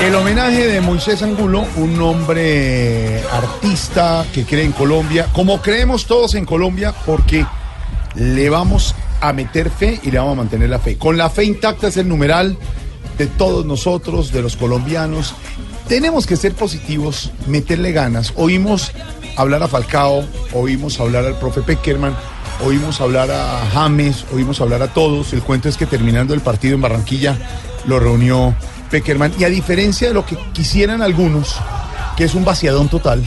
El homenaje de Moisés Angulo, un hombre artista que cree en Colombia, como creemos todos en Colombia, porque le vamos a meter fe y le vamos a mantener la fe. Con la fe intacta es el numeral de todos nosotros, de los colombianos. Tenemos que ser positivos, meterle ganas. Oímos hablar a Falcao, oímos hablar al profe Peckerman, oímos hablar a James, oímos hablar a todos. El cuento es que terminando el partido en Barranquilla lo reunió Peckerman. Y a diferencia de lo que quisieran algunos, que es un vaciadón total,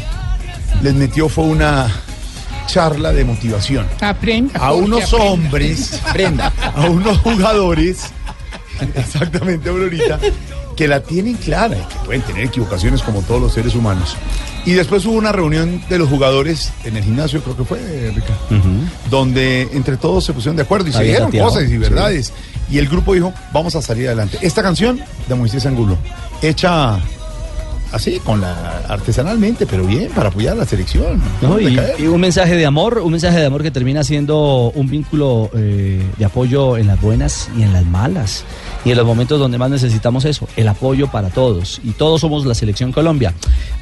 les metió fue una charla de motivación Aprenda. a unos aprenda. hombres, a unos jugadores, exactamente, Aurorita, que la tienen clara, y que pueden tener equivocaciones como todos los seres humanos. Y después hubo una reunión de los jugadores en el gimnasio, creo que fue, Ricardo, donde entre todos se pusieron de acuerdo y se dijeron cosas y sí. Y el grupo dijo, vamos a salir adelante. Esta canción de Moisés Angulo, hecha así, con la artesanalmente, pero bien, para apoyar a la selección. No, y un mensaje de amor, un mensaje de amor que termina siendo un vínculo eh, de apoyo en las buenas y en las malas. Y en los momentos donde más necesitamos eso, el apoyo para todos. Y todos somos la selección Colombia.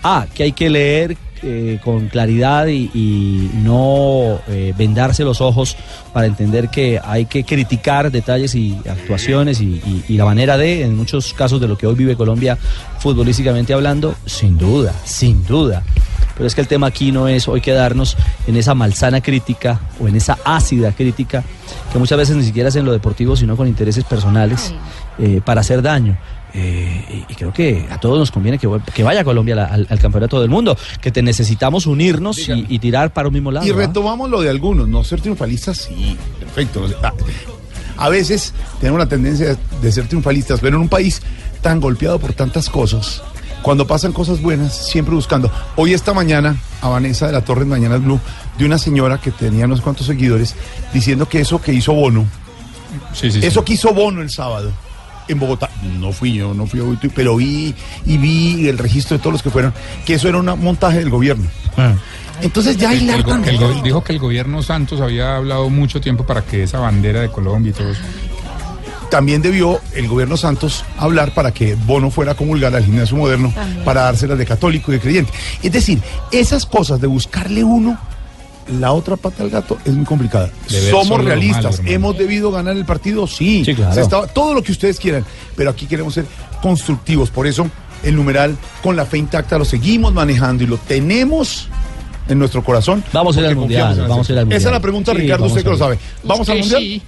Ah, que hay que leer eh, con claridad y, y no eh, vendarse los ojos para entender que hay que criticar detalles y actuaciones y, y- y la manera de, en muchos casos de lo que hoy vive Colombia futbolísticamente hablando, sin duda, sin duda. Pero es que el tema aquí no es hoy quedarnos en esa malsana crítica o en esa ácida crítica que muchas veces ni siquiera es en lo deportivo, sino con intereses personales eh, para hacer daño. Eh, y y creo que a todos nos conviene que, que vaya Colombia la- al, al campeonato del mundo, que te necesitamos unirnos y, y tirar para un mismo lado. Y ¿ah? retomamos lo de algunos, no ser triunfalistas, sí, perfecto. A, a veces tenemos la tendencia de, ser triunfalistas, pero en un país tan golpeado por tantas cosas, cuando pasan cosas buenas, siempre buscando. Hoy esta mañana, a Vanessa de la Torre en Mañanas Blue, de una señora que tenía unos cuantos seguidores, diciendo que eso que hizo Bono, eso que hizo Bono el sábado en Bogotá, no fui yo, no fui yo, pero vi y vi el registro de todos los que fueron, que eso era un montaje del gobierno. Entonces ya hay El- el dijo que el gobierno Santos había hablado mucho tiempo para que esa bandera de Colombia y todo eso. también debió el gobierno Santos hablar para que Bono fuera a comulgar al gimnasio moderno para dárselas de católico y de creyente. Es decir, esas cosas de buscarle uno la otra pata al gato es muy complicada. Somos realistas. ¿Hemos debido ganar el partido? Sí. Sí, claro. Se estaba- todo lo que ustedes quieran. Pero aquí queremos ser constructivos. Por eso, el numeral con la fe intacta lo seguimos manejando y lo tenemos en nuestro corazón. Vamos a ir al Mundial, vamos a ir al selección. Esa es Mundial. la pregunta, Sí, Ricardo, usted que a lo sabe. ¿Vamos al Mundial? sí.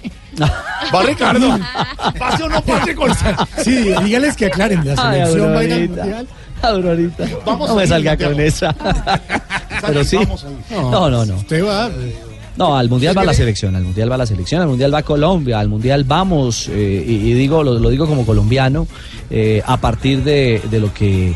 ¿Va Ricardo? ¿Pase o no pase con Sí, dígales que aclaren, la Ay, selección va a ir al mundial. Aurorita, Vamos no me salga con esa. Pero sí. No, no, no. Usted va. No, al Mundial va la selección, al Mundial va la selección, al Mundial va Colombia, al Mundial vamos, eh, y, y digo, lo, lo digo como colombiano, eh, a partir de, de lo que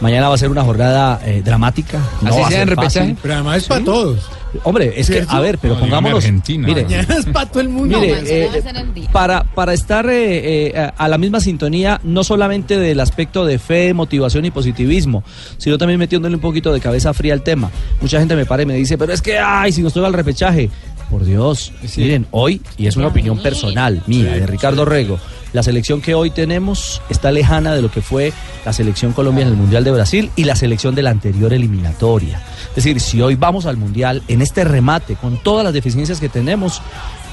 mañana va a ser una jornada eh, dramática. No ¿Así sea en repechaje? Pero además es para todos. Hombre, es que, a ver, pero No, pongámonos. Argentina. Mire, Mañana es para todo el mundo. Mire, eh, el para, para estar eh, eh, a la misma sintonía, no solamente del aspecto de fe, motivación y positivismo, sino también metiéndole un poquito de cabeza fría al tema. Mucha gente me para y me dice, pero es que, ay, si nos toca el repechaje. Por Dios, miren, hoy, y es una opinión personal mía, de Ricardo Rego, la selección que hoy tenemos está lejana de lo que fue la selección Colombia en el Mundial de Brasil y la selección de la anterior eliminatoria. Es decir, si hoy vamos al Mundial en este remate, con todas las deficiencias que tenemos,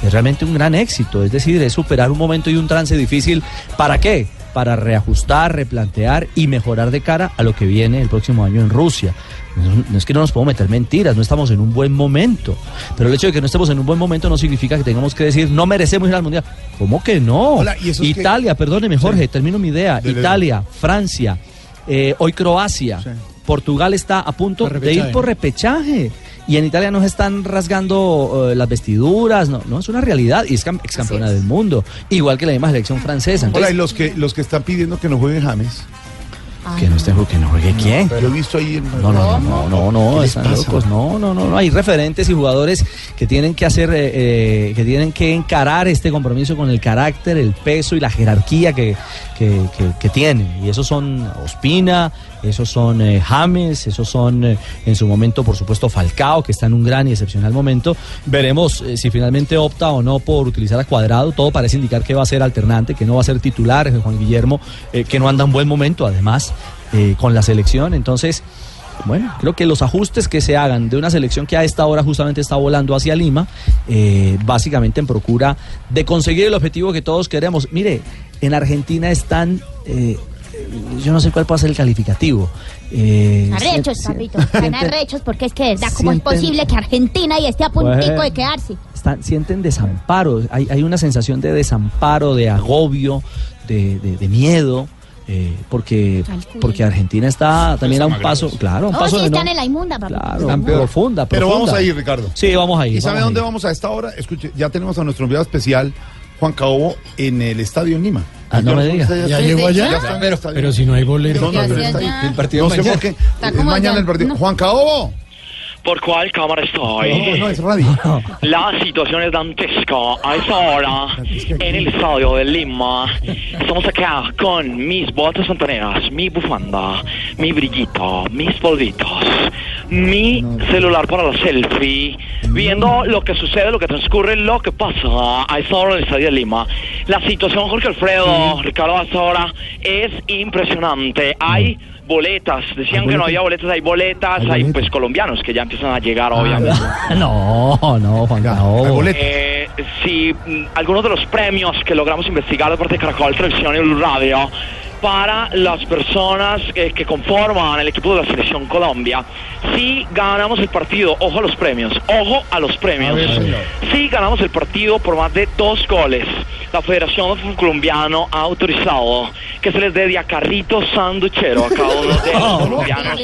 es realmente un gran éxito. Es decir, es superar un momento y un trance difícil. ¿Para qué? Para reajustar, replantear y mejorar de cara a lo que viene el próximo año en Rusia. No, no es que no nos podemos meter mentiras, no estamos en un buen momento. Pero el hecho de que no estemos en un buen momento no significa que tengamos que decir no merecemos ir al mundial. ¿Cómo que no? Hola, ¿y eso es que- Italia, perdóneme Jorge, termino mi idea. Dele, dele. Italia, Francia, eh, hoy Croacia, Portugal está a punto de ir por repechaje. Y en Italia nos están rasgando eh, las vestiduras, no, no es una realidad. Y es cam- ex campeona del mundo, igual que la misma selección francesa. Hola, Entonces, y los que, los que están pidiendo que no juegue James. Que no esté que no juegue quién. Yo he visto ahí. No, no, no, no, no, ¿Qué no, les están locos. No, no, no, no. Hay referentes y jugadores que tienen que hacer, eh, eh, que tienen que encarar este compromiso con el carácter, el peso y la jerarquía que, que, tienen. Y esos son Ospina, esos son eh, James, esos son eh, en su momento, por supuesto, Falcao, que está en un gran y excepcional momento. Veremos eh, si finalmente opta o no por utilizar a Cuadrado. Todo parece indicar que va a ser alternante, que no va a ser titular, Juan Guillermo, eh, que no anda en buen momento, además, eh, con la selección. Entonces, bueno, creo que los ajustes que se hagan de una selección que a esta hora justamente está volando hacia Lima, eh, básicamente en procura de conseguir el objetivo que todos queremos. Mire, en Argentina están, eh, yo no sé cuál puede ser el calificativo. eh, Arrechos, papito. Están arrechos porque es que, ¿cómo es posible que Argentina y esté a puntico Bueno. de quedarse? están- sienten desamparo, hay, hay una sensación de desamparo, de agobio, de, de- de miedo. Eh, porque porque Argentina está también a un paso, claro, un No, paso sí, de están no- en la inmunda, papito. claro, profunda, Pero profunda. vamos a ir, Ricardo. Sí, vamos a ir. ¿Y sabe a dónde ir. vamos a esta hora? Escuche, ya tenemos a nuestro enviado especial, Juan Caobo, en el estadio en Lima. Ah, no me diga. ¿Ya llegó allá? Ya está en el estadio. Pero si no hay bolero. No, no, ¿Qué pero hacía está? El partido No sé mañana. por qué. Está Es como mañana el partido. No. Juan Caobo. ¿Por cuál cámara estoy? No, no, es radio. La situación es dantesca. A esa hora, en el estadio de Lima, estamos acá con mis botas fontaneras, mi bufanda, mi brillito, mis polvitos, mi celular para la selfie, viendo lo que sucede, lo que transcurre, lo que pasa a esa hora en el estadio de Lima. La situación, Jorge Alfredo, Ricardo, a esa hora es impresionante. Hay boletas, decían que no había boletas, hay boletas, hay pues colombianos que ya empiezan a llegar, obviamente. No, no, Juan hay boleto. Eh, si mm, algunos de los premios que logramos investigar de parte de Caracol Televisión y Radio para las personas que conforman el equipo de la selección Colombia, si ganamos el partido, ojo a los premios, ojo a los premios, si ganamos el partido por más de dos goles, la Federación de Fútbol Colombiano ha autorizado que se les dé de a carrito sanduchero a cada uno de los colombianos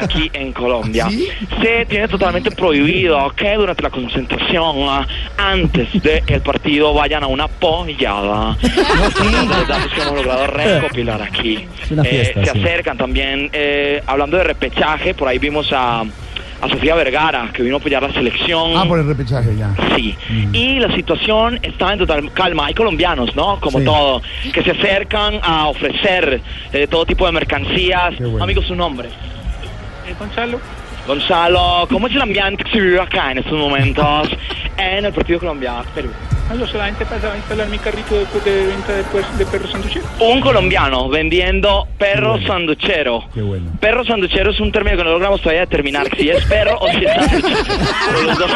aquí en Colombia. ¿Sí? Se tiene totalmente prohibido que durante la concentración, ah, antes del partido, vayan a una pollada. Los datos que hemos logrado recopilar aquí. Es una fiesta, Eh, se sí. acercan también, eh, hablando de repechaje, por ahí vimos a, a Sofía Vergara, que vino a apoyar la selección. Ah, por el repechaje ya. Sí, y la situación está en total calma. Hay colombianos, ¿no? Como Sí. todo, que se acercan a ofrecer eh, todo tipo de mercancías. Qué bueno. Amigo, su nombre. Gonzalo. Gonzalo, ¿cómo es el ambiente que se vive acá en estos momentos en el partido colombiano Perú? No, yo solamente pasaba a instalar mi carrito de, de venta de, pues, de perros sanducheros. Un colombiano vendiendo perro sanduchero. Qué bueno. Perro sanduchero es un término que no logramos todavía determinar si es perro o si es sanduchero. Pero los dos-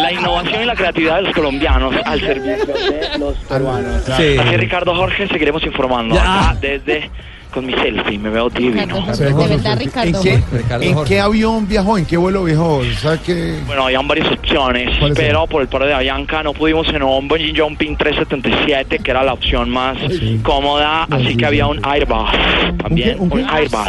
La innovación y la creatividad de los colombianos al servicio de los peruanos. Sí. Así Ricardo Jorge seguiremos informando acá desde con mi selfie, me veo divino. De verdad, Ricardo. ¿En qué, Ricardo en qué avión viajó? ¿En qué vuelo viajó? ¿Sabe qué? Bueno, habían varias opciones, ¿Cuáles pero por el paro de Avianca no pudimos en un bungee jumping 377, que era la opción más cómoda, así que había un Airbus también, ¿Un un, qué? ¿Un qué? Airbus,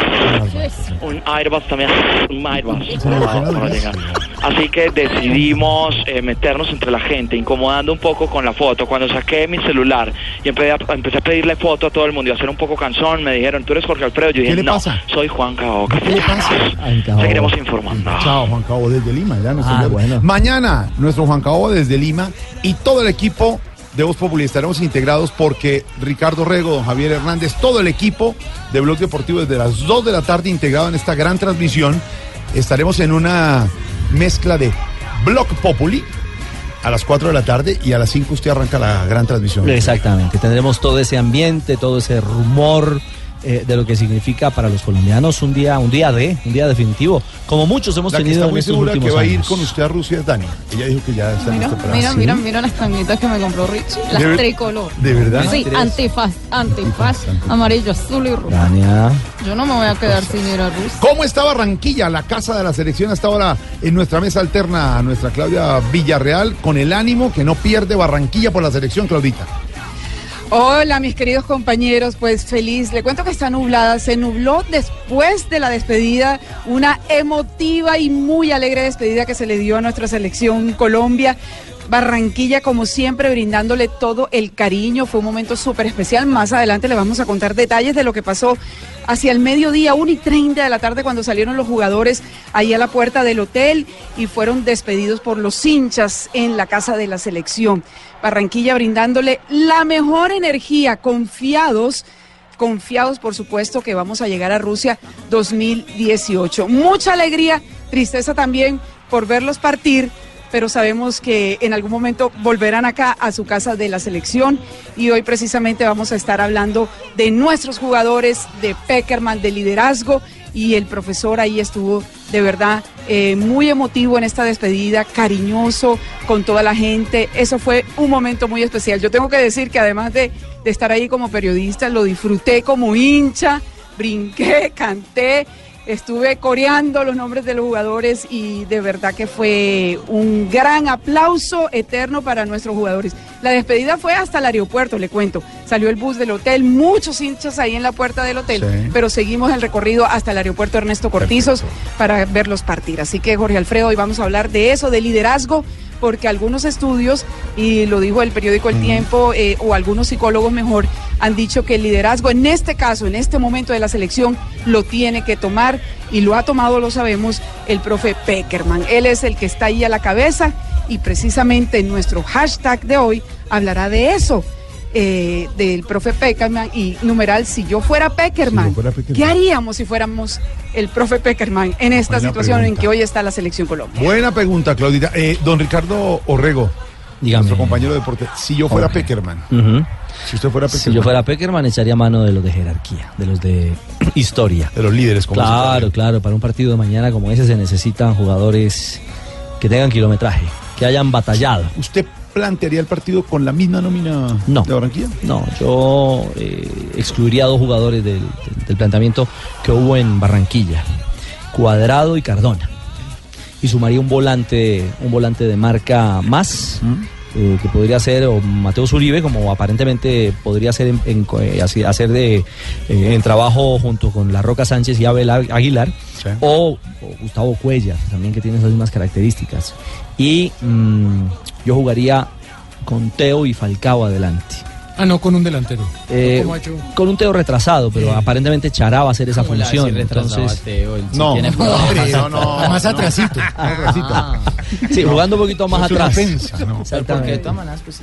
un Airbus también, un Airbus para- para llegar. Así que decidimos eh, meternos entre la gente, incomodando un poco con la foto. Cuando saqué mi celular y empecé a, empecé a pedirle foto a todo el mundo y a ser un poco cansón, me dijeron, ¿tú eres Jorge Alfredo? Yo dije, le no, pasa? soy Juan Caoca. ¿Qué le pasa? Ay. Seguiremos informando. Chao, Juan Cabo desde Lima. Ya Ah, bueno. Mañana, nuestro Juan Cabo desde Lima y todo el equipo de Voz Populi estaremos integrados porque Ricardo Rego, don Javier Hernández, todo el equipo de Blog Deportivo desde las 2 de la tarde integrado en esta gran transmisión. Estaremos en una mezcla de Blog Populi a las 4 de la tarde y a las 5 usted arranca la gran transmisión. Exactamente, tendremos todo ese ambiente, todo ese rumor eh, de lo que significa para los colombianos un día, un día de, un día definitivo, como muchos hemos La que tenido está en muy estos segura que va a ir con usted a Rusia es Dani. Ella dijo que ya está Mira, para mira, ¿Sí? mira, mira las tanguitas que me compró Richie. Las ¿De ver- tricolor. ¿De verdad? Sí, antifaz, antifaz, amarillo, azul y rojo. Tania. Yo no me voy a quedar sin ir a Rusia. ¿Cómo está Barranquilla, la casa de la selección hasta ahora en nuestra mesa alterna, nuestra Claudia Villarreal, con el ánimo que no pierde Barranquilla por la selección, Claudita? Hola, mis queridos compañeros, pues feliz. Le cuento que está nublada. Se nubló después de la despedida, una emotiva y muy alegre despedida que se le dio a nuestra selección Colombia. Barranquilla, como siempre, brindándole todo el cariño. Fue un momento súper especial. Más adelante le vamos a contar detalles de lo que pasó hacia el mediodía, 1 y 30 de la tarde, cuando salieron los jugadores ahí a la puerta del hotel y fueron despedidos por los hinchas en la casa de la selección. Barranquilla brindándole la mejor energía, confiados confiados, por supuesto, que vamos a llegar a Rusia 2018. Mucha alegría, tristeza también por verlos partir, pero sabemos que en algún momento volverán acá a su casa de la selección y hoy precisamente vamos a estar hablando de nuestros jugadores, de Peckerman, de liderazgo y el profesor ahí estuvo de verdad eh, muy emotivo en esta despedida, cariñoso con toda la gente. Eso fue un momento muy especial. Yo tengo que decir que además de, de estar ahí como periodista, lo disfruté como hincha, brinqué, canté. Estuve coreando los nombres de los jugadores y de verdad que fue un gran aplauso eterno para nuestros jugadores. La despedida fue hasta el aeropuerto, le cuento. Salió el bus del hotel, muchos hinchas ahí en la puerta del hotel, Sí. pero seguimos el recorrido hasta el aeropuerto Ernesto Cortizos para verlos partir. Así que Jorge Alfredo, hoy vamos a hablar de eso, de liderazgo, porque algunos estudios, y lo dijo el periódico El Tiempo, eh, o algunos psicólogos mejor, han dicho que el liderazgo en este caso, en este momento de la selección, lo tiene que tomar y lo ha tomado, lo sabemos, el profe Peckerman. Él es el que está ahí a la cabeza y precisamente nuestro hashtag de hoy hablará de eso. Eh, del profe Peckerman y numeral si yo fuera Peckerman, Si yo fuera Peckerman. ¿qué haríamos si fuéramos el profe Peckerman en esta Buena situación en que hoy está la selección Colombia? Buena pregunta, Claudita. Eh, don Ricardo Orrego, Dígame. nuestro compañero de deporte, si yo fuera. Peckerman, si usted fuera Peckerman, Si yo fuera Peckerman, echaría mano de los de jerarquía, de los de historia. de los líderes, como Claro, claro, para un partido de mañana como ese se necesitan jugadores que tengan kilometraje, que hayan batallado. ¿Usted plantearía el partido con la misma nómina No. de Barranquilla? No, yo eh, excluiría a dos jugadores del, planteamiento que hubo en Barranquilla, Cuadrado y Cardona. Y sumaría un volante, un volante de marca más, eh, que podría ser o Mateo Zuribe, como aparentemente podría ser en, en eh, hacer de eh, en trabajo junto con La Roca Sánchez y Abel Ag- Aguilar, Sí. o, o Gustavo Cuellar, también que tiene esas mismas características. Y mm, yo jugaría con Teo y Falcao adelante. Ah, no, con un delantero. Eh, ¿Cómo ha hecho? con un Teo retrasado, pero aparentemente Chará va a hacer esa función. Entonces, No, tiene- no, hombre, no, no, Más no. atrasito. Sí, jugando un poquito más atrás. ¿no? Exactamente. pues, Sí,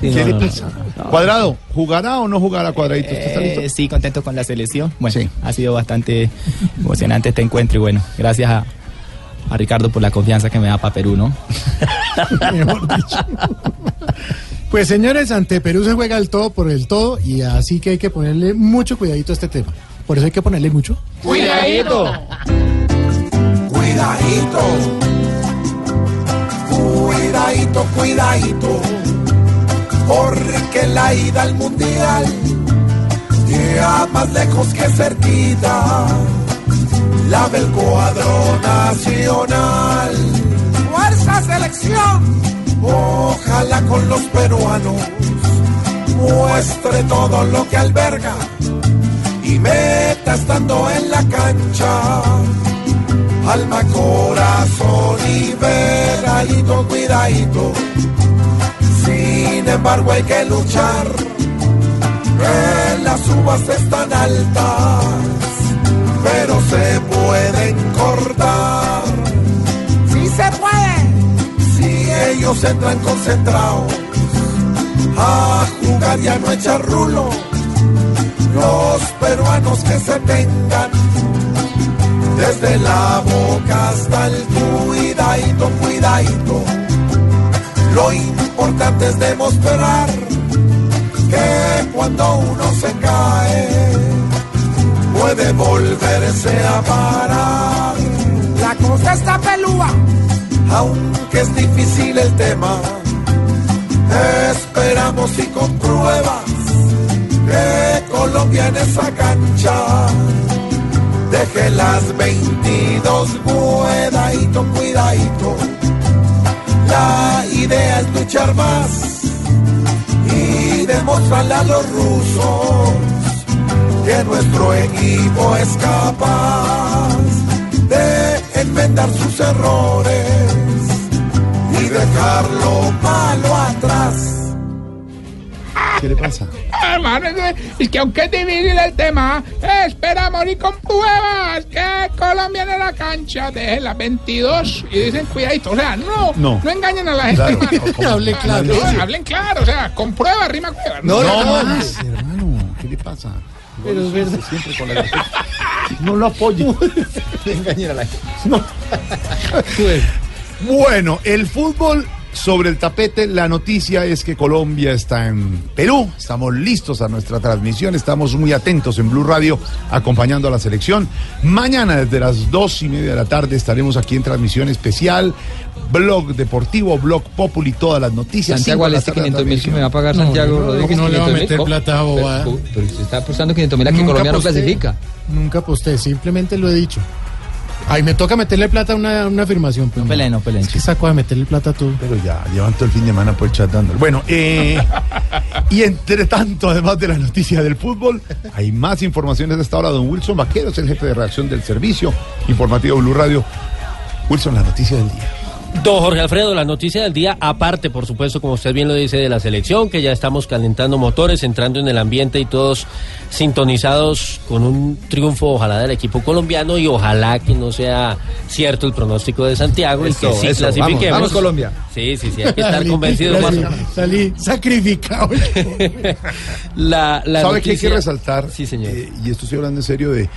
¿Qué no, le no, pasa? no, no. Cuadrado, ¿jugará o no jugará Cuadradito? ¿Usted está listo? Eh, sí, contento con la selección. Bueno, Sí. ha sido bastante emocionante este encuentro y bueno, gracias a, a Ricardo por la confianza que me da para Perú, ¿no? Mejor dicho. Pues señores, ante Perú se juega el todo por el todo y así que hay que ponerle mucho cuidadito a este tema. Por eso hay que ponerle mucho. Cuidadito. Cuidadito. Cuidadito, cuidadito. Porque la ida al mundial y a más lejos que cerquita, la del cuadro nacional. ¡Fuerza selección! Ojalá con los peruanos muestre todo lo que alberga y meta estando en la cancha. Alma, corazón y veradito, cuidadito. Sin embargo hay que luchar, las uvas están altas, pero se pueden cortar. Ellos entran concentrados a jugar y a no echar rulo, los peruanos que se tengan desde la boca hasta el cuidadito, cuidadito. Lo importante es demostrar que cuando uno se cae puede volverse a parar. La cosa está pelúa, aunque es difícil el tema. Esperamos y con pruebas que Colombia en esa cancha deje las 22 cuidadito, cuidadito. La idea es luchar más y demostrarle a los rusos que nuestro equipo es capaz enmendar sus errores y dejar lo malo atrás. ¿Qué le pasa? Hermano, es- es que aunque es difícil el tema, esperamos y con pruebas que Colombia en la cancha deje las 22 y dicen cuidadito. O sea, no, No. no, engañen a la gente. Claro, hermano. ¿cómo? Hable claro. No, hablen claro, o sea, con pruebas, rima cueva. No, no, más, hermano. ¿Qué le pasa? Pero es verdad. Siempre con la No lo apoye. Engañar a la gente. No. Bueno, el fútbol sobre el tapete. La noticia es que Colombia está en Perú. Estamos listos a nuestra transmisión. Estamos muy atentos en Blue Radio acompañando a la selección. Mañana desde las dos y media de la tarde estaremos aquí en transmisión especial. Blog deportivo, blog populi, todas las noticias. Santiago, al este tarde, 500 mil que me va a pagar No, Santiago no, Rodríguez. ¿cómo no le va a 500.000? meter plata, bobada? Pero, pero usted está apostando 500 mil a que Colombia no clasifica. Nunca aposté, simplemente lo he dicho. Ay, me toca meterle plata a una, una afirmación. Pues, no peleen, no peleen. Es que saco de meterle plata tú. Pero ya, llevan todo el fin de semana por el chat dándole. Bueno, eh, y entre tanto, además de la noticia del fútbol, hay más informaciones de esta hora. Don Wilson Vaqueros, el jefe de reacción del servicio informativo Blue Radio. Wilson, la noticia del día. Don Jorge Alfredo, la noticia del día, aparte, por supuesto, como usted bien lo dice, de la selección, que ya estamos calentando motores, entrando en el ambiente y todos sintonizados con un triunfo, ojalá del equipo colombiano y ojalá que no sea cierto el pronóstico de Santiago y que sí clasifiquemos. vamos, vamos, Colombia. Sí, sí, sí, hay que estar Salí- convencidos más. salí, sacrificado. La, la ¿Sabe que hay que resaltar? Sí, señor. eh, y esto estoy hablando en serio de,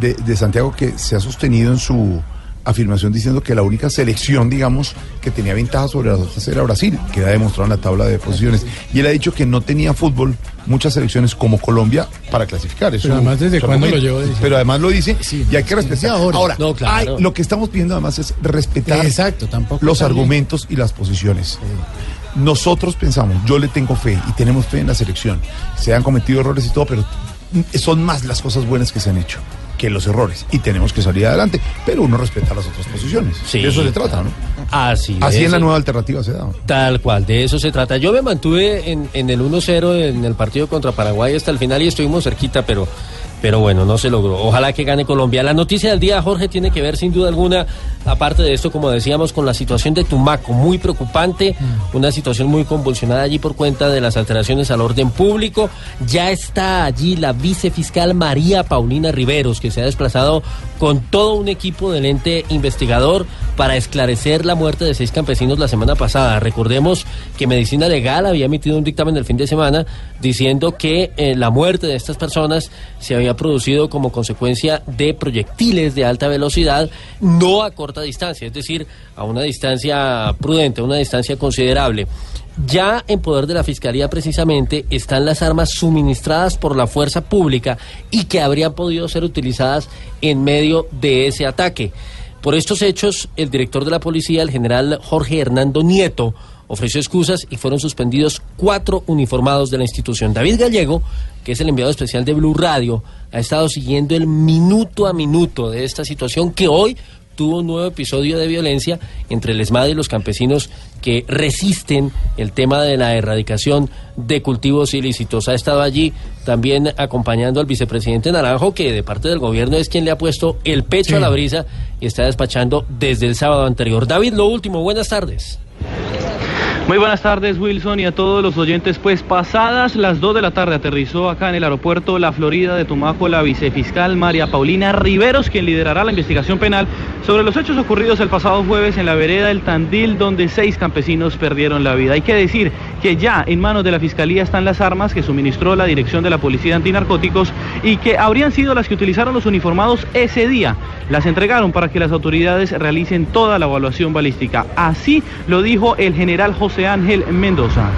de, de Santiago, que se ha sostenido en su afirmación diciendo que la única selección, digamos, que tenía ventaja sobre las otras era Brasil, queda demostrado en la tabla de posiciones. Y él ha dicho que no tenía fútbol muchas selecciones como Colombia para clasificar. Eso, Pero además, ¿desde cuándo lo llevo diciendo? Pero además lo dice y hay que respetar. ahora. Ahora, No, claro. hay- lo que estamos pidiendo además es respetar Exacto, tampoco los bien. argumentos y las posiciones. Nosotros pensamos, yo le tengo fe y tenemos fe en la selección. Se han cometido errores y todo, pero son más las cosas buenas que se han hecho que los errores y tenemos que salir adelante, pero uno respeta las otras posiciones. Sí, de eso se trata, ¿no? Así, Así en la nueva alternativa se da. Tal cual, de eso se trata. Yo me mantuve en, en el 1-0 en el partido contra Paraguay hasta el final y estuvimos cerquita, pero, pero bueno, no se logró. Ojalá que gane Colombia. La noticia del día, Jorge, tiene que ver sin duda alguna, aparte de esto, como decíamos, con la situación de Tumaco, muy preocupante, una situación muy convulsionada allí por cuenta de las alteraciones al orden público. Ya está allí la vicefiscal María Paulina Riveros, que se ha desplazado con todo un equipo del ente investigador para esclarecer la muerte de seis campesinos la semana pasada. Recordemos que Medicina Legal había emitido un dictamen el fin de semana diciendo que eh, la muerte de estas personas se había producido como consecuencia de proyectiles de alta velocidad, no a corta distancia, es decir, a una distancia prudente, a una distancia considerable. Ya en poder de la Fiscalía precisamente están las armas suministradas por la fuerza pública y que habrían podido ser utilizadas en medio de ese ataque. Por estos hechos, el director de la policía, el general Jorge Hernando Nieto, ofreció excusas y fueron suspendidos cuatro uniformados de la institución. David Gallego, que es el enviado especial de Blue Radio, ha estado siguiendo el minuto a minuto de esta situación que hoy tuvo un nuevo episodio de violencia entre el ESMAD y los campesinos que resisten el tema de la erradicación de cultivos ilícitos. Ha estado allí también acompañando al vicepresidente Naranjo, que de parte del gobierno es quien le ha puesto el pecho a la brisa y está despachando desde el sábado anterior. David, lo último, buenas tardes. Muy buenas tardes, Wilson, y a todos los oyentes. Pues pasadas las 2 de la tarde aterrizó acá en el aeropuerto La Florida de Tumaco la vicefiscal María Paulina Riveros, quien liderará la investigación penal sobre los hechos ocurridos el pasado jueves en la vereda del Tandil, donde seis campesinos perdieron la vida. Hay que decir que ya en manos de la Fiscalía están las armas que suministró la Dirección de la Policía Antinarcóticos y que habrían sido las que utilizaron los uniformados ese día. Las entregaron para que las autoridades realicen toda la evaluación balística. Así lo dijo el general José Ángel Mendoza.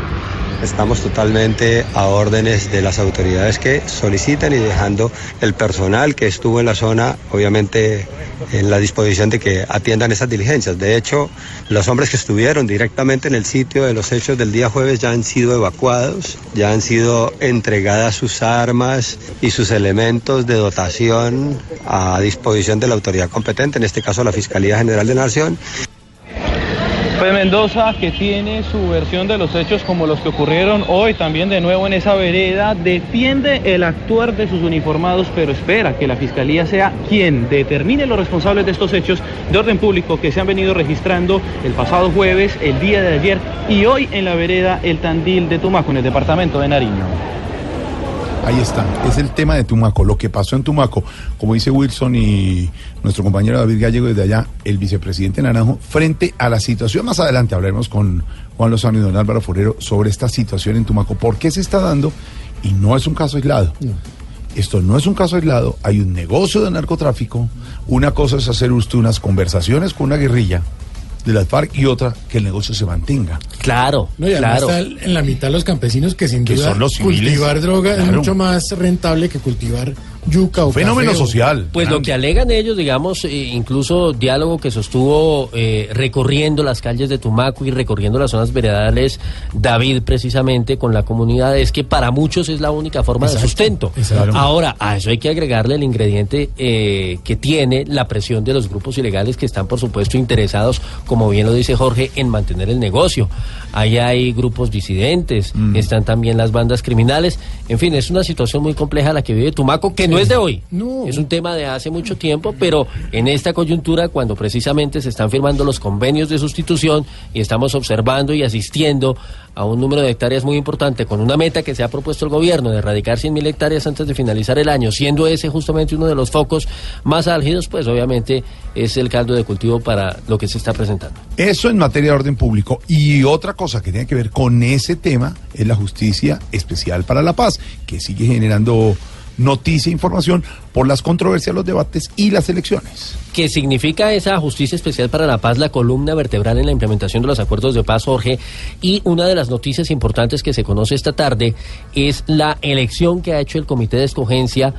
Estamos totalmente a órdenes de las autoridades que solicitan y dejando el personal que estuvo en la zona, obviamente, en la disposición de que atiendan esas diligencias. De hecho, los hombres que estuvieron directamente en el sitio de los hechos del día jueves ya han sido evacuados, ya han sido entregadas sus armas y sus elementos de dotación a disposición de la autoridad competente, en este caso la Fiscalía General de Nación. Fue Mendoza que tiene su versión de los hechos como los que ocurrieron hoy también de nuevo en esa vereda, defiende el actuar de sus uniformados, pero espera que la Fiscalía sea quien determine los responsables de estos hechos de orden público que se han venido registrando el pasado jueves, el día de ayer y hoy en la vereda El Tandil de Tumaco, en el departamento de Nariño. Ahí está, es el tema de Tumaco, lo que pasó en Tumaco, como dice Wilson y nuestro compañero David Gallego desde allá, el vicepresidente Naranjo, frente a la situación. Más adelante hablaremos con Juan Lozano y don Álvaro Forero sobre esta situación en Tumaco, por qué se está dando y no es un caso aislado. Esto no es un caso aislado, hay un negocio de narcotráfico, una cosa es hacer usted unas conversaciones con una guerrilla de las FARC y otra que el negocio se mantenga. Claro, No, y claro. está en la mitad los campesinos que sin Que duda son los civiles. cultivar droga es mucho más rentable que cultivar yuca o Fenómeno café social. Pues lo que alegan ellos, digamos, eh, incluso diálogo que sostuvo eh, recorriendo las calles de Tumaco y recorriendo las zonas veredales, David precisamente con la comunidad, es que para muchos es la única forma de sustento. exacto. Ahora, a eso hay que agregarle el ingrediente eh, que tiene la presión de los grupos ilegales que están, por supuesto, interesados, como bien lo dice Jorge, en mantener el negocio. Ahí hay grupos disidentes, están también las bandas criminales. En fin, es una situación muy compleja la que vive Tumaco, que no es de hoy. Es un tema de hace mucho tiempo, pero en esta coyuntura, cuando precisamente se están firmando los convenios de sustitución y estamos observando y asistiendo a un número de hectáreas muy importante, con una meta que se ha propuesto el gobierno de erradicar 100.000 hectáreas antes de finalizar el año, siendo ese justamente uno de los focos más álgidos, pues obviamente es el caldo de cultivo para lo que se está presentando. Eso en materia de orden público. Y otra cosa que tiene que ver con ese tema es la justicia especial para la paz, que sigue generando noticia e información por las controversias, los debates y las elecciones. que significa esa justicia especial para la paz, la columna vertebral en la implementación de los acuerdos de paz, Jorge. Y una de las noticias importantes que se conoce esta tarde es la elección que ha hecho el Comité de Escogencia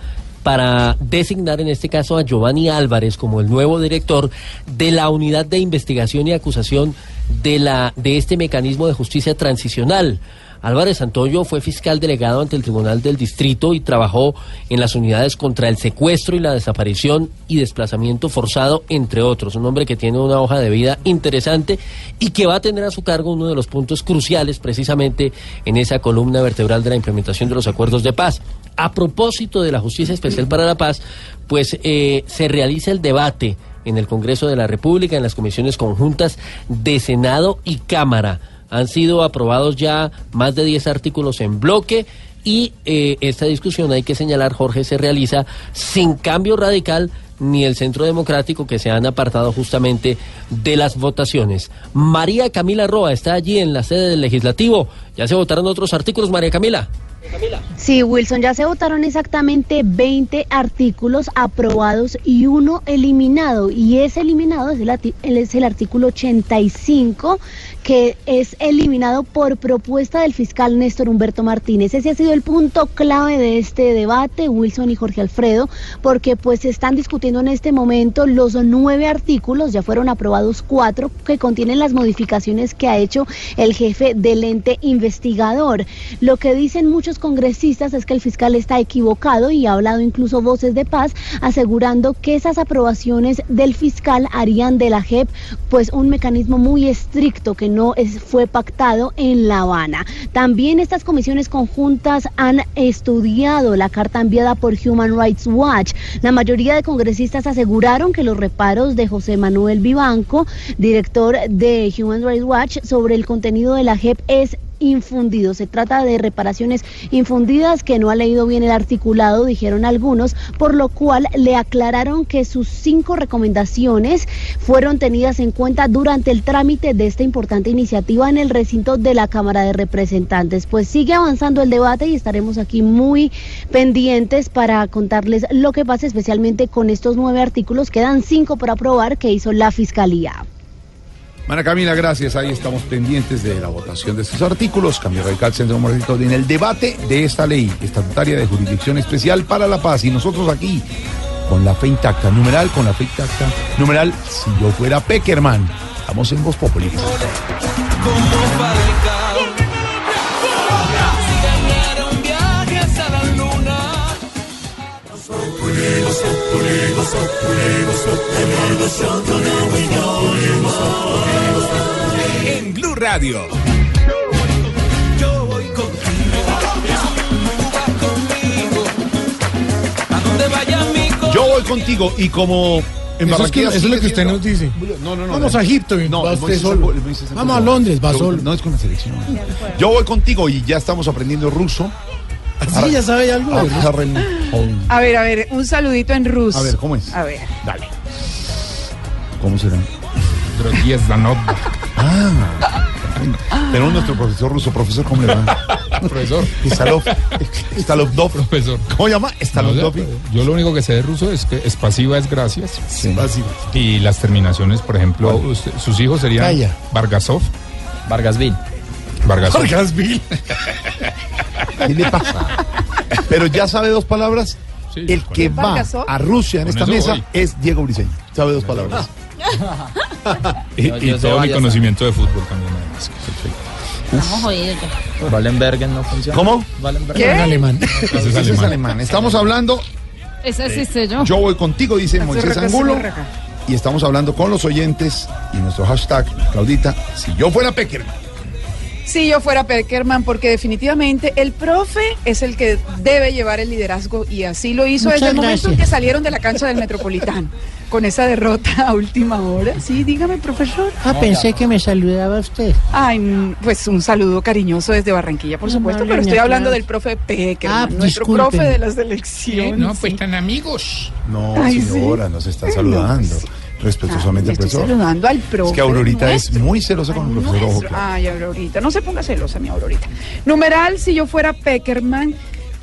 para designar en este caso a Giovanni Álvarez como el nuevo director de la unidad de investigación y acusación de la de este mecanismo de justicia transicional. Álvarez Santoyo fue fiscal delegado ante el Tribunal del Distrito y trabajó en las unidades contra el secuestro y la desaparición y desplazamiento forzado, entre otros. Un hombre que tiene una hoja de vida interesante y que va a tener a su cargo uno de los puntos cruciales precisamente en esa columna vertebral de la implementación de los acuerdos de paz. A propósito de la Justicia Especial para la Paz, pues eh, se realiza el debate en el Congreso de la República, en las comisiones conjuntas de Senado y Cámara. Han sido aprobados ya más de 10 artículos en bloque y eh, esta discusión, hay que señalar, Jorge, se realiza sin cambio radical ni el Centro Democrático que se han apartado justamente de las votaciones. María Camila Roa está allí en la sede del Legislativo. Ya se votaron otros artículos, María Camila. Sí, Wilson, ya se votaron exactamente 20 artículos aprobados y uno eliminado. Y ese eliminado es el, artículo 85, que es eliminado por propuesta del fiscal Néstor Humberto Martínez. Ese ha sido el punto clave de este debate, Wilson y Jorge Alfredo, porque pues se están discutiendo en este momento los nueve artículos, ya fueron aprobados cuatro, que contienen las modificaciones que ha hecho el jefe del ente investigador. Lo que dicen muchos congresistas es que el fiscal está equivocado y ha hablado incluso voces de paz asegurando que esas aprobaciones del fiscal harían de la JEP pues un mecanismo muy estricto que no fue pactado en La Habana. También estas comisiones conjuntas han estudiado la carta enviada por Human Rights Watch. La mayoría de congresistas aseguraron que los reparos de José Manuel Vivanco, director de Human Rights Watch, sobre el contenido de la JEP es Se trata de reparaciones infundidas que no ha leído bien el articulado, dijeron algunos, por lo cual le aclararon que sus cinco recomendaciones fueron tenidas en cuenta durante el trámite de esta importante iniciativa en el recinto de la Cámara de Representantes. Pues sigue avanzando el debate y estaremos aquí muy pendientes para contarles lo que pasa especialmente con estos nueve artículos. Quedan cinco por aprobar que hizo la Fiscalía. Mana Camila, gracias. Ahí estamos pendientes de la votación de estos artículos. Cambio Radical Centro Democrático en el debate de esta ley estatutaria de jurisdicción especial para la paz. Y nosotros aquí, con la fe intacta, numeral con la fe intacta, numeral si yo fuera Peckerman. Estamos en Voz Populi. En Blue Radio. Yo voy contigo. A donde vaya mi. Yo voy contigo y como en Eso es, que- eso es lo que usted nos dice. No, no, no. Vamos a Egipto y No, va usted solo. Vamos a Londres, va solo. No es con la selección. Yo voy contigo y ya estamos aprendiendo ruso. ¿Sí? ¿Ya sabe algo? A ver, a ver, un saludito en ruso. A ver, ¿cómo es? A ver. Dale. ¿Cómo será? Ah. Tenemos nuestro profesor ruso. Profesor, ¿cómo le va? Profesor. Stalov. Stalovdov. Profesor. ¿Cómo llama? Stalovdov. Yo lo único que sé de ruso es que es pasiva es gracias. Pasiva. Y las terminaciones, por ejemplo, usted- sus hijos serían Calla. Vargasov. Vargasville. Vargasov. Vargasville. ¿Qué le pasa? Pero ya sabe dos palabras. Sí, El que va a Rusia en esta mesa voy. es Diego Briseño. Sabe dos palabras. Y, todo mi conocimiento de fútbol también. además. Estamos jodidos ya. Wallenbergen no funciona. ¿Cómo? Wallenbergen. ¿Qué? En alemán. Ese es Ese es alemán. alemán. Estamos hablando. Ese sí sé yo. Yo voy contigo, dice Moisés Angulo. Y estamos hablando con los oyentes y nuestro hashtag, Claudita, si yo fuera Peckerman. Si yo fuera Peckerman, porque definitivamente el profe es el que debe llevar el liderazgo y así lo hizo Muchas desde el momento en que salieron de la cancha del Metropolitano con esa derrota a última hora. Sí, dígame, profesor. Ah, pensé que me saludaba usted. Ay, mm, pues un saludo cariñoso desde Barranquilla, por No, supuesto, no, pero estoy hablando del profe Peckerman, Ah, nuestro disculpen. profe de la selección. No, pues sí. están amigos. No, Ay, señora, sí. nos está no, saludando. pues sí. Respetuosamente Ah, al profesor. saludando al. Es que Aurorita es muy celosa con el profesor Ojo. Claro. Ay, Aurorita, no se ponga celosa, mi Aurorita. Numeral, si yo fuera Peckerman,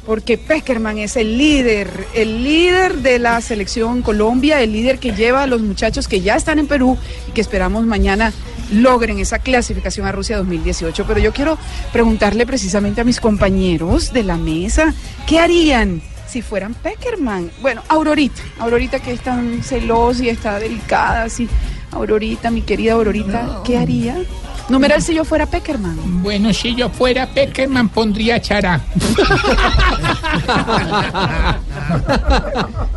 porque Peckerman es el líder, el líder de la selección Colombia, el líder que lleva a los muchachos que ya están en Perú y que esperamos mañana logren esa clasificación a Rusia 2018. Pero yo quiero preguntarle precisamente a mis compañeros de la mesa, ¿qué harían? Si fueran Peckerman. Bueno, Aurorita, Aurorita que es tan celosa y está delicada, así. Aurorita, mi querida Aurorita, ¿qué haría? Numeral si yo fuera Peckerman. Bueno, si yo fuera Peckerman pondría chará.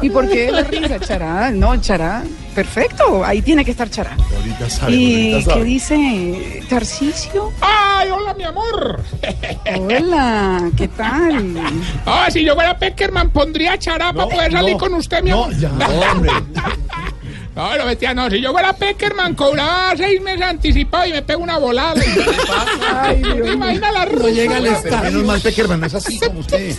¿Y por qué la risa? Chará, no, Chará, perfecto, ahí tiene que estar Chará. Ahorita sabe, ¿Y ahorita qué sabe. dice Tarcisio? ¡Ay, hola, mi amor! Hola, ¿qué tal? Ah, si yo fuera Peckerman pondría chará para poder salir no, con usted, mi No, amor. ya, hombre. No, lo bestia, no. Si yo fuera Peckerman, cobraba seis meses anticipado y me pego una volada. Ay, ¿No Dios te imaginas la No llega al Pero estadio. menos mal Peckerman, no es así como usted.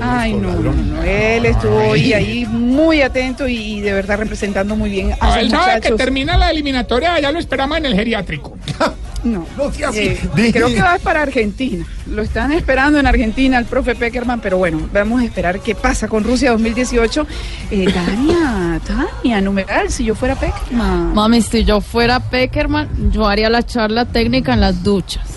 Ay, no, no, no, él estuvo hoy ahí muy atento y de verdad representando muy bien a Ah, sus él sabe que termina la eliminatoria, ya lo esperamos en el geriátrico. No, Eh, creo que va para Argentina. Lo están esperando en Argentina el profe Peckerman, pero bueno, vamos a esperar qué pasa con Rusia 2018. Eh, Tania, Tania, numeral, si yo fuera Peckerman. Mami, si yo fuera Peckerman, yo haría la charla técnica en las duchas.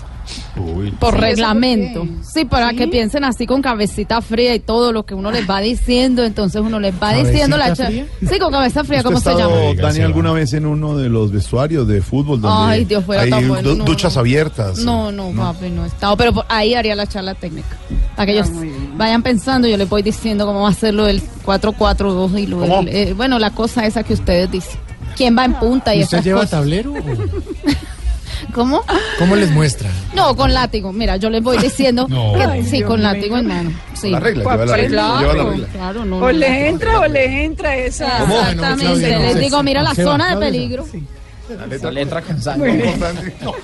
Por Sí, ¿eso reglamento. Sí, para que piensen así con cabecita fría y todo lo que uno les va diciendo. Entonces uno les va diciendo la charla. Sí, con cabeza fría, ¿Usted ¿cómo se estado, llama? Dani, alguna vez en uno de los vestuarios de fútbol donde Ay, Dios, fuera hay tan bueno, du- no, duchas no. abiertas? No, no, papi, no he estado. Pero por ahí haría la charla técnica. Para que ellos Ah, bien. vayan pensando, yo les voy diciendo cómo va a ser lo del 4-4-2 y lo eh, bueno, la cosa esa que ustedes dicen. ¿Quién va en punta y ¿Y usted esas lleva cosas? tablero? o ¿Cómo? ¿Cómo les muestra? No, con látigo. Mira, yo les voy diciendo No. que Ay, sí, Dios con látigo en mano. Sí. La regla, lleva la regla. Claro, lleva la regla. claro, no, O no, le no. entra o le entra esa. Exactamente. No les digo, mira la zona de peligro. Esa letra cansada. Muy bien.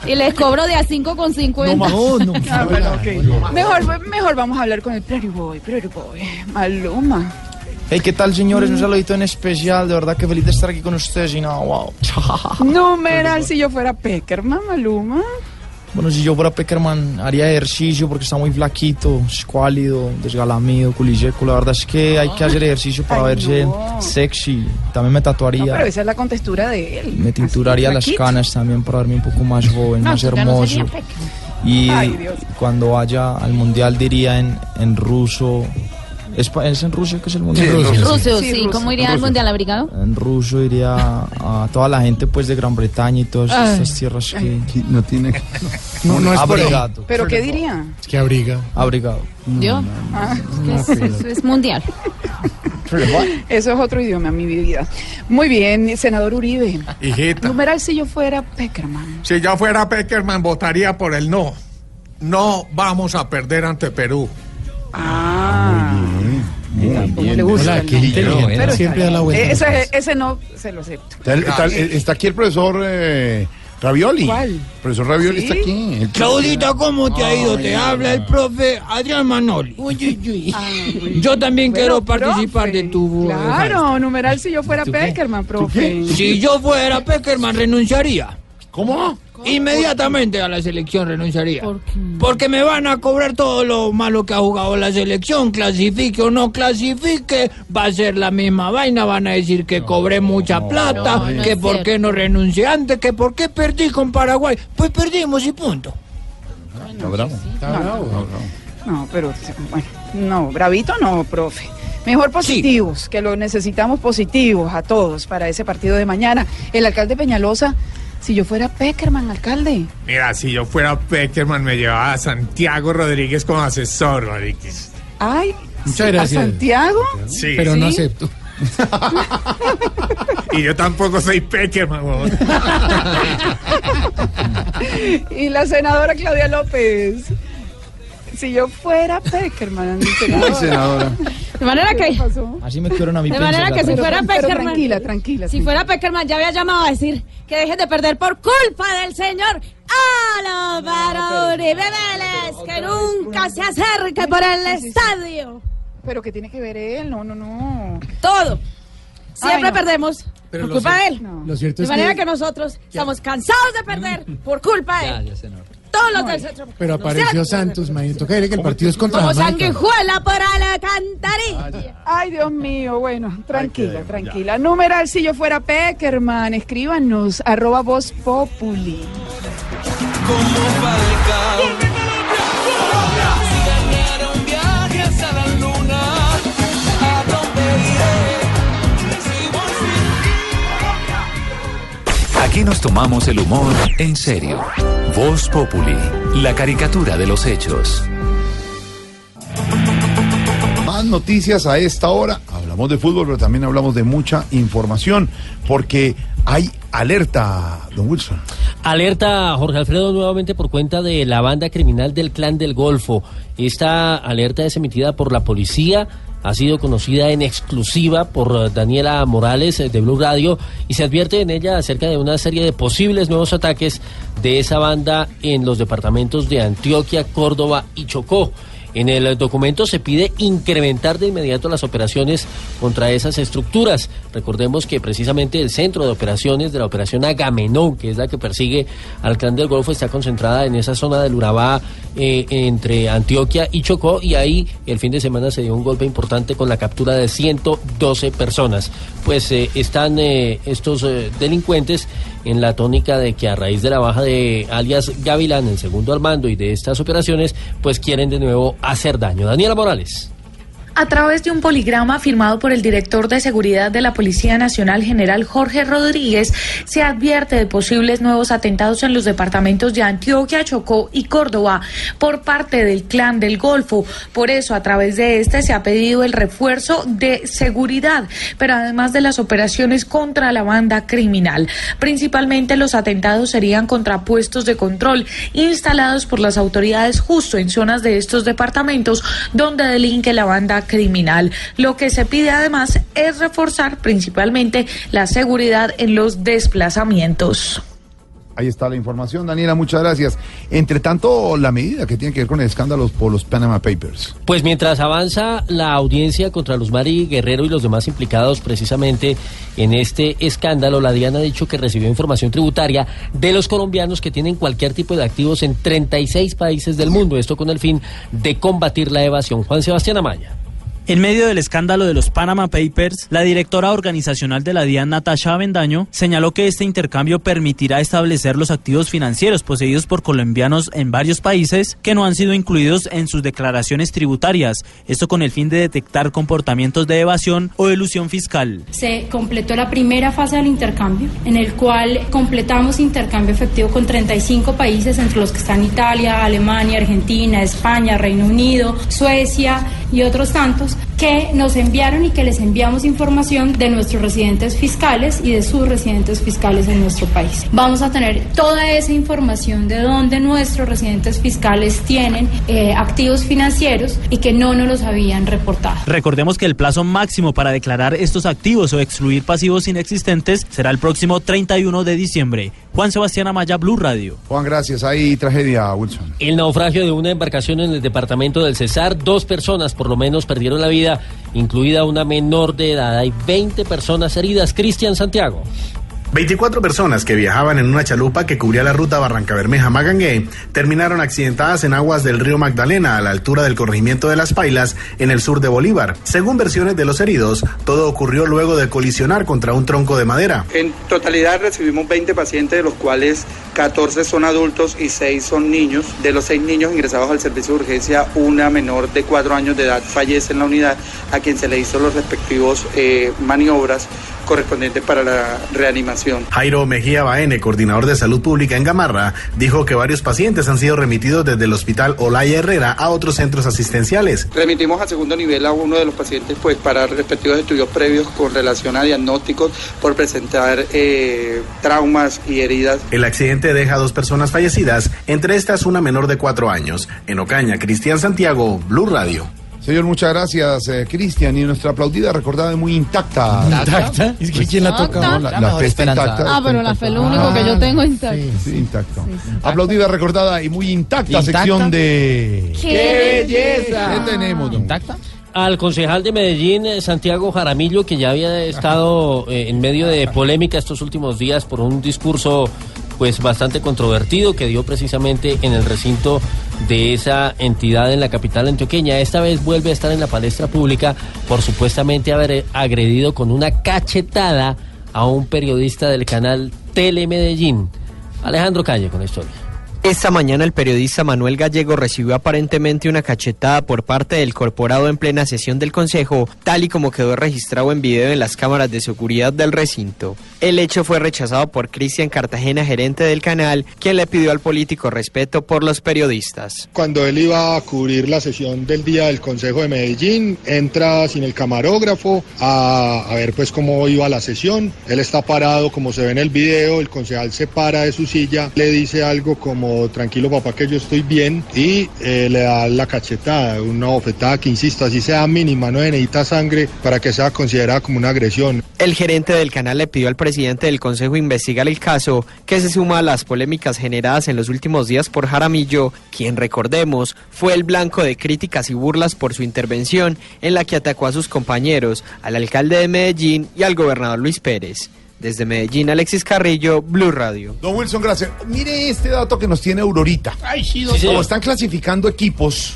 Y les cobro de a 5 con 50. No, no. Ah, bueno. Mejor, mejor vamos a hablar con el Prairie Boy, Prairie Boy. Maluma. Hey, ¿qué tal, señores? Un saludito en especial. De verdad que feliz de estar aquí con ustedes. Y nada, wow. Numeral, si yo fuera Peckerman, Maluma. Bueno, si yo fuera Peckerman, haría ejercicio porque está muy flaquito, escuálido, desgalamido, culiseco. La verdad es que hay que hacer ejercicio para Ay, verse no. sexy. También me No, tatuaría. pero esa es la contextura de él. Me tinturaría las canas también para verme un poco más joven, No, más no hermoso. y Ay, cuando vaya al mundial diría en, en ruso. ¿Es, ¿Es en Rusia que es el mundial? Sí, Rusia. En Rusia, Sí, sí. ruso. ¿Cómo iría al mundial abrigado? En ruso diría a toda la gente pues de Gran Bretaña y todas Ay. estas tierras que... No tiene. No, no es por. Abrigado. ¿Pero qué diría? Es que abriga. Abrigado. Yo. Ah, Es, es- es mundial. eso es otro idioma, mi vida. Muy bien, senador Uribe. Hijita, Numeral, si yo fuera Peckerman. si yo fuera Peckerman, votaría por el no. No vamos a perder ante Perú. Ah, como le gusta. Hola, no. Siempre da la vuelta. Eh, Ese, ese no se lo acepto. Está, está- está aquí el profesor eh, Ravioli. ¿Cuál? El profesor Ravioli ¿Sí? está aquí. El- Claudita, ¿cómo te ha ido? Te habla el profe Adrián Manoli. Yo también quiero participar profe, de tu... Claro, numeral, si yo fuera Peckerman, profe. Si yo fuera Peckerman, renunciaría. ¿Cómo? Inmediatamente a la selección renunciaría. ¿Por qué? Porque me van a cobrar todo lo malo que ha jugado la selección, clasifique o no clasifique, va a ser la misma vaina, van a decir que cobré mucha plata, no, no que por qué no renuncié antes, que por qué perdí con Paraguay. Pues perdimos y punto. Está bravo. Está bravo. No, pero bueno, no, bravito no, profe. Mejor positivos, que lo necesitamos positivos a todos para ese partido de mañana. El alcalde Peñalosa, si yo fuera Peckerman, alcalde. Mira, si yo fuera Peckerman, me llevaba a Santiago Rodríguez como asesor, Rodríguez. Ay, Muchas ¿a gracias. Santiago? Sí. Pero no ¿Sí? acepto. Y yo tampoco soy Peckerman. Y la senadora Claudia López. Si yo fuera Peckerman, senadora. senadora. De manera que. Así me a mi de manera que si fuera Peckerman. tranquila, tranquila, Si fuera Peckerman, ya había llamado a decir que dejen de perder por culpa del señor Álvaro Uribe Vélez, que nunca se acerque por el estadio. Pero que tiene que ver él, no, no, no. Todo. Siempre Ay, no. perdemos Pero por culpa de él. Lo cierto De es manera que, que nosotros estamos cansados de perder por culpa de él. Todos los del centro. pero apareció Santos, decirle que el partido es contra Como sanguijuela por Alcantarilla. Ay, Dios mío, bueno, tranquila, tranquila. Numeral, si yo fuera Peckerman, escríbanos, arroba voz populi. Como Aquí nos tomamos el humor en serio. Voz Populi, la caricatura de los hechos. Más noticias a esta hora. Hablamos de fútbol, pero también hablamos de mucha información, porque hay alerta, don Wilson. Alerta Jorge Alfredo nuevamente por cuenta de la banda criminal del Clan del Golfo. Esta alerta es emitida por la policía, ha sido conocida en exclusiva por eh, Daniela Morales eh, de Blue Radio y se advierte en ella acerca de una serie de posibles nuevos ataques de esa banda en los departamentos de Antioquia, Córdoba y Chocó. En el documento se pide incrementar de inmediato las operaciones contra esas estructuras. Recordemos que precisamente el centro de operaciones de la operación Agamenón, que es la que persigue al clan del Golfo, está concentrada en esa zona del Urabá eh, entre Antioquia y Chocó y ahí el fin de semana se dio un golpe importante con la captura de 112 personas. Pues eh, están eh, estos delincuentes en la tónica de que a raíz de la baja de alias Gavilán, el segundo al mando y de estas operaciones, pues quieren de nuevo hacer daño. Daniela Morales. A través de un poligrama firmado por el director de seguridad de la Policía Nacional, general Jorge Rodríguez, se advierte de posibles nuevos atentados en los departamentos de Antioquia, Chocó y Córdoba por parte del clan del Golfo. Por eso, a través de este se ha pedido el refuerzo de seguridad, pero además de las operaciones contra la banda criminal. Principalmente los atentados serían contra puestos de control instalados por las autoridades justo en zonas de estos departamentos donde delinque la banda criminal. Lo que se pide además es reforzar principalmente la seguridad en los desplazamientos. Ahí está la información, Daniela, muchas gracias. Entre tanto, la medida que tiene que ver con el escándalo por los Panama Papers. Pues mientras avanza la audiencia contra Luz Mari Guerrero y los demás implicados precisamente en este escándalo, la DIAN ha dicho que recibió información tributaria de los colombianos que tienen cualquier tipo de activos en 36 países del mundo. Esto con el fin de combatir la evasión. Juan Sebastián Amaya. En medio del escándalo de los Panama Papers, la directora organizacional de la DIAN, Natasha Avendaño, señaló que este intercambio permitirá establecer los activos financieros poseídos por colombianos en varios países que no han sido incluidos en sus declaraciones tributarias, esto con el fin de detectar comportamientos de evasión o elusión fiscal. Se completó la primera fase del intercambio, en el cual completamos intercambio efectivo con 35 países, entre los que están Italia, Alemania, Argentina, España, Reino Unido, Suecia y otros tantos que nos enviaron y que les enviamos información de nuestros residentes fiscales y de sus residentes fiscales en nuestro país. Vamos a tener toda esa información de dónde nuestros residentes fiscales tienen eh, activos financieros y que no nos los habían reportado. Recordemos que el plazo máximo para declarar estos activos o excluir pasivos inexistentes será el próximo 31 de diciembre. Juan Sebastián Amaya, Blue Radio. Juan, gracias. Hay tragedia, Wilson. El naufragio de una embarcación en el departamento del Cesar, dos personas por lo menos perdieron la vida, incluida una menor de edad. Hay 20 personas heridas. Cristian Santiago. 24 personas que viajaban en una chalupa que cubría la ruta Barranca Bermeja Magangué terminaron accidentadas en aguas del río Magdalena a la altura del corregimiento de Las Pailas en el sur de Bolívar. Según versiones de los heridos, todo ocurrió luego de colisionar contra un tronco de madera. En totalidad recibimos 20 pacientes, de los cuales 14 son adultos y 6 son niños. De los 6 niños ingresados al servicio de urgencia, una menor de 4 años de edad fallece en la unidad, a quien se le hizo los respectivos eh, maniobras correspondientes para la reanimación. Jairo Mejía Baene, coordinador de salud pública en Gamarra, dijo que varios pacientes han sido remitidos desde el hospital Olaya Herrera a otros centros asistenciales. Remitimos a segundo nivel a uno de los pacientes pues para respectivos estudios previos con relación a diagnósticos por presentar eh, traumas y heridas. El accidente deja a dos personas fallecidas, entre estas una menor de cuatro años. En Ocaña, Cristian Santiago, Blue Radio. Señor, muchas gracias, eh, Cristian. Y nuestra aplaudida recordada y muy intacta. ¿Intacta? ¿Es que quién la toca? No, la, la intacta. Ah, pero la fe lo único que yo tengo intacto. Sí, intacto. Aplaudida, recordada y muy intacta, sección de... ¡Qué belleza! ¿Qué tenemos, don? ¿Intacta? Al concejal de Medellín, eh, Santiago Jaramillo, que ya había estado eh, en medio de polémica estos últimos días por un discurso pues bastante controvertido que dio precisamente en el recinto de esa entidad en la capital antioqueña. Esta vez vuelve a estar en la palestra pública por supuestamente haber agredido con una cachetada a un periodista del canal Telemedellín. Alejandro Calle con la historia. Esta mañana el periodista Manuel Gallego recibió aparentemente una cachetada por parte del corporado en plena sesión del Consejo, tal y como quedó registrado en video en las cámaras de seguridad del recinto. El hecho fue rechazado por Cristian Cartagena, gerente del canal, quien le pidió al político respeto por los periodistas. Cuando él iba a cubrir la sesión del día del Consejo de Medellín, entra sin el camarógrafo a, ver pues cómo iba la sesión. Él está parado como se ve en el video, el concejal se para de su silla, le dice algo como tranquilo papá que yo estoy bien y eh, le da la cachetada, una bofetada que insisto, así sea mínima, no necesita sangre para que sea considerada como una agresión. El gerente del canal le pidió al presidente del Consejo investigar el caso, que se suma a las polémicas generadas en los últimos días por Jaramillo, quien recordemos fue el blanco de críticas y burlas por su intervención en la que atacó a sus compañeros, al alcalde de Medellín y al gobernador Luis Pérez. Desde Medellín, Alexis Carrillo, Blue Radio. Don Wilson, gracias. Mire este dato que nos tiene Aurorita. Ay, sí, Como doctor. están clasificando equipos,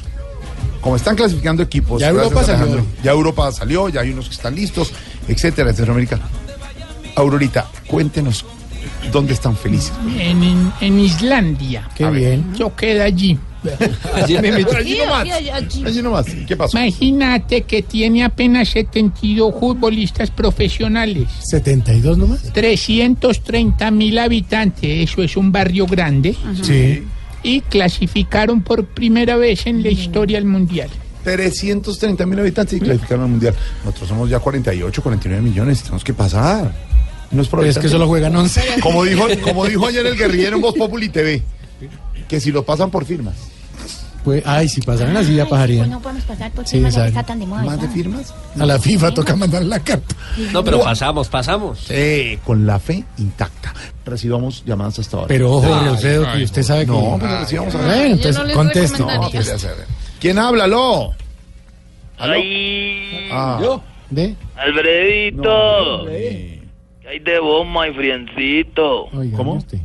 como están clasificando equipos, Ya Europa salió. Alejandro. ya Europa salió, ya hay unos que están listos, etcétera, en Centroamérica. Aurorita, cuéntenos dónde están felices. En, en, en Islandia. Qué bien. Yo quedé allí. Allí me. Allí nomás. allí. Nomás. ¿Qué pasó? Imagínate que tiene apenas 72 futbolistas profesionales. 72 nomás. 330 mil habitantes, eso es un barrio grande. Sí. Y clasificaron por primera vez en la historia al mundial. 330 mil habitantes y clasificaron al mundial. Nosotros somos ya 48, 49 millones. Tenemos que pasar. No es, es que solo juegan 11. Como dijo, como dijo ayer el guerrillero en Voz Populi TV, que si lo pasan por firmas. Pues, ay, si pasaran así ya pasarían. No podemos pasar por Sí, firma, ya que exacto. está tan de moda. ¿Más de firmas? A la FIFA toca mandar la carta. No, pero pasamos, pasamos. Sí, con la fe intacta. Recibamos llamadas hasta ahora. Pero ojo, Ay, Alfredo, ay, que usted sabe que. No, pero recibamos a. Bueno, entonces no les recomendaría. No, saber. ¿Quién habla? ¿Aló? ¿Aló? Ay, Ah, ¿Ve? Alfredito. ¿Qué hay de vos, my friencito? Oiga, ¿Cómo? usted.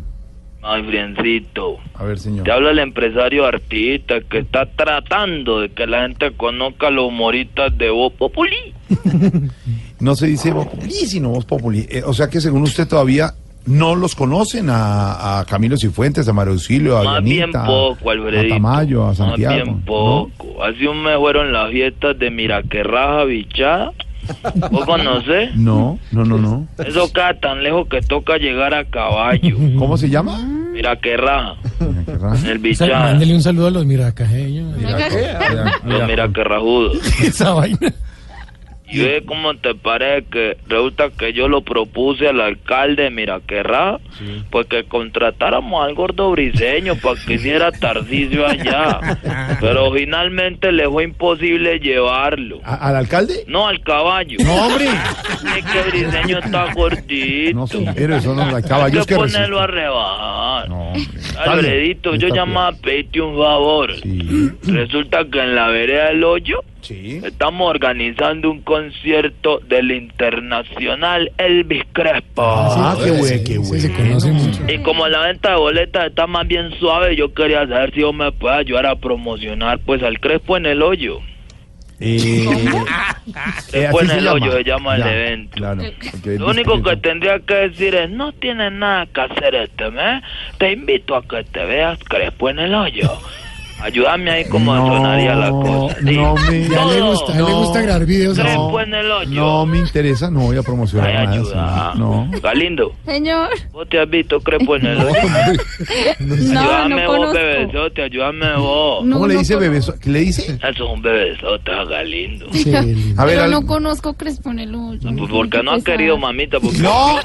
My friencito. a ver, señor. Te habla el empresario artista que está tratando de que la gente conozca los humoristas de Voz Populi. No se dice Voz Populi, sino Voz Populi. Eh, o sea que según usted todavía no los conocen a, a Camilo Cifuentes, a Mario Auxilio, a Más bien Dianita, poco, a Alfredito. Tamayo, a Más Santiago. bien ¿no? poco. Hace un mes fueron las fiestas de Miraquerraja Bichada. ¿Vos conocés? No, no, no, no. Eso queda tan lejos que toca llegar a caballo. ¿Cómo se llama? Qué. En el O sea, Bichada. mándele un saludo a los miracajeños. Mira, mira, Los mira. Miraquerrajudos. Esa vaina. Y ve cómo te parece que resulta que yo lo propuse al alcalde de Miraquerrá, pues que contratáramos al gordo briseño para que hiciera Tarcisio allá. Pero finalmente le fue imposible llevarlo. ¿A- ¿Al alcalde? No, al caballo. No, hombre. Es que briseño está gordito. No, sí, pero eso no, hay Hay caballos que ponerlo a rebajar. No, hombre. Alfredito, yo llamaba a pedirte un favor. Sí. Resulta que en la vereda del hoyo Sí. Estamos organizando un concierto del internacional Elvis Crespo. Ah, qué bueno, qué Sí, bueno. se conoce mucho. Y como la venta de boletas está más bien suave, yo quería saber si vos me puedes ayudar a promocionar pues al Crespo en el hoyo. Eh, Crespo así en el llama. hoyo se llama Ya, el evento. Claro. Lo único que tendría que decir es, no tienes nada que hacer este mes, te invito a que te veas Crespo en el hoyo. Ayúdame ahí como No, sonaría la cosa. Sí. no me- Ya le Todo. gusta, a él le No. gusta grabar videos así. Crespo en el hoyo. No me interesa, no voy a promocionar Ay, nada. ayuda. No. Galindo, Señor. ¿vos te has visto Crespo en el hoyo? No, ayúdame no vos, conozco. bebesote, ayúdame vos. No, ¿Cómo le no dice bebé? ¿Qué le dice? Eso es un bebesote a Galindo. Sí. A ver, Pero al- no conozco Crespo en el hoyo. Pues porque no ha Qué querido mamita, porque No.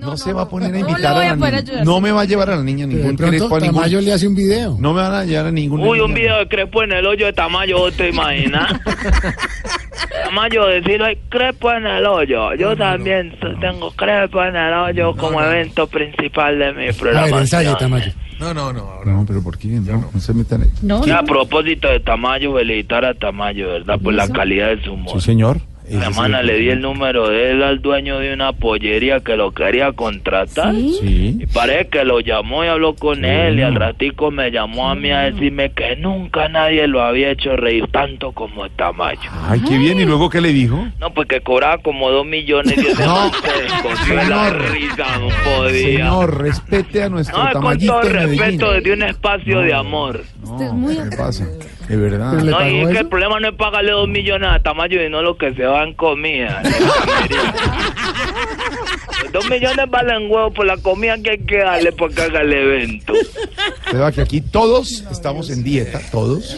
No, se va a poner a invitar a a la niña. ayudar. No me va a llevar a la niña a Pero de ningún pronto a ningún- Tamayo le hace un video. No me van a llevar a ningún. Uy, un video de Crespo en el hoyo de Tamayo, ¿vos te imaginas? Tamayo, decir, hay Crespo en el hoyo. Yo también tengo Crespo en el hoyo como evento principal de mi A programa. ver, ensaye, Tamayo. No, no, no. No, pero ¿por qué? No, no se metan. en- No, Y a propósito de Tamayo, felicitar a Tamayo, ¿verdad? Por la calidad de su humor. Sí, señor. El- le di el número de él al dueño de una pollería que lo quería contratar. Sí. Y parece que lo llamó y habló con él y al ratico me llamó a mí a decirme que nunca nadie lo había hecho reír tanto como Tamayo. Ay, qué bien. ¿Y luego qué le dijo? No, pues que cobraba como dos millones y ese No. man se descosió de la Señor. risa, no podía. Señor, respete a nuestro no, es con Tamayito todo el respeto desde un espacio de amor. No, es muy- ¿Qué pasa? De verdad. Pero No, y es que el problema no es pagarle dos millones a Tamayo, sino lo que se va en comida. Dos millones valen huevo por la comida que hay que darle para que haga el evento. Va que aquí todos estamos en dieta, todos.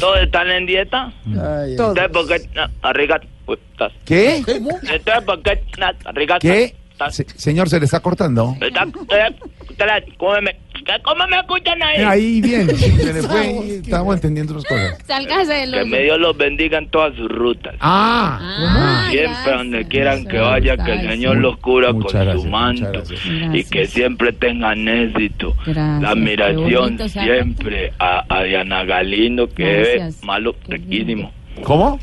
¿Todos están en dieta? Entonces, ¿por qué? pues. ¿Qué? Entonces, ¿por qué? señor, se le está cortando. Eh, usted la- cómeme. ¿Cómo me escuchan ahí? Ahí bien, se le fue y estábamos entendiendo otras cosas. Sálgase del Que hoyo. me Dios los bendiga en todas sus rutas. Ah, Siempre donde quieran que vaya, que el Señor los cubra con su manto y que siempre tengan éxito. Gracias, La admiración bonito, siempre a, a Diana Galindo, que Gracias. bebe malo riquísimo. ¿Cómo?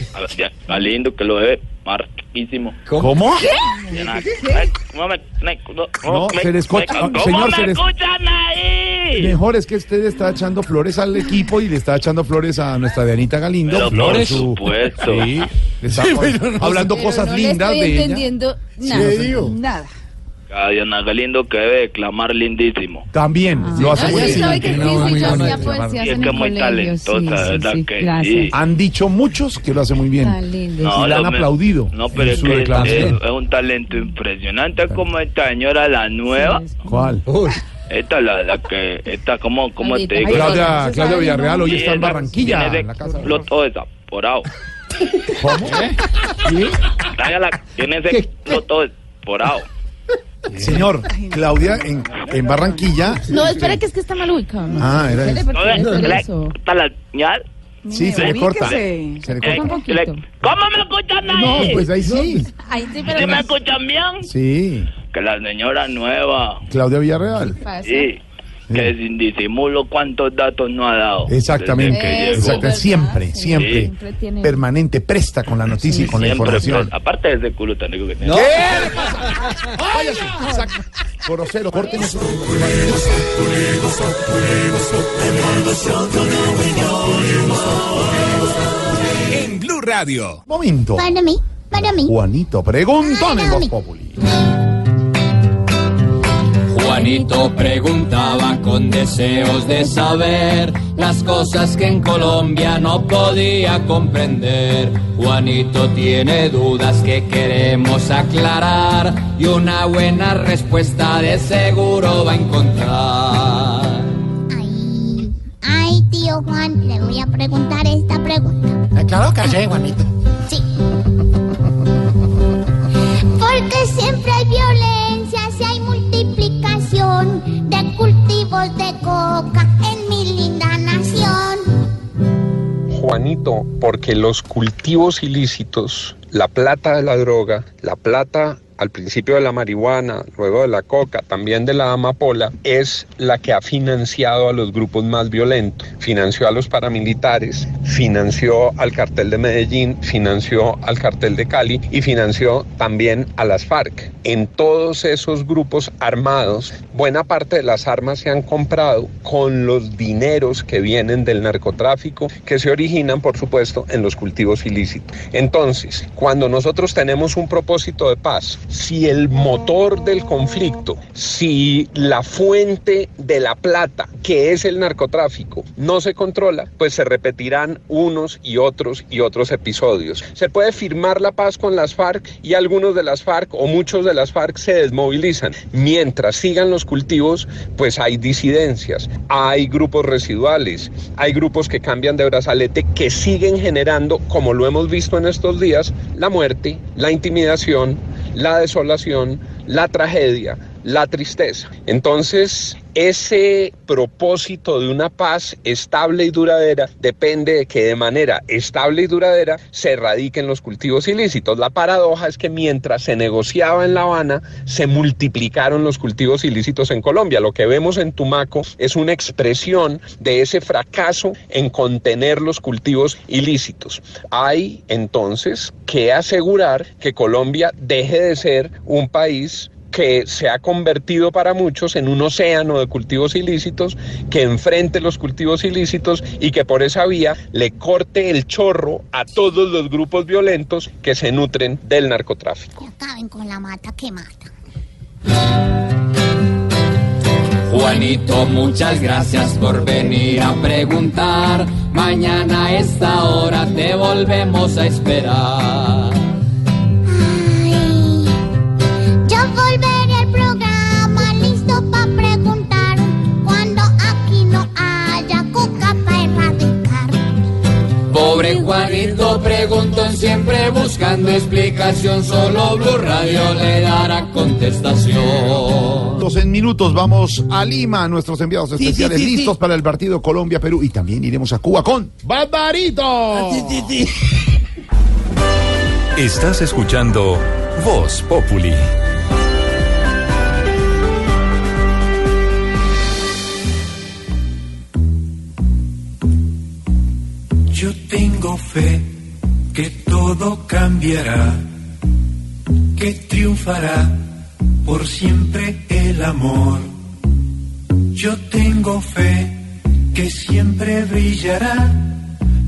Galindo, que lo bebe más riquísimo. ¿Cómo? No, No, se le escucha- ¿Cómo señor, me escuchan ahí? Mejor es que usted está echando flores al equipo y le está echando flores a nuestra Dianita Galindo. Pero por Flores. supuesto. Sí, le está no hablando cosas no lindas le estoy de ella. entendiendo nada. A Diana Galindo que debe declamar lindísimo. También, lo hace Ah, muy bien. que es que muy talentosa, sí, sí, ¿verdad sí, que sí? Han dicho muchos que lo hace muy bien. No, y la han lo me- aplaudido. No, pero es su que es, declaración. es un talento impresionante como esta señora, la nueva. ¿Cuál? Esta, la, la que, esta, ¿cómo, cómo te digo? Claudia, Claudia Villarreal hoy Sí, está en Barranquilla. Tiene en la casa. flow todo desaporado. ¿Cómo? ¿Sí? Tráigala, Tiene ese todo desaporado. Señor, Claudia en, en Barranquilla. No, espera que es que está mal ubicado. ¿no? Ah, era eso. eso. la señal. Sí, se le corta. Se le corta. poquito. ¿Cómo me escuchan No, ahí? pues ahí sí. Ahí sí, ¿Sí me escuchan bien? Sí, Que la señora nueva. Claudia Villarreal. pasa. Sí. Que sin disimulo cuántos datos no ha dado. Exactamente. Siempre, siempre. Siempre tiene- Permanente, presta con la noticia y con la información. pues, aparte de ese culo tan rico que tiene. ¿Qué le pasa? Váyase. Exacto. Grosero, corten eso. En Blue Radio. Momento. Para mí, para mí. Juanito, Voz mí. Populi. Juanito preguntaba con deseos de saber las cosas que en Colombia no podía comprender. Juanito tiene dudas que queremos aclarar y una buena respuesta de seguro va a encontrar. Ay, tío Juan, le voy a preguntar esta pregunta. Claro que sí, Juanito. Sí. Porque siempre hay violencia, de cultivos de coca en mi linda nación. Juanito, porque los cultivos ilícitos, la plata de la droga, la plata al principio de la marihuana, luego de la coca, también de la amapola, es la que ha financiado a los grupos más violentos. Financió a los paramilitares, financió al cartel de Medellín, financió al cartel de Cali y financió también a las FARC. En todos esos grupos armados, buena parte de las armas se han comprado con los dineros que vienen del narcotráfico, que se originan, por supuesto, en los cultivos ilícitos. Entonces, cuando nosotros tenemos un propósito de paz, si el motor del conflicto, si la fuente de la plata, que es el narcotráfico, no se controla, pues se repetirán unos y otros y otros episodios. Se puede firmar la paz con las FARC y algunos de las FARC o muchos de las FARC se desmovilizan. Mientras sigan los cultivos, pues hay disidencias, hay grupos residuales, hay grupos que cambian de brazalete que siguen generando, como lo hemos visto en estos días, la muerte, la intimidación, la desolación, la tragedia, la tristeza. Entonces, ese propósito de una paz estable y duradera depende de que de manera estable y duradera se erradiquen los cultivos ilícitos. La paradoja es que mientras se negociaba en La Habana, se multiplicaron los cultivos ilícitos en Colombia. Lo que vemos en Tumaco es una expresión de ese fracaso en contener los cultivos ilícitos. Hay entonces que asegurar que Colombia deje de ser un país que se ha convertido para muchos en un océano de cultivos ilícitos, que enfrente los cultivos ilícitos y que por esa vía le corte el chorro a todos los grupos violentos que se nutren del narcotráfico. Acaben con la mata que mata. Juanito, muchas gracias por venir a preguntar. Mañana a esta hora te volvemos a esperar. Pobre Juanito preguntó en Siempre buscando explicación, solo Blue Radio le dará contestación. Dos en minutos vamos a Lima, nuestros enviados sí, especiales sí, sí. listos para el partido Colombia-Perú y también iremos a Cuba con Barbarito. Estás escuchando Voz Populi. Yo tengo fe que todo cambiará, que triunfará por siempre el amor. Yo tengo fe que siempre brillará,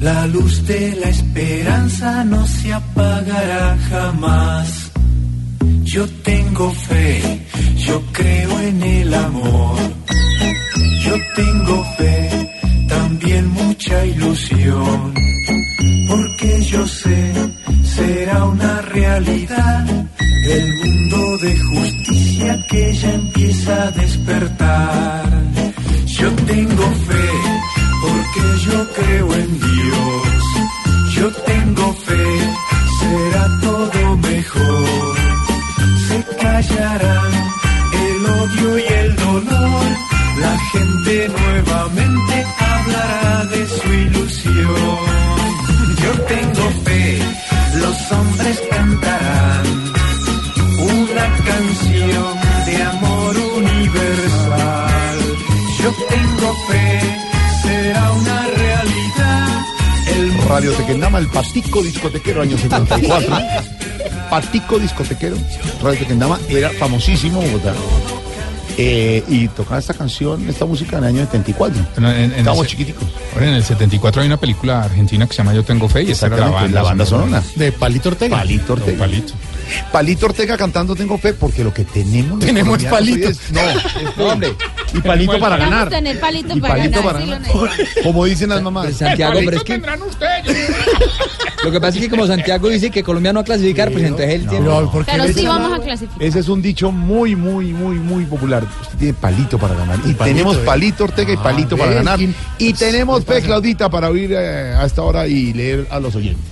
la luz de la esperanza no se apagará jamás. Yo tengo fe, yo creo en el amor. Yo tengo fe, mucha ilusión, porque yo sé, será una realidad el mundo de justicia que ya empieza a despertar. Radio Tequendama, el patico discotequero, año 74. patico discotequero, Radio Tequendama, era famosísimo Bogotá. Eh, y tocaba esta canción, esta música en el año 74. En- en- en Estábamos chiquiticos. Ahora, en el 74 hay una película argentina que se llama Yo Tengo Fe y esa era la banda, la banda sonora. De Palito Ortega. Palito Ortega. Palito. Palito Ortega cantando Tengo Fe porque lo que tenemos. Tenemos palito. es- no, es- no, hombre. Y palito para Vamos a ganar. tener palito Y para palito ganar. para ganar. Como dicen las mamás. Santiago, pero es que tendrán ustedes. lo que pasa es que como Santiago dice que Colombia no va a clasificar, pues entonces él tiene... Pero, ¿por qué Pero le sí vamos a clasificar. Ese es un dicho muy, muy, muy, muy popular. Usted tiene palito para ganar. Y, palito, tenemos ¿eh? palito Ortega y Ah, palito para ganar. ¿Quién- Y tenemos fe, Claudita, para oír eh, a esta hora y leer a los oyentes.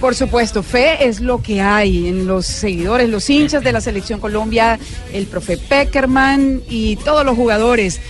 Por supuesto, fe es lo que hay en los seguidores, los hinchas de la selección Colombia, el profe Peckerman y todos los jugadores.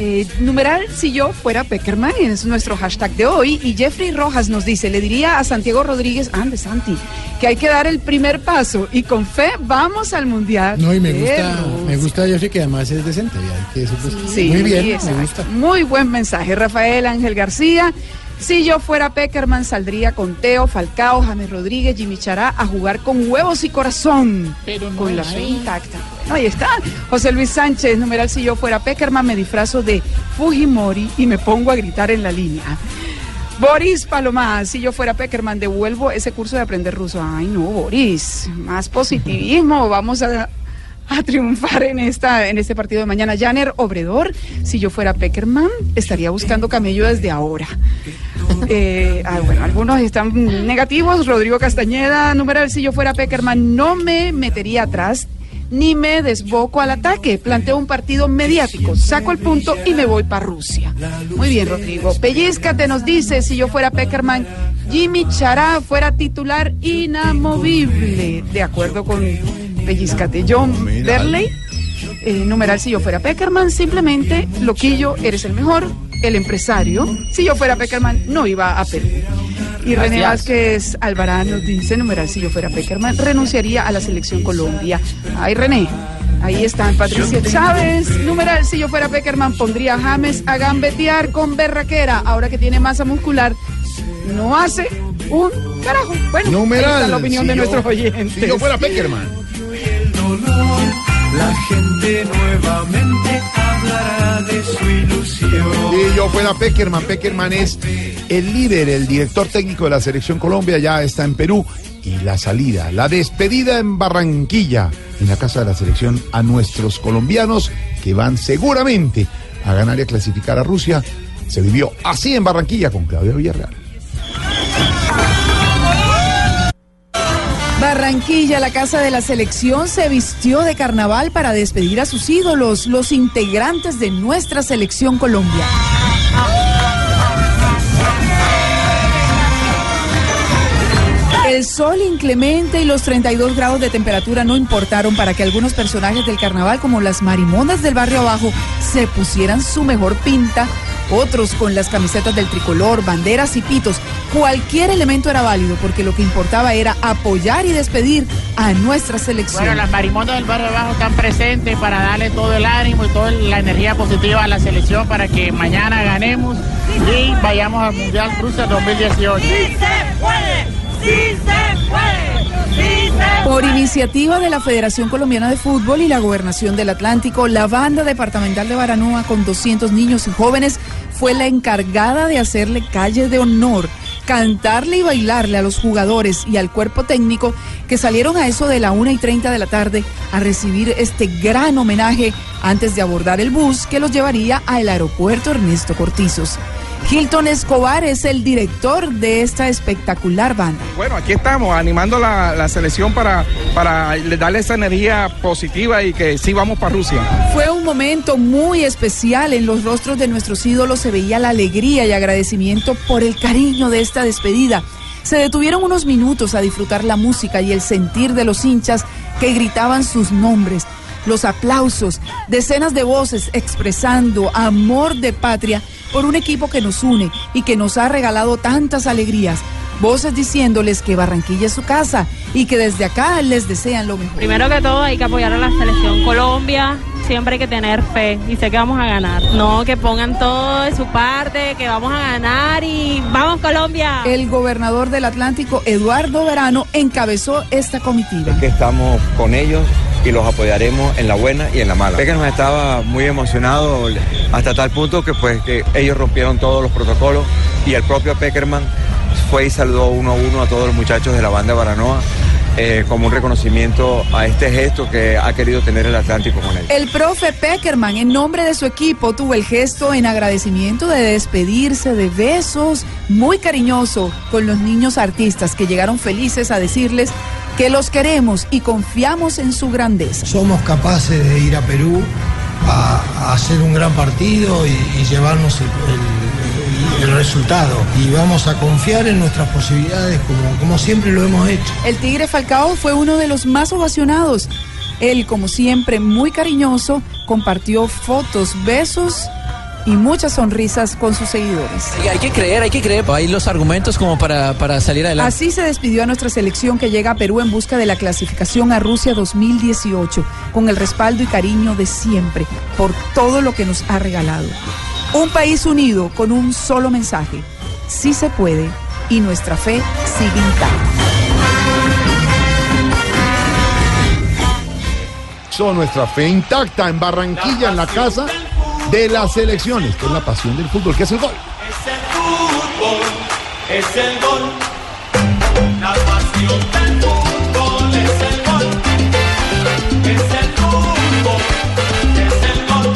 Eh, numeral, si yo fuera Peckerman, es nuestro hashtag de hoy. Y Jeffrey Rojas nos dice, le diría a Santiago Rodríguez, ande Santi, que hay que dar el primer paso y con fe vamos al Mundial. No, y me gusta, Rusia". me gusta Jeffrey que además es decente. que. Sí, Muy bien, me gusta. Muy buen mensaje, Rafael Ángel García. Si yo fuera Peckerman, saldría con Teo, Falcao, James Rodríguez, Jimmy Chará a jugar con huevos y corazón. Pero no con la fe intacta. Bueno, ahí está. José Luis Sánchez, numeral, si yo fuera Peckerman, me disfrazo de Fujimori y me pongo a gritar en la línea. Boris Palomá, si yo fuera Peckerman, devuelvo ese curso de aprender ruso. Ay, no, Boris, más positivismo. Vamos a, a triunfar en, esta, en este partido de mañana. Janer Obredor, si yo fuera Peckerman, estaría buscando camello desde ahora. Eh, ah, bueno, algunos están negativos. Rodrigo Castañeda, numeral, si yo fuera Peckerman, no me metería atrás ni me desboco al ataque. Planteo un partido mediático, saco el punto y me voy para Rusia. Muy bien, Rodrigo. Pellizcate nos dice, si yo fuera Peckerman, Jimmy Chará fuera titular inamovible. De acuerdo con Pellizcate. John Derley, eh, numeral, si yo fuera Peckerman, simplemente, loquillo, eres el mejor, el empresario. Si yo fuera Peckerman, no iba a Perú. Y René Gracias. Vázquez Alvarán nos dice, numeral, si yo fuera Peckerman, renunciaría a la selección Colombia. Ay, René. Ahí están Patricia Chávez, numeral, si yo fuera Peckerman, pondría a James a gambetear con berraquera, ahora que tiene masa muscular, no hace un carajo. Bueno, Numeral. está la opinión si de yo- nuestros oyentes. Si yo fuera Peckerman. La gente nuevamente hablará de su ilusión. Si yo fuera Peckerman, Peckerman es el líder, el director técnico de la selección Colombia, ya está en Perú. Y la salida, la despedida en Barranquilla, en la casa de la selección, a nuestros colombianos que van seguramente a ganar y a clasificar a Rusia, se vivió así en Barranquilla con Claudia Villarreal. Barranquilla, la casa de la selección, se vistió de carnaval para despedir a sus ídolos, los integrantes de nuestra selección Colombia. El sol inclemente y los 32 grados de temperatura no importaron para que algunos personajes del carnaval, como las marimonas del barrio abajo, se pusieran su mejor pinta. Otros con las camisetas del tricolor, banderas y pitos. Cualquier elemento era válido porque lo que importaba era apoyar y despedir a nuestra selección. Bueno, las marimondas del barrio abajo están presentes para darle todo el ánimo y toda la energía positiva a la selección para que mañana ganemos y vayamos al Mundial Rusia 2018. Por iniciativa de la Federación Colombiana de Fútbol y la Gobernación del Atlántico, la banda departamental de Baranoa con 200 niños y jóvenes fue la encargada de hacerle calle de honor, cantarle y bailarle a los jugadores y al cuerpo técnico que salieron a eso de la 1 y 30 de la tarde a recibir este gran homenaje antes de abordar el bus que los llevaría al aeropuerto Ernesto Cortizos. Hilton Escobar es el director de esta espectacular banda. Bueno, aquí estamos animando la, la selección para, para darle esa energía positiva y que sí vamos para Rusia. Fue un momento muy especial. En los rostros de nuestros ídolos se veía la alegría y agradecimiento por el cariño de esta despedida. Se detuvieron unos minutos a disfrutar la música y el sentir de los hinchas que gritaban sus nombres. Los aplausos, decenas de voces expresando amor de patria por un equipo que nos une y que nos ha regalado tantas alegrías. Voces diciéndoles que Barranquilla es su casa y que desde acá les desean lo mejor. Primero que todo hay que apoyar a la selección Colombia, siempre hay que tener fe y sé que vamos a ganar. No, que pongan todo de su parte, que vamos a ganar y vamos Colombia. El gobernador del Atlántico, Eduardo Verano, encabezó esta comitiva. que estamos con ellos y los apoyaremos en la buena y en la mala. Peckerman estaba muy emocionado hasta tal punto que pues ellos rompieron todos los protocolos y el propio Peckerman fue y saludó uno a uno a todos los muchachos de la banda Baranoa eh, como un reconocimiento a este gesto que ha querido tener el Atlántico con él. El profe Peckerman, en nombre de su equipo, tuvo el gesto en agradecimiento de despedirse de besos muy cariñoso con los niños artistas que llegaron felices a decirles que los queremos y confiamos en su grandeza. somos capaces de ir a Perú a, a hacer un gran partido y, y llevarnos el, el- el resultado. Y vamos a confiar en nuestras posibilidades como, como siempre lo hemos hecho. El Tigre Falcao fue uno de los más ovacionados. Él, como siempre, muy cariñoso, compartió fotos, besos y muchas sonrisas con sus seguidores. Y hay que creer, hay que creer. Hay los argumentos como para, para salir adelante. Así se despidió a nuestra selección que llega a Perú en busca de la clasificación a Rusia 2018, con el respaldo y cariño de siempre por todo lo que nos ha regalado. Un país unido con un solo mensaje. Sí se puede y nuestra fe sigue intacta. Son nuestra fe intacta en Barranquilla, en la casa de las selecciones, que es la pasión del fútbol, que es el gol. fútbol es el gol. La pasión del fútbol es el gol. Es el fútbol, es el gol.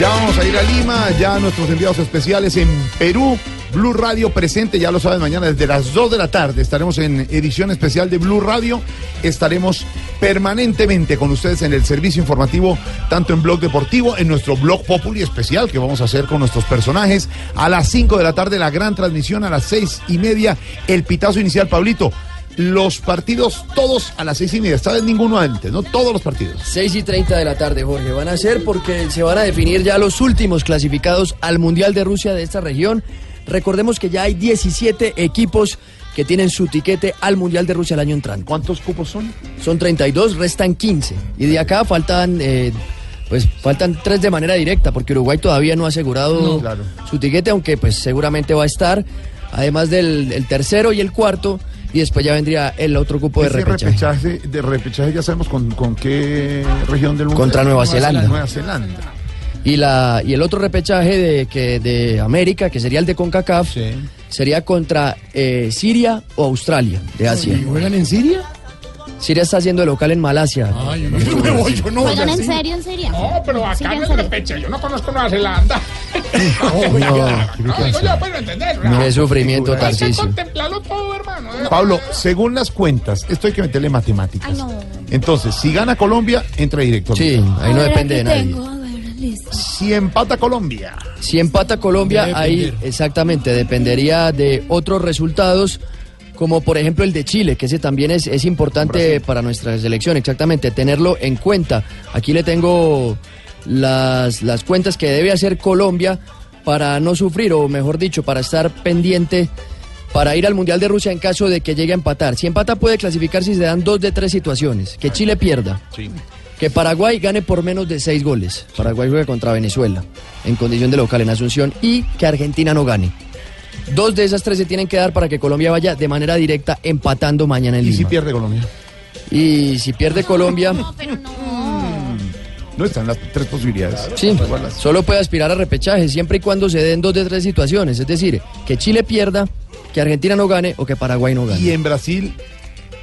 Ya vamos a ir a Lima, ya nuestros enviados especiales en Perú. Blue Radio presente, ya lo saben, mañana desde las 2 de la tarde estaremos en edición especial de Blue Radio. Estaremos permanentemente con ustedes en el servicio informativo, tanto en Blog Deportivo, en nuestro Blog Populi especial que vamos a hacer con nuestros personajes. A las 5 de la tarde la gran transmisión, a las seis y media el pitazo inicial, Pablito. Los partidos todos a las seis y media, esta vez ninguno antes, ¿no? Todos los partidos. 6 y 30 de la tarde, Jorge. Van a ser porque se van a definir ya los últimos clasificados al Mundial de Rusia de esta región. Recordemos que ya hay 17 equipos que tienen su tiquete al Mundial de Rusia el año entrante. ¿Cuántos cupos son? Son 32, restan 15. Y de acá faltan, eh, pues faltan tres de manera directa, porque Uruguay todavía no ha asegurado No, claro. su tiquete, aunque pues seguramente va a estar. Además del el tercero y el cuarto, y después ya vendría el otro cupo de repechaje. repechaje, de repechaje ya sabemos con, con qué región del mundo. Contra Nueva Zelanda. Nueva Zelanda. Y, la, y el otro repechaje de, que, de América, que sería el de CONCACAF, sería contra eh, Siria o Australia de Asia. ¿Y juegan en Siria? Siria está haciendo de local en Malasia. yo me voy, yo no ¿Juegan en serio, en serio? No, pero acá Sí, no en es repeche. Yo no conozco Nueva Zelanda. No, No, digo yo, pero entender. sufrimiento, Hay que contemplarlo todo, hermano. ¿eh? Pablo, según las cuentas, esto hay que meterle matemáticas. Ay, no. Entonces, si gana Colombia, entra directo. Sí, ahí no depende de nadie. Listo. Si empata Colombia. Si empata Colombia, Debe ahí depender. exactamente dependería de otros resultados, como por ejemplo el de Chile, que ese también es, es importante para nuestra selección, exactamente, tenerlo en cuenta. Aquí le tengo las, las cuentas que debe hacer Colombia para no sufrir, o mejor dicho, para estar pendiente para ir al Mundial de Rusia en caso de que llegue a empatar. Si empata puede clasificar si se dan dos de tres situaciones. Que Chile pierda. Que Paraguay gane por menos de seis goles. Paraguay juega contra Venezuela en condición de local en Asunción y que Argentina no gane. Dos de esas tres se tienen que dar para que Colombia vaya de manera directa empatando mañana en ¿Y Lima. si pierde Colombia? Y si pierde Colombia, No están las tres posibilidades. sí, solo puede aspirar a repechaje siempre y cuando se den dos de tres situaciones. Es decir, que Chile pierda, que Argentina no gane o que Paraguay no gane. Y en Brasil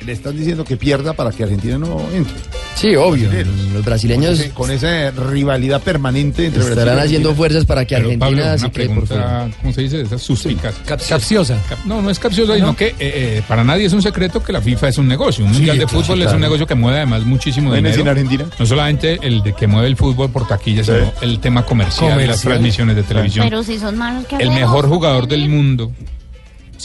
le están diciendo que pierda para que Argentina no entre. Sí, obvio. Los brasileños Con, ese- con esa rivalidad permanente entre Brasil estarán y haciendo fuerzas para que Pero, Argentina Pablo, se una quede por fuera. ¿cómo se dice? Esa suspicaz. Capciosa. Cap- No, no es capciosa, sino que eh, eh, para nadie es un secreto que la FIFA es un negocio. Un Sí, mundial de fútbol sí, es un negocio que mueve además muchísimo ¿Ven dinero. en Argentina? No solamente el de que mueve el fútbol por taquilla, sino el tema comercial, de las Comercial. transmisiones de televisión. Pero si son malos que El mejor jugador del mundo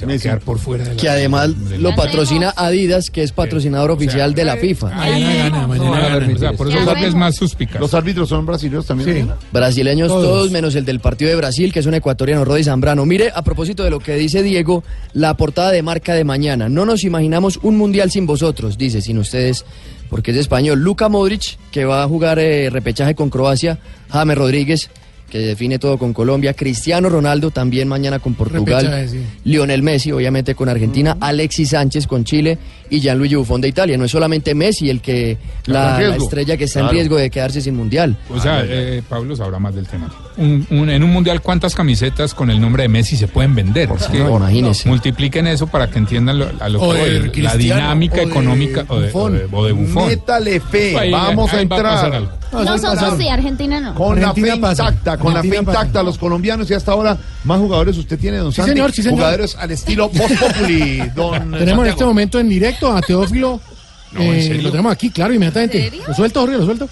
se va a quedar por fuera de la Que además lo patrocina Adidas, que es patrocinador oficial de la FIFA. Mañana gana, mañana No, gana. o sea, por eso es más suspicaz. Los árbitros son brasileños también. ¿no? Brasileños Todos. todos. menos el del partido de Brasil, que es un ecuatoriano, Rodi Zambrano. Mire, a propósito de lo que dice Diego, la portada de marca de mañana. No nos imaginamos un mundial sin vosotros, dice, sin ustedes, porque es español. Luka Modric, que va a jugar eh, repechaje con Croacia. James Rodríguez, que define todo con Colombia. Cristiano Ronaldo, también mañana con Portugal. Repechaje, sí. Lionel Messi, obviamente con Argentina, Alexis Sánchez con Chile y Gianluigi Buffon de Italia. No es solamente Messi el que la, estrella que está Claro. en riesgo de quedarse sin mundial. O sea, eh, Pablo sabrá más del tema. Un- un- en un mundial, ¿cuántas camisetas con el nombre de Messi se pueden vender? Favor, imagínese. Multipliquen eso para que entiendan lo, a lo O que de voy, la dinámica o de económica o de, o Buffon. de, o de Buffon. Métale fe, Ahí, vamos a ahí va a pasar entrar. algo. No, Nosotros sí, Argentina no. Con Argentina la fe pasa. intacta, con la fe pasa. intacta, los colombianos y hasta ahora más jugadores usted tiene, don Sí, Santi. señor, sí, señor. Jugadores al estilo Voz Populi, don Tenemos en este momento en directo a Teófilo. No, ¿en Eh, serio? lo tenemos aquí, claro, inmediatamente. Lo suelto, Jorge, lo suelto.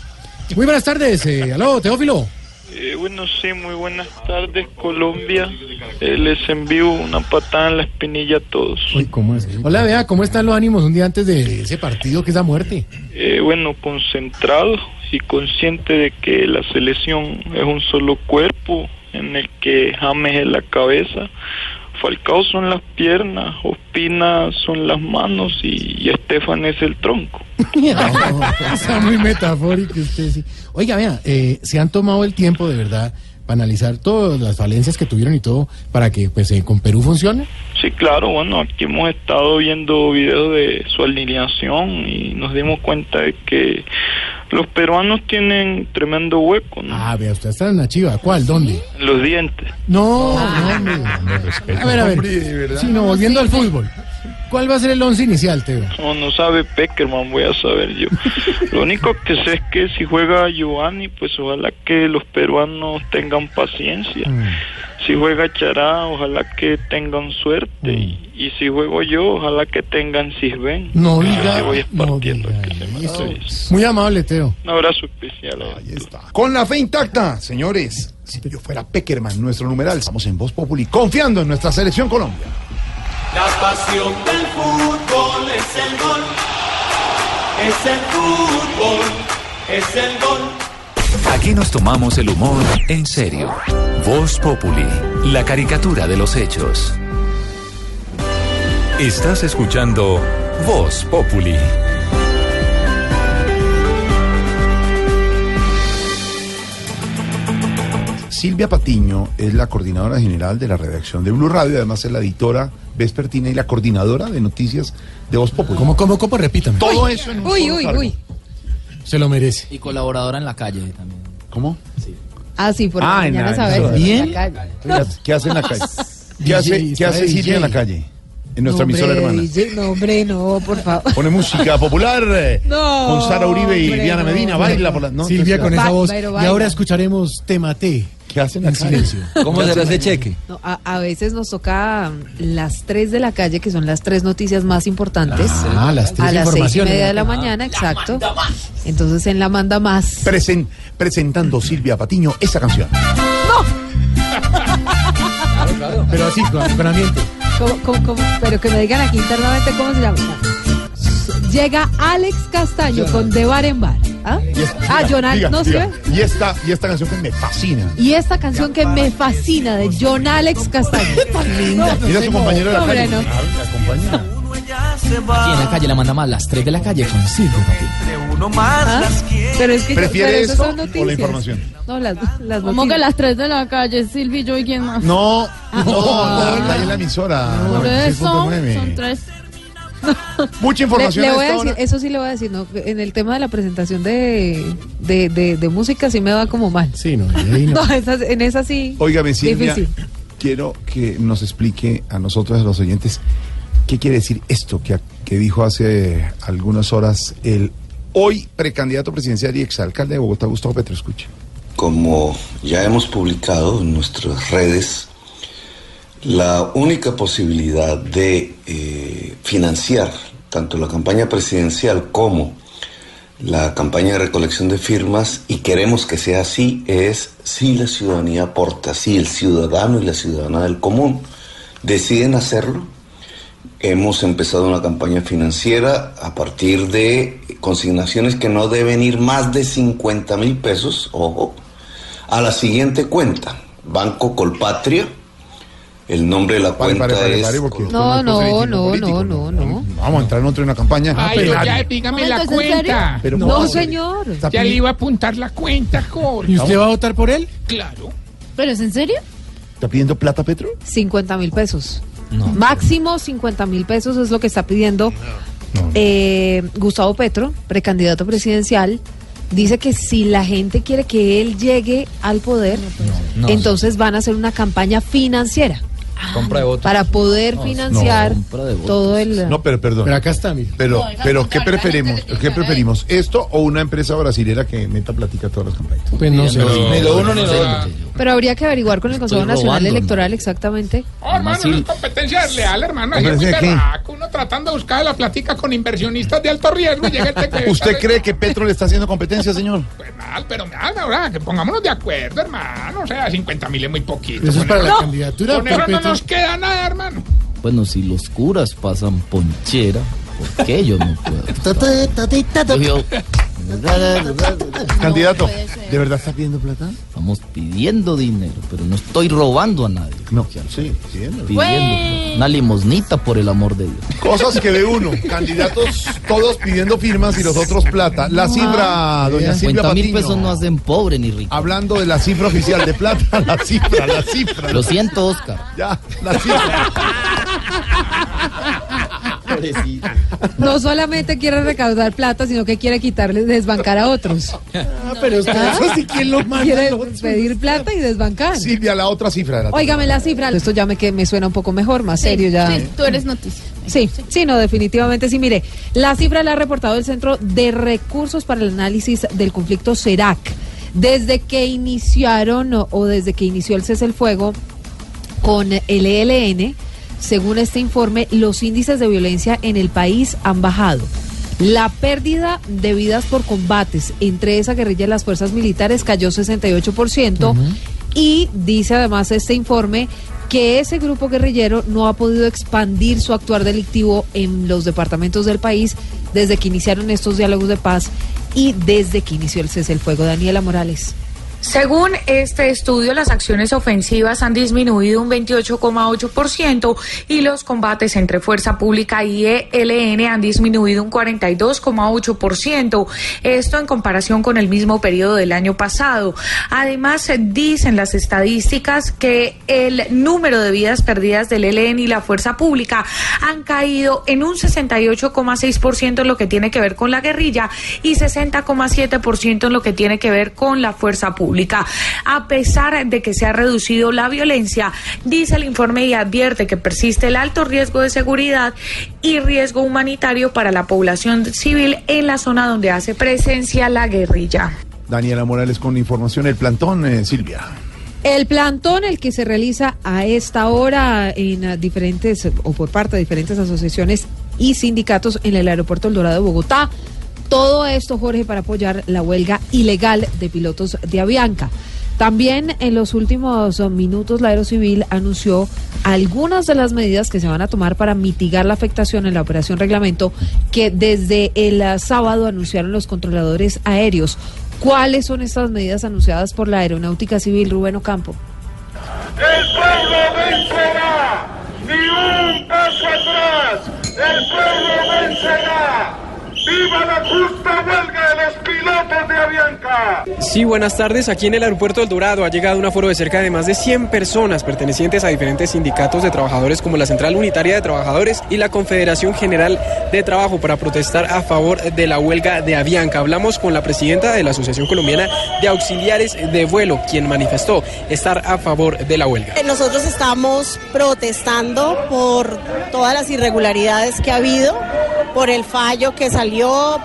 Muy buenas tardes. eh, aló, Teófilo. Eh, bueno, sí, muy buenas tardes, Colombia. Eh, les envío una patada en la espinilla a todos. Uy, ¿cómo es? Hola, vea, ¿cómo están los ánimos un día antes de ese partido que es la muerte? Eh, bueno, concentrado y consciente de que la selección es un solo cuerpo en el que James es la cabeza, Falcao son las piernas, Ospina son las manos y, y Estefan es el tronco. Está muy metafórico usted, sí. Oiga, vea, eh, se han tomado el tiempo de verdad para analizar todas las falencias que tuvieron y todo para que pues eh, con Perú funcione. Sí, claro, bueno, aquí hemos estado viendo videos de su alineación y nos dimos cuenta de que los peruanos tienen tremendo hueco ¿no? Ah, vea, usted está en la chiva. ¿Cuál? ¿Dónde? los dientes. No, no, hombre. A ver, a ver. Sí, no, volviendo al fútbol. ¿Cuál va a ser el once inicial, Teo? No, no sabe Peckerman, voy a saber yo. Lo único que sé es que si juega Giovanni, pues ojalá que los peruanos tengan paciencia. Si juega Chará, ojalá que tengan suerte. Y, y si juego yo, ojalá que tengan Sisben. No diga, voy no diga que se me eso. hace. Muy amable, Teo. Un abrazo especial. Ahí está. Con la fe intacta, señores. Si yo fuera Peckerman, nuestro numeral, estamos en Voz Populi, confiando en nuestra selección Colombia. La pasión del fútbol es el gol. Es el fútbol, es el gol. Aquí nos tomamos el humor en serio. Voz Populi, la caricatura de los hechos. Estás escuchando Voz Populi. Silvia Patiño es la coordinadora general de la redacción de Blue Radio, además es la editora vespertina y la coordinadora de noticias de Voz Populi. ¿Cómo, cómo, cómo? Repítame. Todo eso en un Uy, uy, cargo. uy. Se lo merece. Y colaboradora en la calle también. ¿Cómo? Ah, sí, por Ah, mañana la- saber. ¿Bien? en la calle. ¿Qué hace- ¿Qué hace en la calle? ¿Qué hace, qué hace Silvia en la calle? En nuestra No, emisora hermana. DJ, No, hombre, no, por favor. Pone música popular eh, No, con Sara Uribe y hombre, Diana no, Medina, hombre. baila por la... no, Silvia con esa voz. pero Y baila. ahora escucharemos Temate. ¿Qué hacen En silencio. ¿Cómo será ese cheque? No, a, a veces nos toca mm, las 3 de la calle, que son las tres noticias más importantes. Ah, las tres A las seis y media de la mañana, exacto. Entonces en la manda más. Presen- presentando Silvia Patiño esa canción. Pero así, con, con ambiente. ¿Cómo- cómo- cómo? Pero que me digan aquí internamente cómo se llama. Llega Alex Castaño con De Bar en Bar. ¿Ah? Y Ah, diga, Jonal, diga, no diga. sé. Y esta, y esta canción que me fascina. Y esta canción que me fascina de John Alex Castaño. Mira a su compañero de la calle. no. Ah, acompaña. Aquí en la calle la manda más las 3 de la calle con Silvia Patiño. ¿Ah? Pero es que ¿Prefiere pero son o la noticias. información? No, las, las noticias. que las 3 de la calle, Silvi, yo y quién más. No, Ah, no, la, la emisora. Por eso, 96.9. son tres. Mucha Le, información le a voy a esta decir, hora. eso sí le voy a decir, ¿no? En el tema de la presentación de, de, de, de música sí me va como mal. Sí, no, no. No, esas- en esa sí. Óigame, Silvia, Difícil. quiero que nos explique a nosotros, a los oyentes, qué quiere decir esto que, que dijo hace algunas horas el hoy precandidato presidencial y exalcalde de Bogotá, Gustavo Petro. Escuche. Como ya hemos publicado en nuestras redes, la única posibilidad de eh, financiar tanto la campaña presidencial como la campaña de recolección de firmas, y queremos que sea así, es si la ciudadanía aporta, si el ciudadano y la ciudadana del común deciden hacerlo. Hemos empezado una campaña financiera a partir de consignaciones que no deben ir más de 50 mil pesos, ojo, a la siguiente cuenta, Banco Colpatria. El nombre de la Pare, cuenta pare, pare, es... pare, No, no, no, no, no, no. Vamos a entrar en otro en una campaña. Ay, pero ya, dígame la cuenta. Pero No, señor. Ya le iba a apuntar la cuenta, Jorge. ¿Y usted va a votar por él? Claro. ¿Pero es en serio? ¿Está pidiendo plata, Petro? 50 mil pesos. No. Máximo 50 mil pesos es lo que está pidiendo eh, Gustavo Petro, precandidato presidencial. Dice que si la gente quiere que él llegue al poder, no. entonces van a hacer una campaña financiera Compra de votos. para poder financiar todo el... No, pero perdón. Pero acá está, mire. Pero, pero ¿qué preferimos? ¿Qué preferimos? ¿Esto o una empresa brasilera que meta platica a todas las campañas? Pues no sé. Ni lo uno ni lo otro. Pero habría que averiguar con el Consejo Estoy Nacional robando, Electoral exactamente. Oh, hermano, sí. no es competencia desleal, hermano. Ahí es muy Uno tratando de buscar la platica con inversionistas de alto riesgo y llega que... ¿Usted cree que Petro le está haciendo competencia, señor? Pues mal, pero nada, ahora que pongámonos de acuerdo, hermano. O sea, 50 mil es muy poquito. Eso es Con para eso- la No, candidatura. Nos queda nada, hermano. Bueno, si los curas pasan ponchera, ¿por qué yo no puedo? Yo- Candidato, ¿de verdad está pidiendo plata? Estamos pidiendo dinero, pero no estoy robando a nadie. No, sí, pidiendo. Pidiendo una limosnita por el amor de Dios. Cosas que ve uno. Candidatos todos pidiendo firmas y los otros plata. La cifra, doña Silvia 50 mil pesos no hacen pobre ni rico. Hablando de la cifra oficial de plata, la cifra, la cifra. Lo siento, Oscar. Ya, la cifra. No solamente quiere recaudar plata, sino que quiere quitarle, desbancar a otros. Ah, pero es que eso sí, ¿quién lo manda? Quiere pedir plata y desbancar. Silvia, la otra cifra. la Óigame la cifra. Esto ya me, que me suena un poco mejor, más serio ya. Sí, tú eres noticia. Sí, sí, no, definitivamente sí. Mire, la cifra la ha reportado el Centro de Recursos para el Análisis del Conflicto CERAC. Desde que iniciaron o, o desde que inició el cese el fuego con el ELN, según este informe, los índices de violencia en el país han bajado. La pérdida de vidas por combates entre esa guerrilla y las fuerzas militares cayó 68% y dice además este informe que ese grupo guerrillero no ha podido expandir su actuar delictivo en los departamentos del país desde que iniciaron estos diálogos de paz y desde que inició el cese el fuego. Daniela Morales. Según este estudio, las acciones ofensivas han disminuido un 28,8% y los combates entre Fuerza Pública y ELN han disminuido un 42,8%. Esto en comparación con el mismo periodo del año pasado. Además, dicen las estadísticas que el número de vidas perdidas del ELN y la Fuerza Pública han caído en un 68,6% en lo que tiene que ver con la guerrilla y 60,7% en lo que tiene que ver con la Fuerza Pública. A pesar de que se ha reducido la violencia, dice el informe y advierte que persiste el alto riesgo de seguridad y riesgo humanitario para la población civil en la zona donde hace presencia la guerrilla. Daniela Morales con información. El plantón, eh, Silvia. El plantón, el que se realiza a esta hora en eh, diferentes, o por parte de diferentes asociaciones y sindicatos en el aeropuerto El Dorado de Bogotá. Todo esto, Jorge, para apoyar la huelga ilegal de pilotos de Avianca. También en los últimos minutos la Aerocivil anunció algunas de las medidas que se van a tomar para mitigar la afectación en la operación reglamento que desde el sábado anunciaron los controladores aéreos. ¿Cuáles son estas medidas anunciadas por la Aeronáutica Civil, Rubén Ocampo? El pueblo vencerá, ni un paso atrás, el pueblo vencerá. ¡Viva la justa huelga de los pilotos de Avianca! Sí, buenas tardes. Aquí en el aeropuerto del Dorado ha llegado un aforo de cerca de más de 100 personas pertenecientes a diferentes sindicatos de trabajadores como la Central Unitaria de Trabajadores y la Confederación General de Trabajo para protestar a favor de la huelga de Avianca. Hablamos con la presidenta de la Asociación Colombiana de Auxiliares de Vuelo, quien manifestó estar a favor de la huelga. Nosotros estamos protestando por todas las irregularidades que ha habido, por el fallo que salió,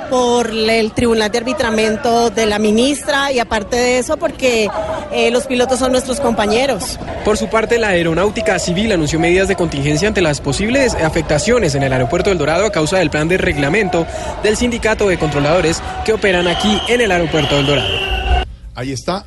por el Tribunal de Arbitramento de la ministra y aparte de eso porque eh, los pilotos son nuestros compañeros. Por su parte, la Aeronáutica Civil anunció medidas de contingencia ante las posibles afectaciones en el aeropuerto del Dorado a causa del plan de reglamento del sindicato de controladores que operan aquí en el aeropuerto del Dorado. Ahí está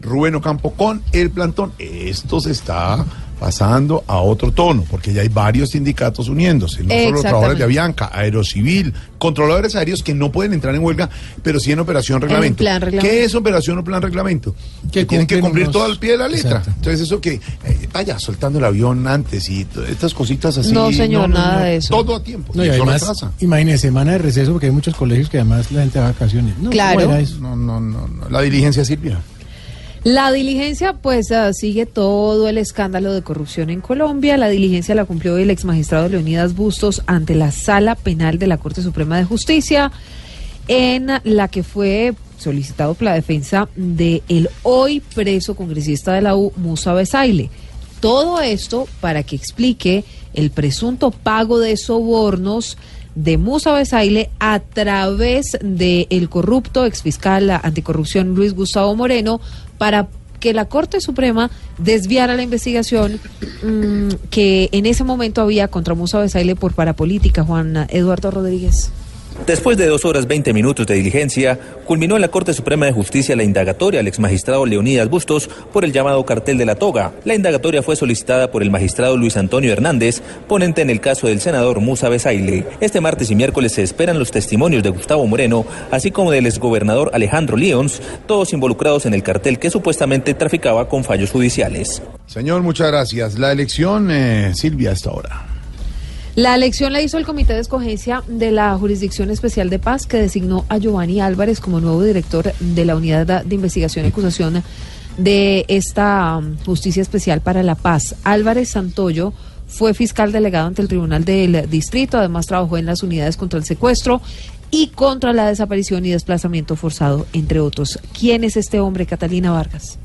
Rubén Ocampo con el plantón. Esto se está pasando a otro tono, porque ya hay varios sindicatos uniéndose, no solo los trabajadores de Avianca, Aerocivil, controladores aéreos que no pueden entrar en huelga, pero sí en operación reglamento. plan reglamento. ¿Qué es operación o plan reglamento? Que tienen que cumplir unos- todo al pie de la letra. Exacto. Entonces eso que eh, vaya soltando el avión antes y estas cositas así. No, señor, nada de eso. Todo a tiempo. No, y además, imagínese, semana de receso, porque hay muchos colegios que además la gente va a vacaciones. No, Claro. ¿cómo era eso? No, no, no, no. La diligencia Silvia. La diligencia, pues ah, sigue todo el escándalo de corrupción en Colombia. La diligencia la cumplió el ex magistrado Leonidas Bustos ante la Sala Penal de la Corte Suprema de Justicia, en la que fue solicitado por la defensa de el hoy preso congresista de la U, Musa Besaile. Todo esto para que explique el presunto pago de sobornos de Musa Besaile a través del corrupto exfiscal anticorrupción Luis Gustavo Moreno para que la Corte Suprema desviara la investigación mm, que en ese momento había contra Musa Besaile por parapolítica, Juan Eduardo Rodríguez. Después de dos horas 20 minutos de diligencia, culminó en la Corte Suprema de Justicia la indagatoria al exmagistrado Leonidas Bustos por el llamado cartel de la toga. La indagatoria fue solicitada por el magistrado Luis Antonio Hernández, ponente en el caso del senador Musa Besaile. Este martes y miércoles se esperan los testimonios de Gustavo Moreno, así como del exgobernador Alejandro Leons, todos involucrados en el cartel que supuestamente traficaba con fallos judiciales. Señor, muchas gracias. La elección, eh, Silvia, hasta ahora. La elección la hizo el Comité de Escogencia de la Jurisdicción Especial de Paz, que designó a Giovanni Álvarez como nuevo director de la Unidad de Investigación y Acusación de esta um, Justicia Especial para la Paz. Álvarez Santoyo fue fiscal delegado ante el Tribunal del Distrito, además trabajó en las unidades contra el secuestro y contra la desaparición y desplazamiento forzado, entre otros. ¿Quién es este hombre, Catalina Vargas?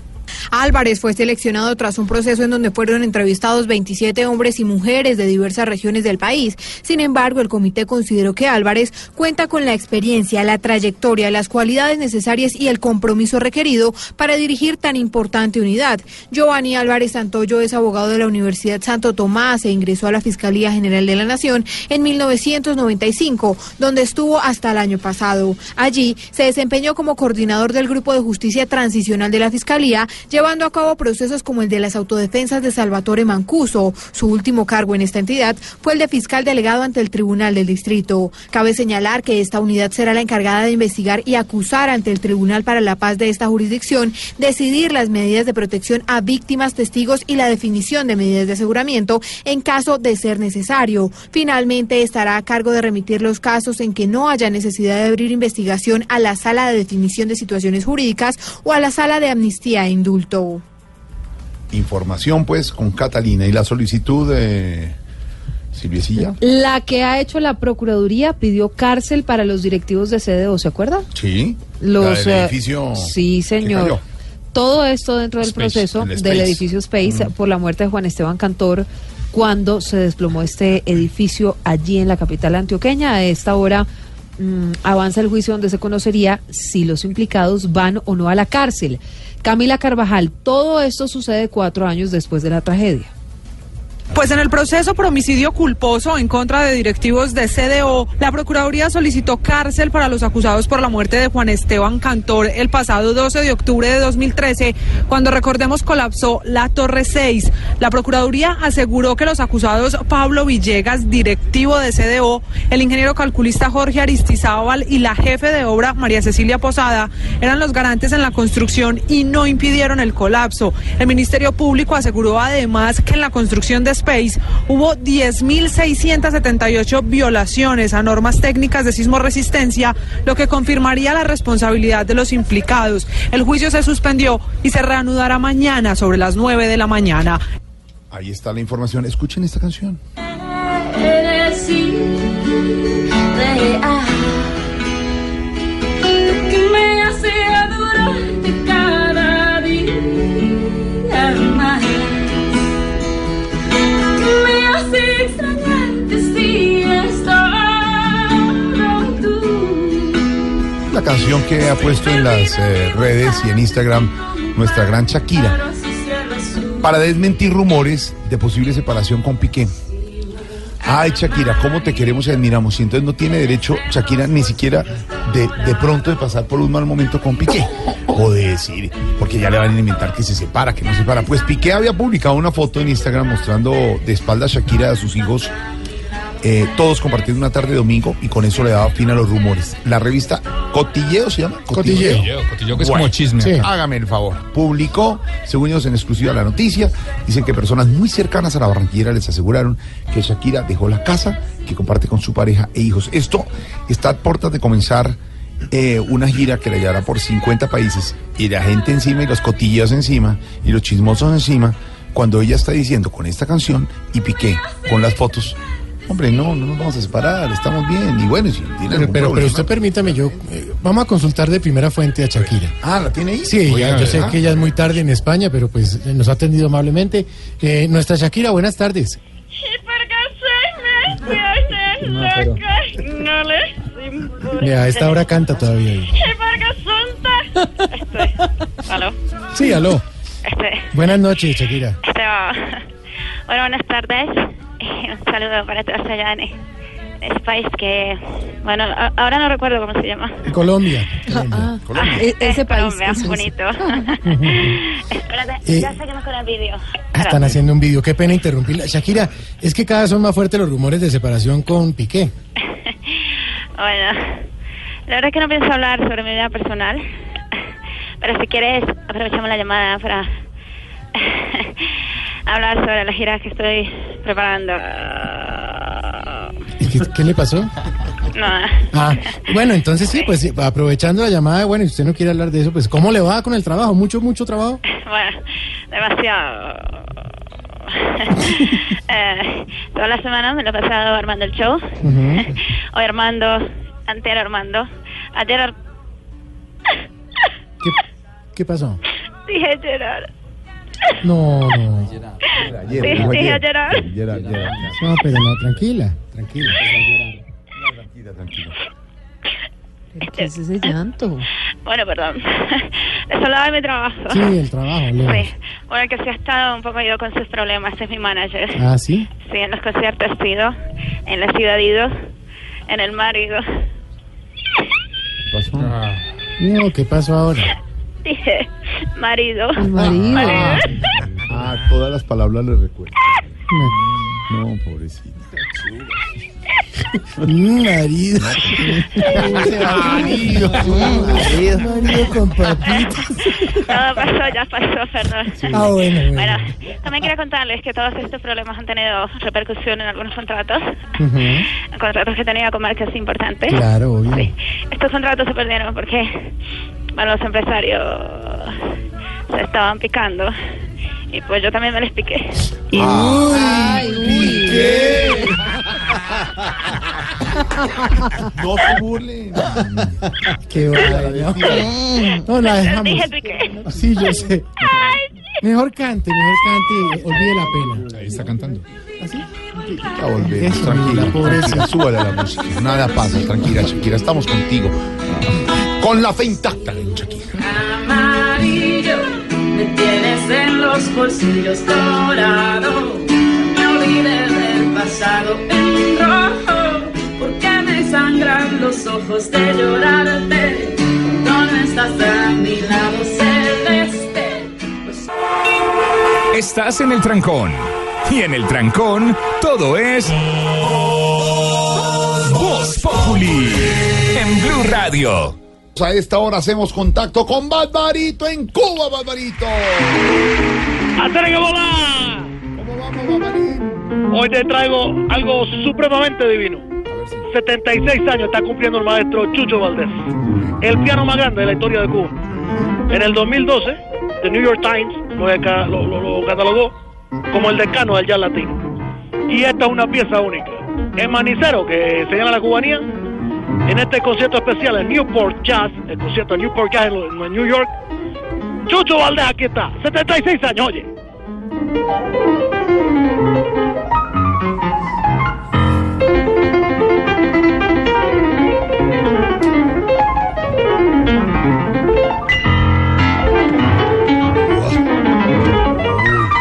Álvarez fue seleccionado tras un proceso en donde fueron entrevistados 27 hombres y mujeres de diversas regiones del país. Sin embargo, el comité consideró que Álvarez cuenta con la experiencia, la trayectoria, las cualidades necesarias y el compromiso requerido para dirigir tan importante unidad. Giovanni Álvarez Santoyo es abogado de la Universidad Santo Tomás e ingresó a la Fiscalía General de la Nación en 1995, donde estuvo hasta el año pasado. Allí se desempeñó como coordinador del Grupo de Justicia Transicional de la Fiscalía, llevando a cabo procesos como el de las autodefensas de Salvatore Mancuso. Su último cargo en esta entidad fue el de fiscal delegado ante el Tribunal del Distrito. Cabe señalar que esta unidad será la encargada de investigar y acusar ante el Tribunal para la Paz de esta jurisdicción, decidir las medidas de protección a víctimas, testigos y la definición de medidas de aseguramiento en caso de ser necesario. Finalmente estará a cargo de remitir los casos en que no haya necesidad de abrir investigación a la Sala de Definición de Situaciones Jurídicas o a la Sala de Amnistía e Información, pues, con Catalina y la solicitud de Silviecilla. La que ha hecho la Procuraduría pidió cárcel para los directivos de CDO, ¿se acuerda? Sí. Los la del eh, edificio. Sí, que señor. cayó. Todo esto dentro del Space, proceso el del Space. edificio Space Mm. por la muerte de Juan Esteban Cantor cuando se desplomó este edificio allí en la capital antioqueña. A esta hora mm, avanza el juicio donde se conocería si los implicados van o no a la cárcel. Camila Carvajal, todo esto sucede cuatro años después de la tragedia. Pues en el proceso por homicidio culposo en contra de directivos de CDO, la Procuraduría solicitó cárcel para los acusados por la muerte de Juan Esteban Cantor el pasado 12 de octubre de 2013, cuando recordemos colapsó la Torre 6. La Procuraduría aseguró que los acusados Pablo Villegas, directivo de CDO, el ingeniero calculista Jorge Aristizábal y la jefe de obra María Cecilia Posada eran los garantes en la construcción y no impidieron el colapso. El Ministerio Público aseguró además que en la construcción de Space hubo 10.678 violaciones a normas técnicas de sismo resistencia, lo que confirmaría la responsabilidad de los implicados. El juicio se suspendió y se reanudará mañana sobre las 9 de la mañana. Ahí está la información. Escuchen esta canción. Canción que ha puesto en las eh, redes y en Instagram nuestra gran Shakira para desmentir rumores de posible separación con Piqué. Ay, Shakira, cómo te queremos y admiramos. Y entonces no tiene derecho Shakira ni siquiera de, de pronto de pasar por un mal momento con Piqué. O de decir, porque ya le van a inventar que se separa, que no se separa. Pues Piqué había publicado una foto en Instagram mostrando de espalda a Shakira a sus hijos, eh, todos compartiendo una tarde de domingo y con eso le daba fin a los rumores. La revista Cotilleo se llama. Cotilleo. Cotilleo, que es como chisme sí. Hágame el favor. Publicó, según ellos en exclusiva la noticia, dicen que personas muy cercanas a la barranquillera les aseguraron que Shakira dejó la casa que comparte con su pareja e hijos. Esto está a puertas de comenzar eh, una gira que la llevará por 50 países y la gente encima y los cotilleos encima y los chismosos encima cuando ella está diciendo con esta canción y Piqué con las fotos. Hombre, no, no nos vamos a separar, estamos bien. Y bueno, si tiene Pero, pero, usted permítame, yo eh, vamos a consultar de primera fuente a Shakira. Ah, ¿la tiene ahí? Sí, Oiga, ya, yo sé ¿verdad? que ya es muy tarde en España, pero pues eh, nos ha atendido amablemente. Eh, nuestra Shakira, buenas tardes. Porque soy lesbiana, pero- loca, no les importa. Mira, a esta hora canta todavía. porque Este, ¿Aló? Sí, aló. Este, Buenas noches, Shakira. este, bueno, buenas tardes. Un saludo para todos allá en ese país que, bueno, a- ahora no recuerdo cómo se llama. Colombia. Ah, E- ese país, Colombia, es. bonito. Espérate, Eh, ya seguimos con el vídeo. Ah, Están haciendo un vídeo, qué pena interrumpirla. Shakira, es que cada vez son más fuertes los rumores de separación con Piqué. Bueno, la verdad es que no pienso hablar sobre mi vida personal, pero si quieres aprovechamos la llamada para hablar sobre la gira que estoy preparando. ¿Y ¿Qué, qué le pasó? No, Ah, bueno, entonces sí, pues aprovechando la llamada, bueno, si usted no quiere hablar de eso, pues ¿cómo le va con el trabajo? ¿Mucho, mucho trabajo? bueno, demasiado. eh, toda la semana me lo he pasado armando el show. Ujú. Hoy armando, anterior armando, ayer ar- ¿Qué pasó? dije llorar. No, no. Ayer, Dije. Ayer, ayer. No, pero no, tranquila, tranquila. Tranquila, tranquila. ¿Qué es ese llanto? Bueno, perdón. Eso hablaba de mi trabajo. Sí, el trabajo, lejos. Sí. Bueno, que sí ha estado un poco ido con sus problemas, es mi manager. Ah, ¿sí? Sí, en los conciertos he ido, en la ciudad he ido, en el mar he ido. No, ¿qué pasó ahora? Dije, marido. marido. Ah, todas las palabras le recuerdo. No, pobrecita. Mm, marido. Marido. Marido. Marido con papitas. Todo pasó, ya pasó, perdón. Ah, bueno, bueno. Bueno, también quería contarles que todos estos problemas han tenido repercusión en algunos contratos. Contratos que tenía con marcas importantes. Claro, obvio. Sí. Estos contratos se perdieron porque bueno, los empresarios se estaban picando. Y pues yo también me les piqué. Ay, uy. No se burlen. Qué barbaridad. No, la dejamos. Dije piqué. Sí, yo sé. Mejor cante, mejor cante y olvide la pena. Ahí está cantando. Ya volvemos, Eso, tranquila, la pobreza. tranquila, súbale a la música. Nada pasa, tranquila, Shakira, estamos contigo. Con la fe intacta, Shakira. Amarillo. los bolsillos dorados. Me olvidé del pasado en rojo, porque me sangran los ojos de llorarte. No estás a mi lado celeste. Estás en el trancón. Y en el trancón, todo es. Voz Populi. En Blue Radio. A esta hora hacemos contacto con Barbarito en Cuba, Barbarito. ¡Hacer que volar! ¿Cómo vamos, Barbarito? Hoy te traigo algo supremamente divino. 76 años está cumpliendo el maestro Chucho Valdés. El piano más grande de la historia de Cuba. En el 2012, The New York Times lo, lo- lo- lo catalogó como el decano del jazz latino. Y esta es una pieza única. El manicero que señala la cubanía en este concierto especial en Newport Jazz, el concierto de Newport Jazz en, en New York. Chucho Valdés aquí está, 76 años, oye.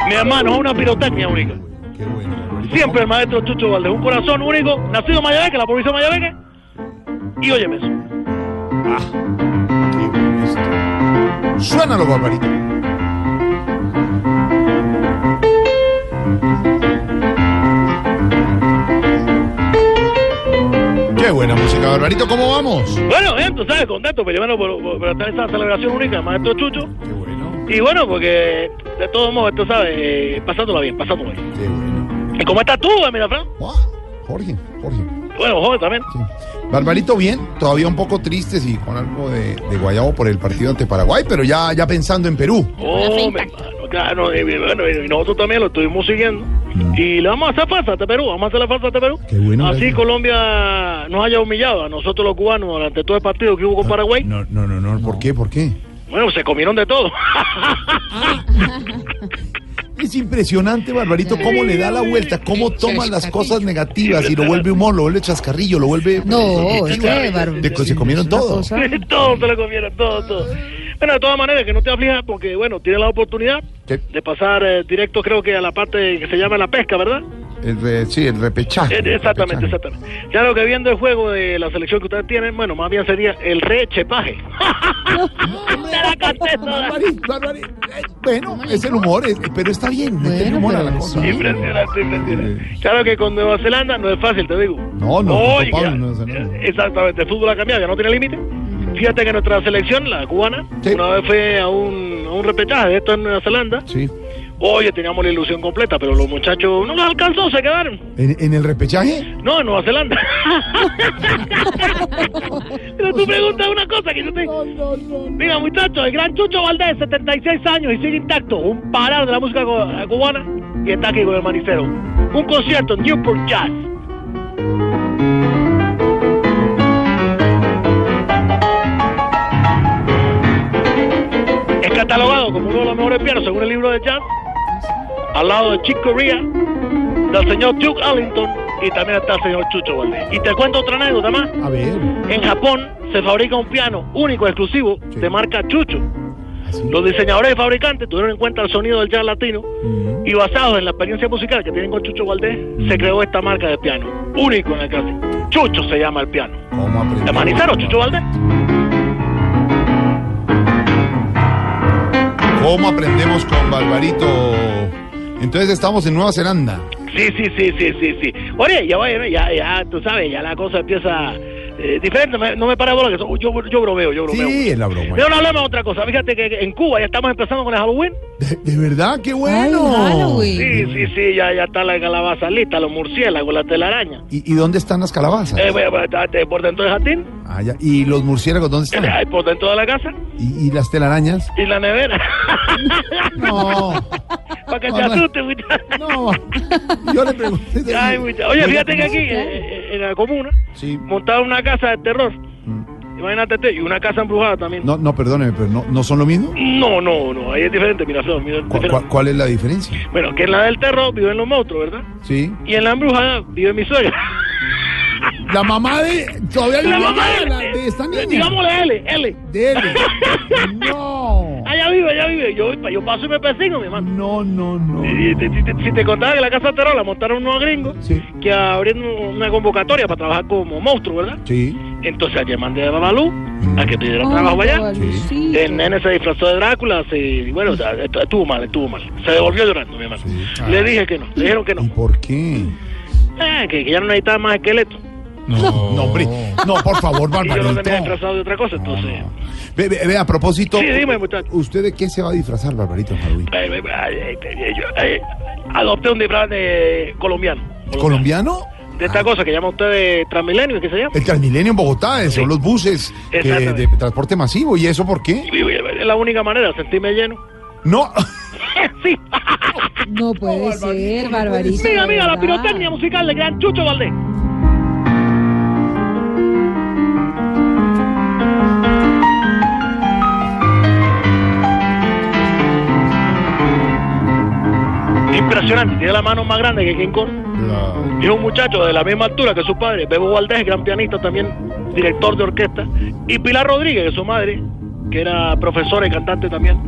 Mi hermano, es una pirotecnia única. Siempre el maestro Chucho Valdés, un corazón único, nacido en Mayabeque, la provincia de Mayabeque. Y óyeme eso. Suénalo, Barbarito. Qué buena música, Barbarito. ¿Cómo vamos? Bueno, bien, tú sabes, contento, primero por, por, por estar en esta celebración única, maestro Chucho. Qué bueno. Y bueno, porque de todos modos, tú sabes, eh, pasándola bien, pasándola bien. Qué bueno. ¿Y cómo estás tú, mira, Fran? Jorge, Jorge. Bueno, joven también. Barbarito, bien. Todavía un poco tristes y con algo de, de guayabo por el partido ante Paraguay, pero ya, ya pensando en Perú. Oh, mi hermano, claro, y, bueno, y nosotros también lo estuvimos siguiendo. Y le vamos a hacer falta a este Perú, vamos a hacerle falta a este Perú. Qué bueno, Así gracias. Colombia nos haya humillado a nosotros los cubanos durante todo el partido que hubo con Paraguay. No, no, no, no. ¿Por qué? ¿Por qué? Bueno, se comieron de todo. Es impresionante, Barbarito, cómo le da la vuelta, cómo toma las cosas negativas y lo vuelve humor, lo vuelve chascarrillo, lo vuelve. No, es que, Bar- De que se comieron todo. todo se lo comieron, todo, todo. Bueno, de todas maneras, que no te aflijas porque, bueno, tienes la oportunidad de pasar eh, directo, creo que a la parte que se llama la pesca, ¿verdad? El re- sí, el repechaje. Eh, exactamente, exactamente. Claro que viendo el juego de la selección que ustedes tienen, bueno, más bien sería el rechepaje. Toda. Bueno, es el humor, es- pero está bien, meterle humor a la cosa. Impresionante, impresionante. Claro que con Nueva Zelanda no es fácil, te digo. No, no, Oiga, Pablo, no, no, no. Exactamente, el fútbol ha cambiado, ya no tiene límite. Fíjate que nuestra selección, la cubana, una vez fue a un, a un repechaje de esto en Nueva Zelanda. Sí. Oye, teníamos la ilusión completa, pero los muchachos no los alcanzó, se quedaron. ¿En, en el repechaje? No, en Nueva Zelanda. pero tú preguntas una cosa que yo te... Mira, muchachos, el gran Chucho Valdés, 76 años y sigue intacto. Un parar de la música cu- cubana y está aquí con el manicero. Un concierto en Newport Jazz. Es catalogado como uno de los mejores pianos según el libro de jazz, al lado de Chick Corea, del señor Duke Ellington y también está el señor Chucho Valdés. Y te cuento otra anécdota más. A ver. En Japón se fabrica un piano único, exclusivo, de marca Chucho. Los diseñadores y fabricantes tuvieron en cuenta el sonido del jazz latino y basados en la experiencia musical que tienen con Chucho Valdés, se creó esta marca de piano, único en el caso. Chucho se llama el piano. ¿De manicero, Chucho Valdés? ¿Cómo aprendemos con Barbarito? Entonces estamos en Nueva Zelanda. Sí, sí, sí, sí, sí, sí. Oye, ya vaya, ya, ya, tú sabes, ya la cosa empieza eh, diferente. Me- no me para bola que so- yo, yo bromeo, yo bromeo. Sí, es la broma. Pero no hablemos de otra cosa. Fíjate que en Cuba ya estamos empezando con el Halloween. ¿De verdad? ¡Qué bueno! Sí, sí, sí, ya, ya está la calabaza lista, los murciélagos, la telaraña. ¿Y, y dónde están las calabazas? Eh, bueno, por dentro del jardín, Ah, ya. ¿Y los murciélagos dónde están? eh, por dentro de la casa ¿Y, y las telarañas? y la nevera. No. Para que te asustes, muchacho. No. Yo le pregunté. Ay, muchacho. Oye, fíjate que aquí, eh, eh, en la comuna, montaron una casa de terror. Imagínate, tú, y una casa embrujada también. Mm. No, no, perdóneme, pero no, ¿no son lo mismo? No, no, no, ahí es diferente, mira, Flor, mira, ¿Cu- diferente. cu- ¿Cuál es la diferencia? Bueno, que en la del terror viven los monstruos, ¿verdad? Sí. Y en la embrujada vive mi suegra. La mamá de. Todavía La mamá de- la- de esta niña. Digámosle L, L. De L. No. Allá allá vive, allá vive. Yo, yo paso y me persigo, mi hermano. No, no, no. Y, te- si, te, si te contaba que la casa Terror la montaron unos gringos que abrieron una convocatoria para trabajar como monstruo, ¿verdad? Sí. Entonces ayer mandé a Babalú a que pidiera Oh, trabajo allá. Babalucito. El nene se disfrazó de Drácula, se, y bueno, o sea, estu- estuvo mal, estuvo mal. Se devolvió llorando, mi hermano. Le dije que no, le dijeron que no. ¿Por qué? Eh, que, que ya no necesitaba más esqueleto. No, no, hombre. No, por favor, Y yo Barbarito. tenía disfrazado de otra cosa, entonces... Ve, ve, ve, a propósito. Sí, dime, muchacho. ¿Usted de qué se va a disfrazar, Barbarito, en Halloween? Eh, eh, eh, eh, yo, eh, adopté un disfraz de colombiano. ¿Colombiano? De esta cosa que llama usted de Transmilenio, ¿qué se llama? El Transmilenio en Bogotá, eh, son los buses que- de transporte masivo. ¿Y eso por qué? Es la única manera sentirme lleno. No. sí. No puede ser, Barbarito. Mira, de mira, la pirotecnia musical de gran Chucho Valdés. Impresionante, tiene la mano más grande que King Kong. Y es un muchacho de la misma altura que su padre, Bebo Valdés, gran pianista también, director de orquesta, y Pilar Rodríguez, que es su madre, que era profesora y cantante también.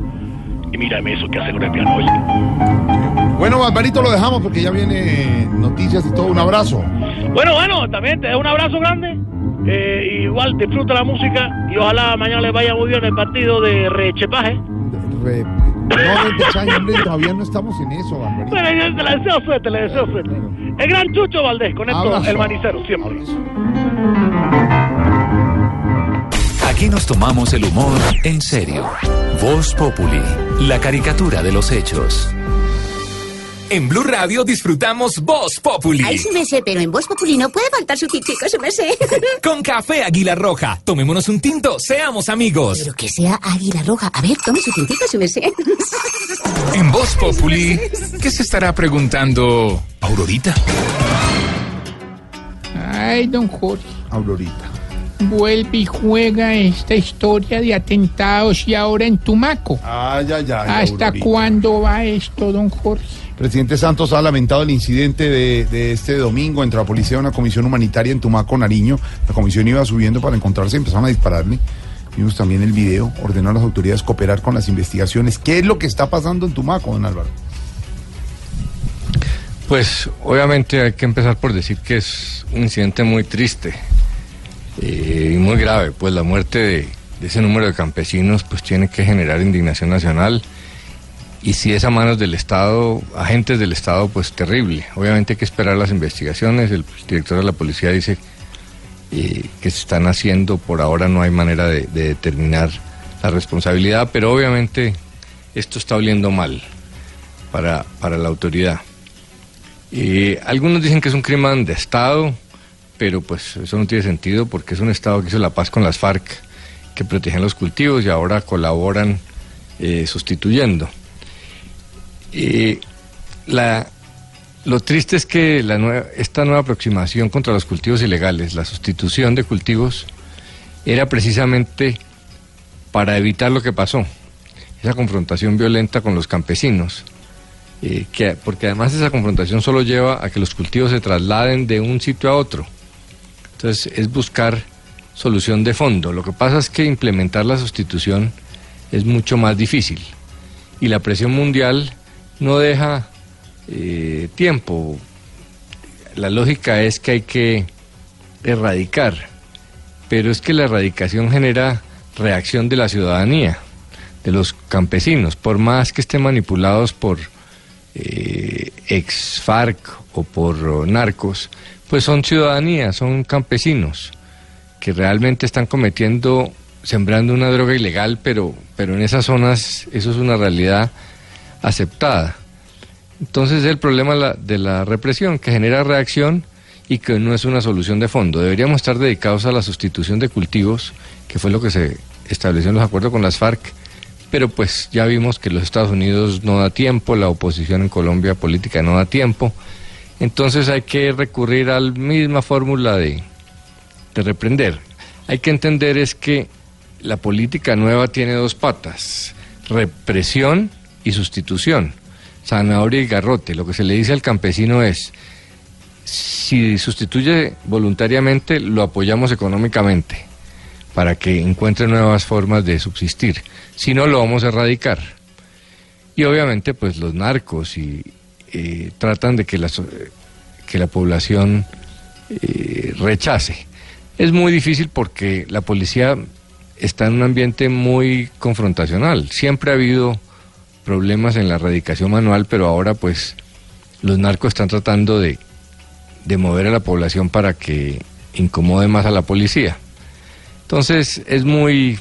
Y mírame eso que hace con el piano, oye. Bueno, Barbarito, lo dejamos porque ya viene noticias y todo. Un abrazo. Bueno, bueno, también te doy un abrazo grande. Eh, igual disfruta la música y ojalá mañana les vaya muy bien el partido de rechepaje. Re- No, de Pechaña, hombre, todavía no estamos en eso, Barbarito. Bueno, yo le deseo suerte, le deseo suerte. El gran Chucho Valdés, con esto, Abrazo. el manicero, siempre. Aquí nos tomamos el humor en serio. Voz Populi, la caricatura de los hechos. En Blue Radio disfrutamos Voz Populi. Ay, su merced, pero en Voz Populi no puede faltar su tintico, su merced. Con café Águila Roja. Tomémonos un tinto, seamos amigos. Pero que sea águila roja. A ver, tome su tintico, su merced. En Voz Populi, ¿qué se estará preguntando Aurorita? Ay, don Jorge. Aurorita. Vuelve y juega esta historia de atentados y ahora en Tumaco. Ay, ay, ay. ¿Hasta Aurorita. cuándo va esto, don Jorge? Presidente Santos ha lamentado el incidente de, este domingo entre la policía y una comisión humanitaria en Tumaco, Nariño. La comisión iba subiendo para encontrarse y empezaron a dispararle. Vimos también el video. Ordenó a las autoridades cooperar con las investigaciones. ¿Qué es lo que está pasando en Tumaco, don Álvaro? Pues obviamente hay que empezar por decir que es un incidente muy triste eh, y muy grave, pues la muerte de, de ese número de campesinos pues tiene que generar indignación nacional y si es a manos del Estado, agentes del Estado, pues terrible. Obviamente hay que esperar las investigaciones, el director de la policía dice eh, que se están haciendo, por ahora no hay manera de, de determinar la responsabilidad, pero obviamente esto está oliendo mal para, para la autoridad. Eh, algunos dicen que es un crimen de Estado, pero pues eso no tiene sentido porque es un Estado que hizo la paz con las FARC, que protegen los cultivos y ahora colaboran eh, sustituyendo. Eh, la, lo triste es que la nueva- esta nueva aproximación contra los cultivos ilegales, la sustitución de cultivos, era precisamente para evitar lo que pasó, esa confrontación violenta con los campesinos. Eh, que, porque además esa confrontación solo lleva a que los cultivos se trasladen de un sitio a otro. Entonces es buscar solución de fondo. Lo que pasa es que implementar la sustitución es mucho más difícil y la presión mundial no deja eh, tiempo. La lógica es que hay que erradicar, pero es que la erradicación genera reacción de la ciudadanía, de los campesinos, por más que estén manipulados por eh, ex FARC o por narcos, pues son ciudadanía, son campesinos que realmente están cometiendo, sembrando una droga ilegal, pero, pero en esas zonas eso es una realidad aceptada. Entonces es el problema de la represión, que genera reacción y que no es una solución de fondo. Deberíamos estar dedicados a la sustitución de cultivos, que fue lo que se estableció en los acuerdos con las FARC, pero pues ya vimos que los Estados Unidos no da tiempo, la oposición en Colombia política no da tiempo, entonces hay que recurrir a la misma fórmula de, de reprender. Hay que entender es que la política nueva tiene dos patas, represión y sustitución, zanahoria y garrote. Lo que se le dice al campesino es, si sustituye voluntariamente, lo apoyamos económicamente. para que encuentre nuevas formas de subsistir. Si no, lo vamos a erradicar. Y obviamente, pues los narcos y eh, tratan de que la, so- que la población eh, rechace. Es muy difícil porque la policía está en un ambiente muy confrontacional. Siempre ha habido problemas en la erradicación manual, pero ahora pues los narcos están tratando de, de mover a la población para que incomode más a la policía. Entonces es muy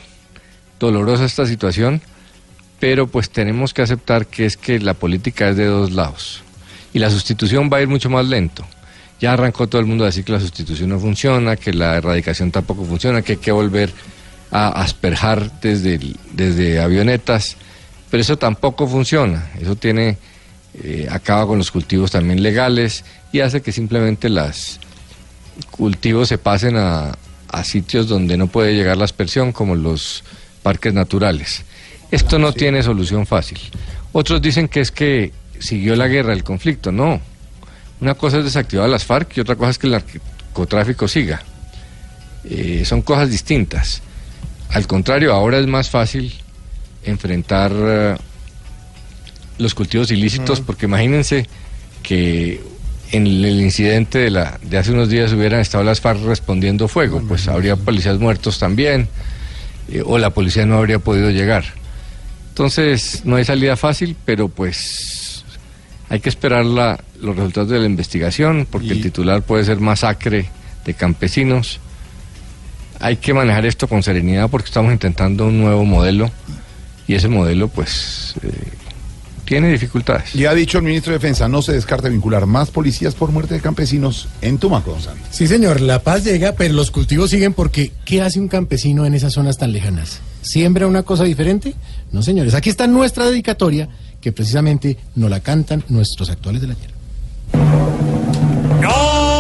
dolorosa esta situación, pero pues tenemos que aceptar que es que la política es de dos lados y la sustitución va a ir mucho más lento. Ya arrancó todo el mundo a decir que la sustitución no funciona, que la erradicación tampoco funciona, que hay que volver a asperjar desde, desde avionetas, pero eso tampoco funciona. Eso tiene eh, acaba con los cultivos también legales y hace que simplemente los cultivos se pasen a, a sitios donde no puede llegar la aspersión, como los parques naturales. Esto no tiene solución fácil. Otros dicen que es que siguió la guerra, el conflicto. No. Una cosa es desactivar las FARC y otra cosa es que el narcotráfico siga. Eh, son cosas distintas. Al contrario, ahora es más fácil enfrentar eh, los cultivos ilícitos, porque imagínense que en el incidente de, la, de hace unos días hubieran estado las FARC respondiendo fuego, pues habría policías muertos también, eh, o la policía no habría podido llegar. Entonces, no hay salida fácil, pero pues hay que esperar la- los resultados de la investigación, porque el titular puede ser masacre de campesinos. Hay que manejar esto con serenidad porque estamos intentando un nuevo modelo y ese modelo pues eh, tiene dificultades. Ya ha dicho el ministro de Defensa, no se descarta vincular más policías por muerte de campesinos en Tumaco, don Santos. Sí, señor, la paz llega, pero los cultivos siguen porque ¿qué hace un campesino en esas zonas tan lejanas? ¿Siembra una cosa diferente? No, señores, aquí está nuestra dedicatoria que precisamente nos la cantan nuestros actuales de la tierra. No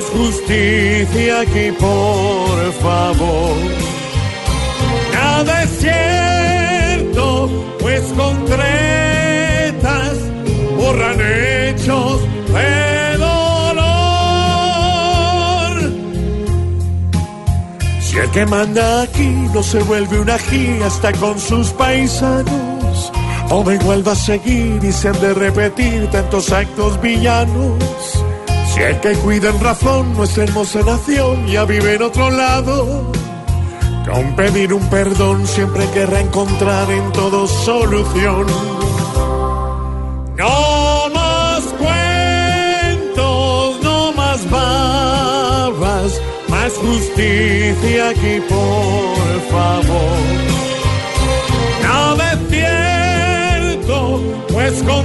más justicia aquí, por favor. Nada es cierto, pues con tretas borran hechos de dolor. Si el que manda aquí no se vuelve una ají hasta con sus paisanos, o me vuelva a seguir y se han de repetir tantos actos villanos. Si el que cuida en razón nuestra hermosa nación ya vive en otro lado, con pedir un perdón siempre querrá encontrar en todo solución. No más cuentos, no más babas, más justicia aquí, por favor. Nada es cierto, pues con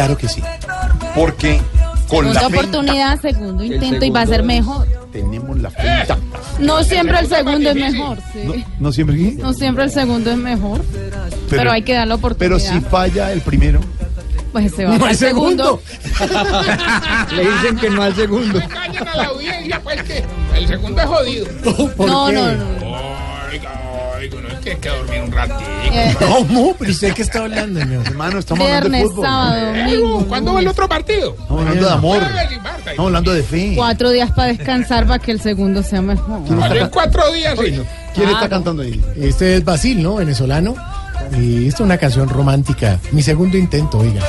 Claro que sí. Porque con Segunda la oportunidad, segundo intento y va a ser mejor. tenemos la fe. No siempre el segundo es mejor, sí. No, no siempre qué? No siempre el segundo es mejor. Pero, hay que darle oportunidad. Pero si falla el primero. Pues se va No al al segundo. Le dicen que no al segundo. A la audiencia, pues que el segundo es jodido. ¿Por No, no, no. Oiga, oiga, no es que ratito. Eh, ¿Cómo? ¿Pero usted qué está hablando, mi Hermano, estamos hablando de Viernes, fútbol. sábado, domingo. ¿Cuándo va el otro partido? Estamos hablando de amor. Estamos hablando de fe. Cuatro días para descansar para que el segundo sea mejor. Cuatro días, sí. ¿Quién está cantando ahí? Este es Basil, ¿no? Venezolano. Y esta es una canción romántica. Mi segundo intento, oiga.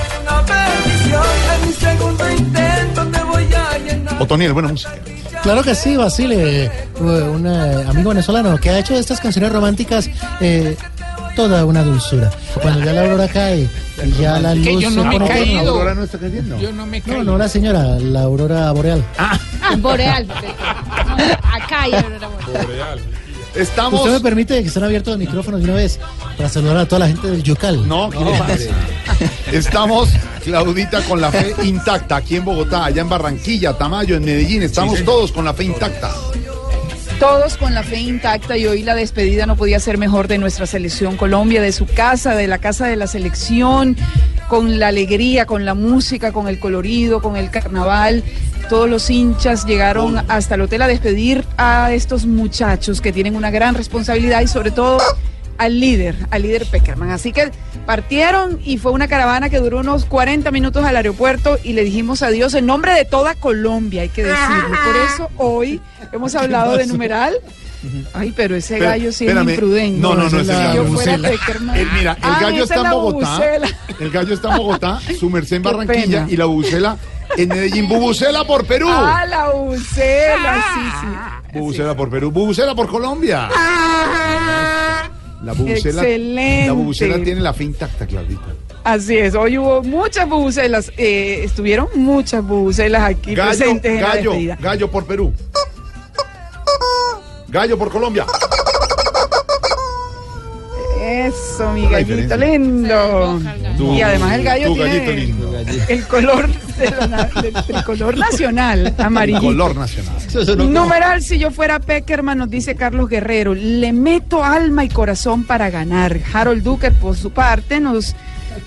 Otoniel, buena música. Claro que sí, Basil, eh, un amigo venezolano que ha hecho estas canciones románticas eh, toda una dulzura. Cuando ya la aurora cae y ya la Que luz yo se no me he caído. Aurora no está cayendo. Yo no me No, caigo. no, la señora, la aurora boreal. Ah, Boreal. Acá hay aurora boreal. Estamos. ¿Usted me permite que estén abiertos los micrófonos de una vez para saludar a toda la gente del Yucal? No, ¿qué le pasa? Estamos, Claudita, con la fe intacta aquí en Bogotá, allá en Barranquilla, Tamayo, en Medellín. Estamos todos con la fe intacta. Todos con la fe intacta y hoy la despedida no podía ser mejor de nuestra selección Colombia, de su casa, de la casa de la selección, con la alegría, con la música, con el colorido, con el carnaval. Todos los hinchas llegaron hasta el hotel a despedir a estos muchachos que tienen una gran responsabilidad y sobre todo al líder, al líder Peckerman. Así que partieron y fue una caravana que duró unos 40 minutos al aeropuerto y le dijimos adiós en nombre de toda Colombia, hay que decirlo. Por eso hoy hemos hablado de numeral. Ay, pero ese gallo sí es espérame. imprudente. No, no, no, es es el gallo. bucela. El, mira, el Ah, gallo está en es Bogotá. bucela. El gallo está en Bogotá, su merced en Qué Barranquilla pena. y la bubucela en Medellín. Bubucela por Perú. Ah, la bucela, sí, sí. Bubucela por Perú. Bubucela por Colombia. La bubucela. Excelente. La bubucela tiene la fe intacta, Claudita. Así es, hoy hubo muchas bubucelas, eh, estuvieron muchas bubucelas aquí Gallo, presentes en la gallo, despedida. gallo por Perú. Gallo por Colombia. Eso, mi gallito lindo. Y además el gallo tiene gallito lindo. el color de del tricolor nacional, amarillito. Color nacional. Numeral, si yo fuera Peckerman, nos dice Carlos Guerrero, le meto alma y corazón para ganar. Harold Duker, por su parte, nos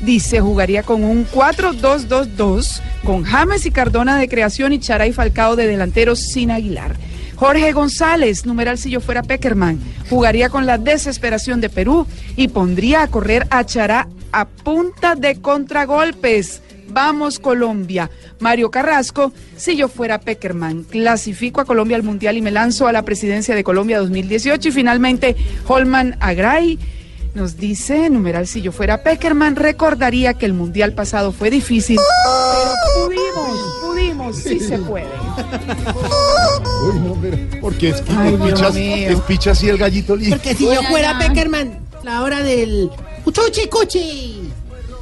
dice, jugaría con un 4-2-2-2, con James y Cardona de creación y Charay Falcao de delanteros sin Aguilar. Jorge González, numeral si yo fuera Peckerman, jugaría con la desesperación de Perú y pondría a correr a Chará a punta de contragolpes. Vamos Colombia. Mario Carrasco, si yo fuera Peckerman, clasifico a Colombia al Mundial y me lanzo a la presidencia de Colombia 2018. Y finalmente, Holman Agray nos dice, numeral, si yo fuera Peckerman, recordaría que el Mundial pasado fue difícil, pero pudimos, pudimos, sí se puede. Uy, no, pero, porque es, Ay, es, Dios picha, mío. es picha así el gallito lindo. Porque si yo fuera Peckerman, la hora del cuchuchi cuchi,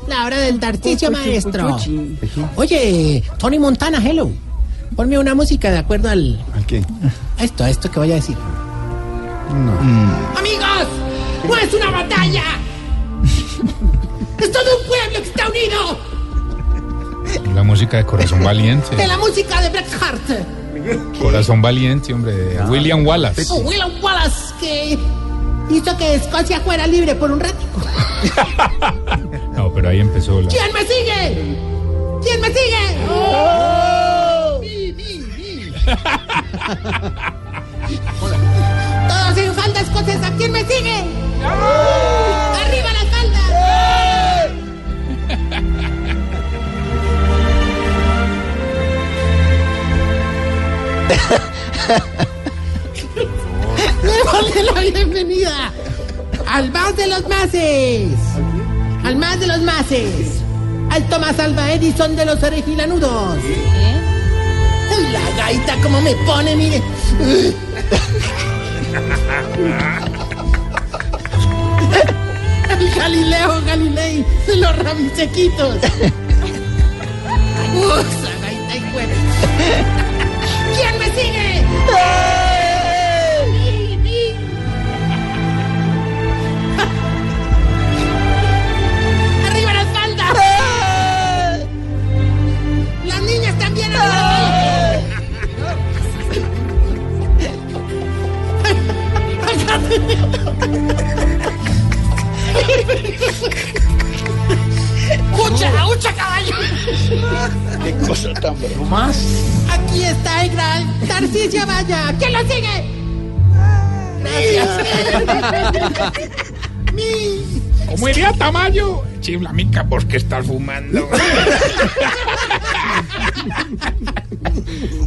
la hora del tarticio Cuchuchi, maestro. cuchuchi. Oye, Tony Montana, hello. Ponme una música de acuerdo al ¿Al qué? a esto, a esto que voy a decir. No. Amigos, no es una batalla. es todo un pueblo que está unido. La música de Corazón Valiente. De la música de Blackheart. Corazón Valiente, hombre, de William Wallace. O William Wallace que hizo que Escocia fuera libre por un rato. No, pero ahí empezó la... ¿Quién me sigue? ¿Quién me sigue? Mi, mi, mi. Todos en falda escocesa. ¿Quién me sigue? ¡Arriba las faldas! Démosle la bienvenida al más de los mases. Al más de los mases. Al Tomás Alba Edison de los orejilanudos. La gaita como me pone, mire. El Galileo Galilei de los rabisequitos. Gaita y fuera. ¿Quién me sigue? ¡Ucha, ucha, caballo! ¡Qué cosa tan broma! más? Aquí está el gran Tarcisio Maya. ¿Quién lo sigue? Gracias. Mi... Como iría Tamayo, chiflamica, ¿por qué estás fumando?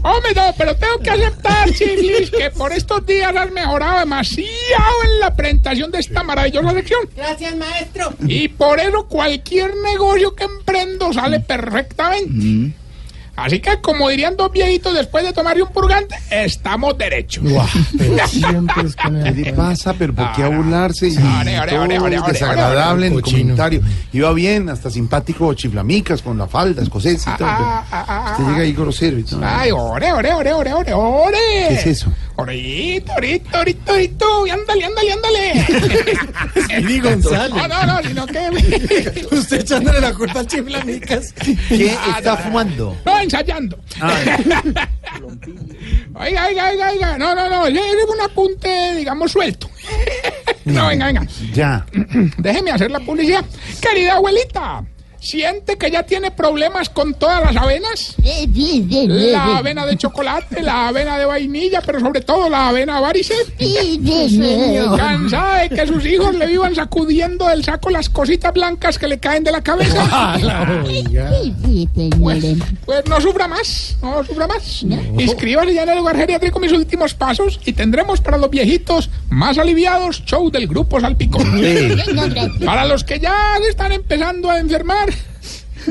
Hombre, no, pero tengo que aceptar, Chiflis, que por estos días has mejorado demasiado en la presentación de esta maravillosa lección. Gracias, maestro. Y por eso cualquier negocio que emprendo sale perfectamente. Así que, como dirían dos viejitos después de tomarle un purgante, estamos derechos. Pero siempre es que ¿Qué le pasa? ¿Pero por qué a burlarse? Y Ore, ore, todo ore, ore, ore, desagradable en el comentario. Iba bien, hasta simpático chiflamicas con la falda escocesa y todo. Ah, ah, ah, Usted llega ahí grosero y todo. Ay, ore, ore, ore, ore, ore, ore. ¿Qué es eso? Orito, orito, orito, orito. Y ándale, ándale, ándale. Speedy González. No, no, no, sino que... Usted echándole la culpa al chiflamicas. ¿Qué está fumando? No, ensayando. Oiga, oiga, oiga, oiga. No, no, no. Es un apunte, digamos, suelto. No, venga, venga. Ya. Déjeme hacer la publicidad. Querida abuelita, ¿siente que ya tiene problemas con todas las avenas? La avena de chocolate, la avena de vainilla, pero sobre todo la avena varicel. Cansada de que sus hijos le vivan sacudiendo del saco las cositas blancas que le caen de la cabeza. Pues, pues no sufra más, no sufra más. Inscríbase ya en el lugar geriátrico mis últimos pasos y tendremos para los viejitos más aliviados show del grupo Salpicón. Para los que ya se están empezando a enfermar,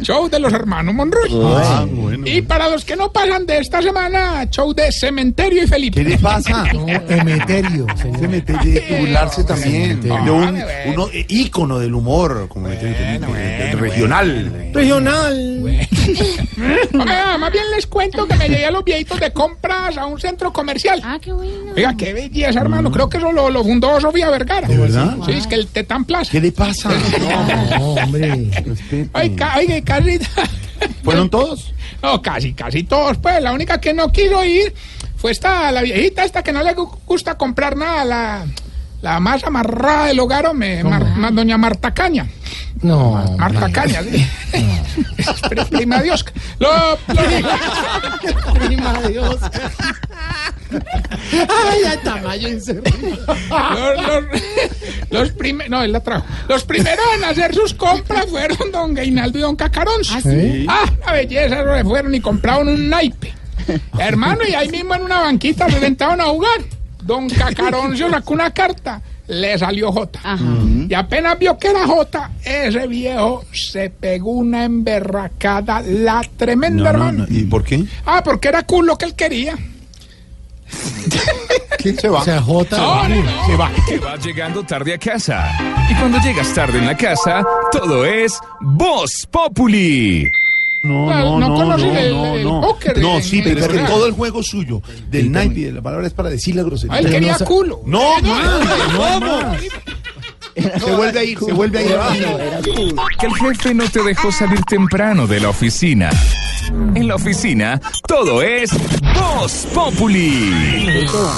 show de los hermanos Monroy. Ah, bueno. Y para los que no pasan de esta semana, show de Cementerio y Felipe. ¿Qué le pasa? No, Emeterio. de que burlarse también de Cementerio. un uno, eh, ícono del humor como Emeterio Felipe, del regional. Regional. Oiga, más bien les cuento que me llegué a los viejitos de compras a un centro comercial. Ah, qué bueno. Oiga, qué belleza, hermano. Creo que eso lo, lo fundó Sofía Vergara. ¿De verdad? Sí, es que el Tetán Plaza. ¿Qué le pasa? No, hombre. Oiga, oiga, casi. ¿Fueron todos? No, casi, casi todos. Pues la única que no quiso ir fue esta, la viejita esta que no le gu- gusta comprar nada, la, la más amarrada del hogar, me, doña Marta Caña. No. Marta Caña, sí. Prima de Oscar. Lo, lo- Prima Dios. Ay, ya los, los, los prime- no, él la trajo. Los primeros en hacer sus compras fueron don Gainaldo y don Cacarón. ¿Ah, sí? Ah, la belleza, se fueron y compraron un naipe. Hermano, y ahí mismo en una banquita se sentaron a jugar. Don Cacaroncio sacó una carta, le salió J. Y apenas vio que era J, ese viejo se pegó una emberracada, la tremenda, No, no, hermano. no. ¿Y por qué? Ah, porque era culo que él quería. ¿Quién se va? O sea, J. No, no, no. Se va. Que vas llegando tarde a casa. Y cuando llegas tarde en la casa, todo es Voz Populi. No, no, no no, no, el- no, no. póker No, en- sí, pero es que todo el juego suyo del naipe y de la palabra es para decir la grosería. Él quería culo. No, no, no, no. Se vuelve a ir, se vuelve a ir. Que el jefe no te dejó salir temprano de la oficina. En la oficina, todo es Voz Populi.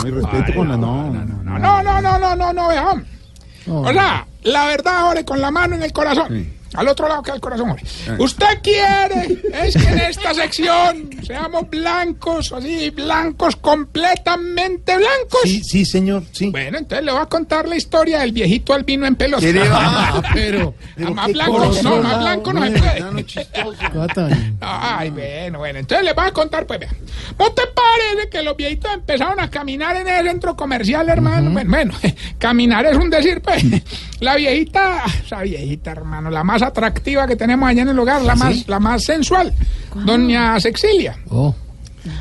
Mi respeto con la no, no, no. No, no, no, no, no, no, vea. O sea, la verdad, ahora con la mano en el corazón. Al otro lado queda el corazón, hombre. Usted quiere es que en esta sección seamos blancos, así, blancos, completamente blancos. Sí, sí, señor, sí. Bueno, entonces le voy a contar la historia del viejito albino en pelos. ¿Qué le va? Pero. Ah, más blanco, cosa, no, más blanco no se puede. Catan. Ay, bueno, bueno. Entonces les voy a contar, pues, vea. ¿No te parece que los viejitos empezaron a caminar en el centro comercial, hermano? Bueno, bueno, caminar es un decir, pues. La viejita, esa viejita, hermano, la más atractiva que tenemos allá en el hogar, la más, la más sensual, doña Sexilia. Oh.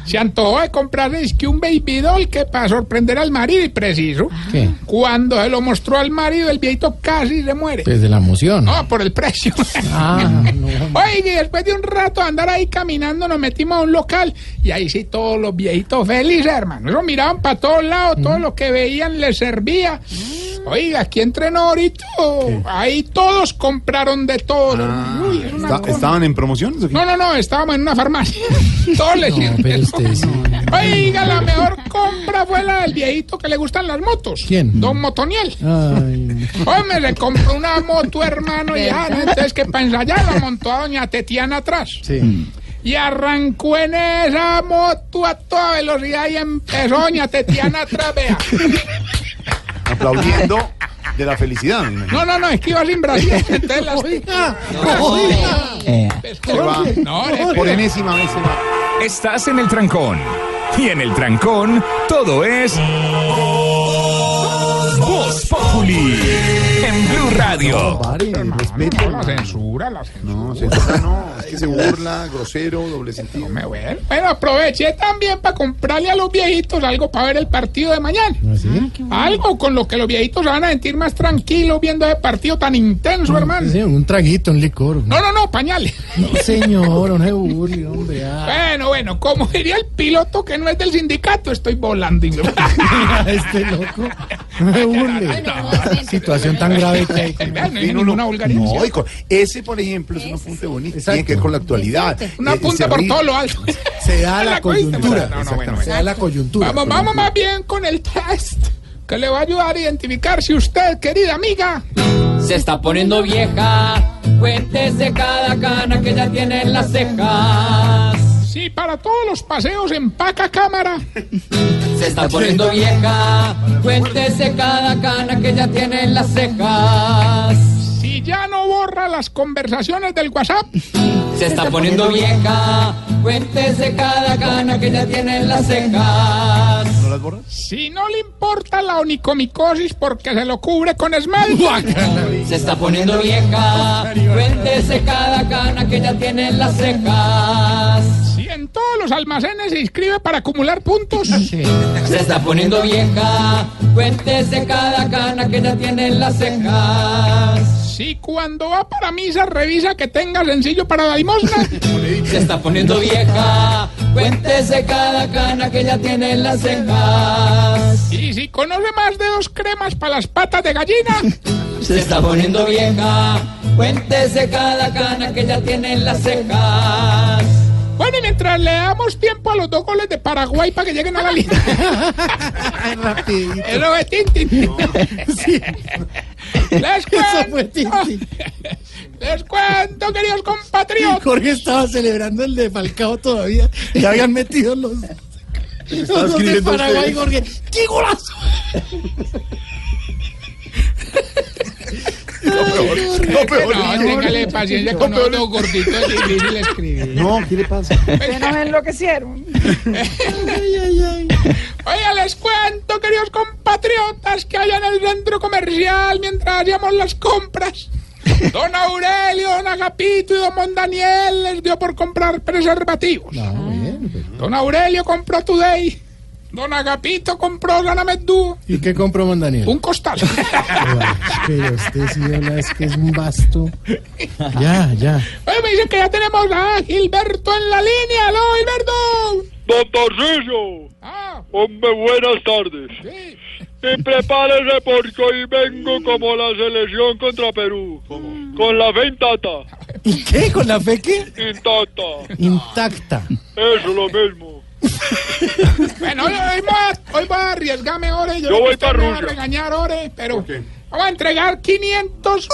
Se antojó de comprarle es que un baby doll que para sorprender al marido y preciso. ¿Qué? Cuando se lo mostró al marido, el viejito casi se muere. Pues de la emoción. No, por el precio. Ah, no. Oye, y después de un rato de andar ahí caminando, nos metimos a un local y ahí sí todos los viejitos felices, hermano. Eso miraban para todos lados, todo lo que veían les servía. Oiga, aquí entrenó ahorita. Ahí todos compraron de todo. hermano. Uy, es una ¿Está-. ¿Estaban en promociones o qué? No, no, no, estábamos en una farmacia. Todo les No, sirve. pero usted sí. Oiga, la mejor compra fue la del viejito que le gustan las motos. ¿Quién? Don Motoniel. Ay. Hombre, le compró una moto, hermano, y ya, ¿no? entonces que para ensayar la montó a doña Tetiana atrás. Sí. Y arrancó en esa moto a toda velocidad y empezó doña Tetiana atrás, vea. Aplaudiendo de la felicidad. No, no, no, es que iba. Entonces no, por enésima vez. se va. Estás en el trancón. Y en el trancón, todo es. Voz Populi. Radio. No, la censura, la censura. No, censura no, es que se burla, grosero, doble sentido. Me bueno. Bueno, aproveché también para comprarle a los viejitos algo para ver el partido de mañana. Algo con lo que los viejitos se van a sentir más tranquilos viendo ese partido tan intenso, hermano. Sí, un traguito, un licor. No, no, no, pañales. No, señor, no se burle, hombre. ah. Bueno, bueno, como diría el piloto que no es del sindicato, estoy volando. este loco. No se burle. Situación tan grave que no ninguna. No, y con- ese, por ejemplo, es un apunte bonito. Tiene que ver con la actualidad. Un Eh, apunte se por todo lo alto. Se da la coyuntura. No, no, bueno, Se da la coyuntura. Vamos, vamos más bien con el test que le va a ayudar a identificar si usted, querida amiga, Se está poniendo vieja, cuéntese cada cana que ya tiene en las cejas. Si para todos los paseos empaca cámara, Se está poniendo vieja, cuéntese cada cana que ya tiene en las cejas. si ya no borra las conversaciones del WhatsApp, Se está poniendo vieja, cuéntese cada cana que ya tiene en las cejas. ¿No las borras? si no le importa la onicomicosis porque se lo cubre con esmalte, Se está poniendo vieja, cuéntese cada cana que ya tiene en las cejas. Si en todos los almacenes se inscribe para acumular puntos, Se está poniendo vieja, cuéntese cada cana que ya tiene en las cejas. si cuando va para misa revisa que tenga sencillo para la limosna, Se está poniendo vieja, cuéntese cada cana que ya tiene en las cejas. y si conoce más de dos cremas para las patas de gallina, Se está poniendo vieja, cuéntese cada cana que ya tiene en las cejas. Bueno, y mientras le damos tiempo a los dos goles de Paraguay para que lleguen a la línea. Rapidito. Es lo de Tintin. Les Eso fue cuento. Les cuento, queridos compatriotas. Jorge estaba celebrando el de Falcao todavía. Ya habían metido los. Los dos de Paraguay, usted. Jorge. ¡Qué golazo! No, peor. No, peor. No, téngale paciencia con los dos gorditos, es difícil escribir. No, ¿qué le pasa? Ustedes nos enloquecieron. Oiga, les cuento, queridos compatriotas, que allá en el centro comercial, mientras hacíamos las compras, don Aurelio, don Agapito y don Mondaniel les dio por comprar preservativos. Don Aurelio compró Today, don Agapito compró Ganamedú, ¿Y qué compró Mondaniel? un costal. Pero usted sí es que es un basto. Ya, ya. Oye, me dicen que ya tenemos a Gilberto en la línea. ¿Aló, Gilberto? Don Tarcillo, Ah, hombre, buenas tardes. sí. Y prepárese porque hoy vengo como la selección contra Perú. Con la fe intacta. ¿Y qué? ¿Con la fe qué? Intacta. Intacta. Eso lo mismo. Bueno, hoy, hoy voy a, hoy voy a arriesgarme, Ore. Yo que voy a regañar, Ore, pero vamos a entregar 500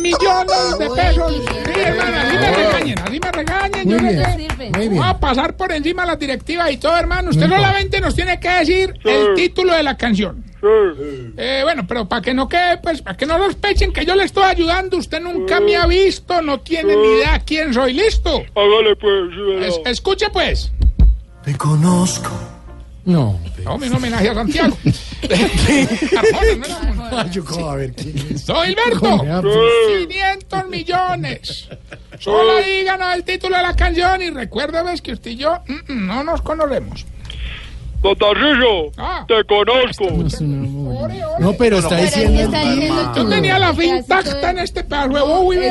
millones de pesos. Sí, hermano, así me regañen, así me regañen. Muy yo sé bien. bien. Voy a pasar por encima las directivas y todo, hermano. Usted No solamente nos tiene que decir el título de la canción. Sí. Eh, bueno, pero para que no quede, pues, para que no sospechen que yo le estoy ayudando, usted nunca me ha visto, no tiene ni idea quién soy, ¿listo? Hágale pues. Es- escuche pues. Te conozco. No. No, un homenaje a Santiago. Yo cómo a ver quién es. Soy Hilberto. Jorge, ah, pues, 500 millones. Solo díganos el título de la canción y recuérdame que usted y yo mm, mm, no nos conocemos. Don Tarcillo, Ah. te conozco. no, una muy- No, pero está diciendo el título. Yo tenía la fe intacta en este pedazo de.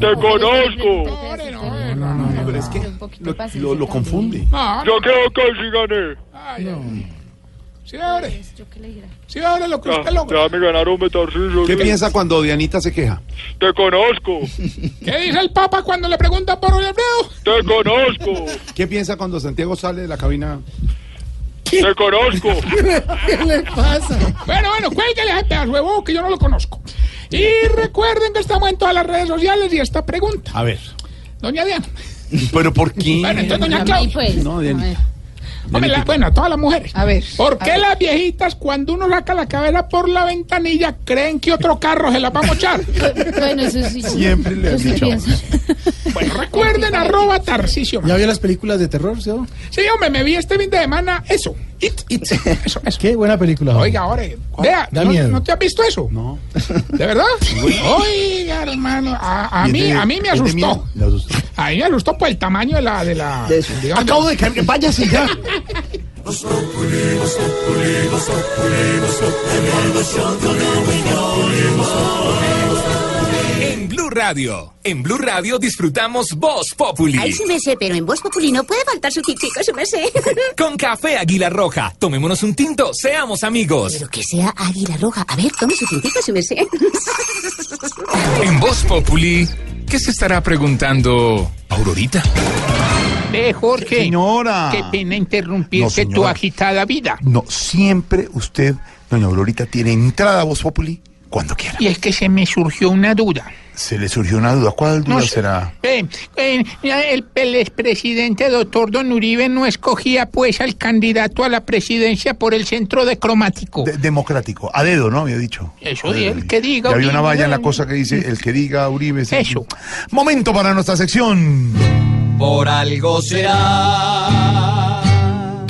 Te conozco. Ore, no, no, no, Pero es que lo, lo- lo confunde. Yo creo que sí gané. Ay, ay. Sí. Sí, ore lo que Ya, usted logra. ya me ganaron, me Tarcillo. ¿Qué piensa cuando Dianita se queja? Te conozco. ¿Qué dice el Papa cuando le pregunta por Julio Alfredo? Te conozco. ¿Qué piensa cuando Santiago sale de la cabina? Te conozco. ¿Qué le pasa? Bueno, bueno, cuélguele a ese pedazo de bobo que yo no lo conozco. Y recuerden que estamos en todas las redes sociales y esta pregunta. A ver. Doña Diana, ¿Pero por qué? Bueno, entonces, doña Ahí, Claudia. pues. No. Hombre, la- bueno, a todas las mujeres. A ver. ¿Por a qué ver. las viejitas, cuando uno saca la cabeza por la ventanilla, creen que otro carro se las va a mochar? Bueno, eso sí. Siempre le han sí dicho. Bueno, recuerden, arroba Tarcisio. ¿Ya vio las películas de terror, Seba? Sí, hombre, me vi este fin de semana eso. It. Eso, eso. Qué buena película. Oiga, ahora, vea, Da ¿no, miedo. ¿no te has visto eso? No. ¿De verdad? Oiga, hermano, a, a ¿Y es mí, de- a mí me de asustó. Le asustó. A mí me asustó por el tamaño de la... De la digamos, Acabo de caer. Váyase ya. En Blue Radio, en Blue Radio disfrutamos Voz Populi. Ay, sí me sé, pero en Voz Populi no puede faltar su tintico, su merced. Con café Águila Roja, tomémonos un tinto, seamos amigos. Pero que sea águila roja. A ver, tome su tintico, su merced. En Voz Populi, ¿qué se estará preguntando Aurorita? Ve, Jorge. Señora. Qué pena interrumpirte No, tu agitada vida. No, siempre usted, doña Aurorita, tiene entrada a Voz Populi cuando quiera. Y es que se me surgió una duda. Se le surgió una duda. ¿Cuál duda No será? Eh, eh, el, el expresidente doctor Don Uribe no escogía pues al candidato a la presidencia por el centro de cromático. De- democrático. A dedo, ¿no? Había dicho. Eso, el que diga Ya había una valla en la cosa que dice el que diga Uribe. sí. Eso. Momento para nuestra sección. Por algo será.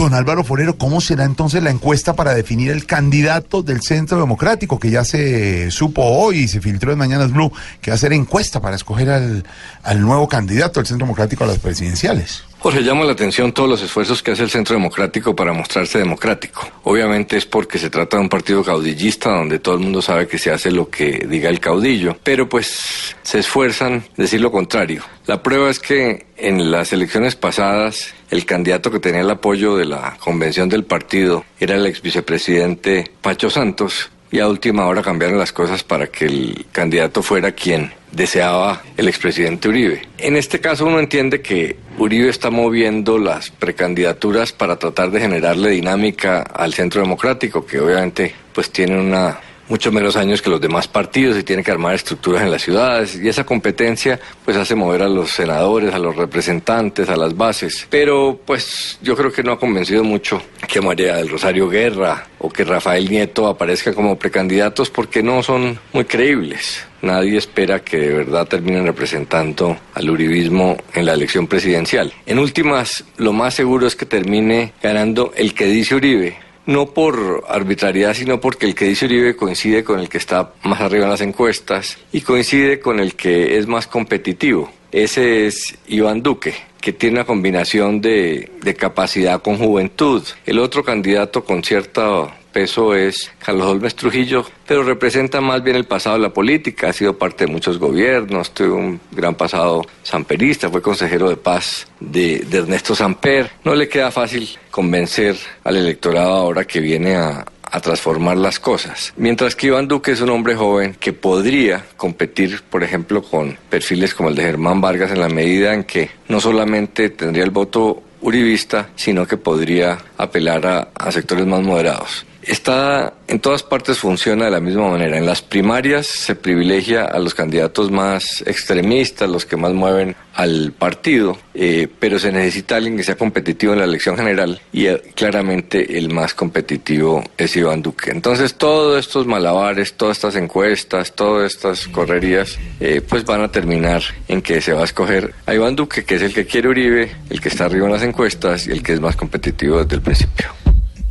Don Álvaro Forero, ¿cómo será entonces la encuesta para definir el candidato del Centro Democrático? Que ya se supo hoy y se filtró en Mañanas Blue que va a ser encuesta para escoger al, al nuevo candidato del Centro Democrático a las presidenciales. Jorge, llama la atención todos los esfuerzos que hace el Centro Democrático para mostrarse democrático. Obviamente es porque se trata de un partido caudillista donde todo el mundo sabe que se hace lo que diga el caudillo, pero pues se esfuerzan decir lo contrario. La prueba es que en las elecciones pasadas el candidato que tenía el apoyo de la convención del partido era el ex vicepresidente Pacho Santos y a última hora cambiaron las cosas para que el candidato fuera quien deseaba el expresidente Uribe. En este caso uno entiende que Uribe está moviendo las precandidaturas para tratar de generarle dinámica al Centro Democrático, que obviamente pues tiene una mucho menos años que los demás partidos y tiene que armar estructuras en las ciudades y esa competencia pues hace mover a los senadores, a los representantes, a las bases. Pero pues yo creo que no ha convencido mucho que María del Rosario Guerra o que Rafael Nieto aparezcan como precandidatos porque no son muy creíbles. Nadie espera que de verdad terminen representando al uribismo en la elección presidencial. En últimas, lo más seguro es que termine ganando el que dice Uribe, no por arbitrariedad, sino porque el que dice Uribe coincide con el que está más arriba en las encuestas y coincide con el que es más competitivo. Ese es Iván Duque, que tiene una combinación de, de capacidad con juventud. El otro candidato con cierto peso es Carlos Holmes Trujillo, pero representa más bien el pasado de la política, ha sido parte de muchos gobiernos, tuvo un gran pasado samperista, fue consejero de paz de, Ernesto Samper. No le queda fácil convencer al electorado ahora que viene a, transformar las cosas. Mientras que Iván Duque es un hombre joven que podría competir, por ejemplo, con perfiles como el de Germán Vargas en la medida en que no solamente tendría el voto uribista, sino que podría apelar a sectores más moderados. Está en todas partes funciona de la misma manera. En las primarias se privilegia a los candidatos más extremistas, los que más mueven al partido, eh, pero se necesita alguien que sea competitivo en la elección general y eh, claramente el más competitivo es Iván Duque. Entonces todos estos malabares, todas estas encuestas, todas estas correrías, eh, pues van a terminar en que se va a escoger a Iván Duque, que es el que quiere Uribe, el que está arriba en las encuestas y el que es más competitivo desde el principio.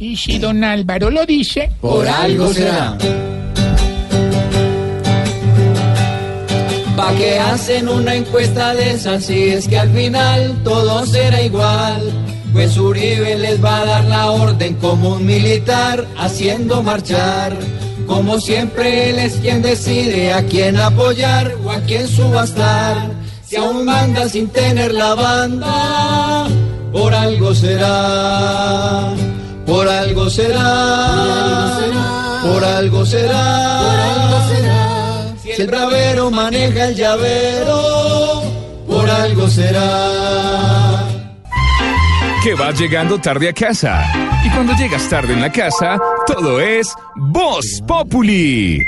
Y si don Álvaro lo dice, Por algo será. Pa' que hacen una encuesta de esas si es que al final todo será igual. Pues Uribe les va a dar la orden como un militar haciendo marchar. Como siempre él es quien decide a quién apoyar o a quién subastar. Si aún manda sin tener la banda, por algo será. Por algo será. Por algo será. Por algo será. Si el bravero maneja el llavero, por algo será. Que vas llegando tarde a casa. Y cuando llegas tarde en la casa, todo es Voz Populi.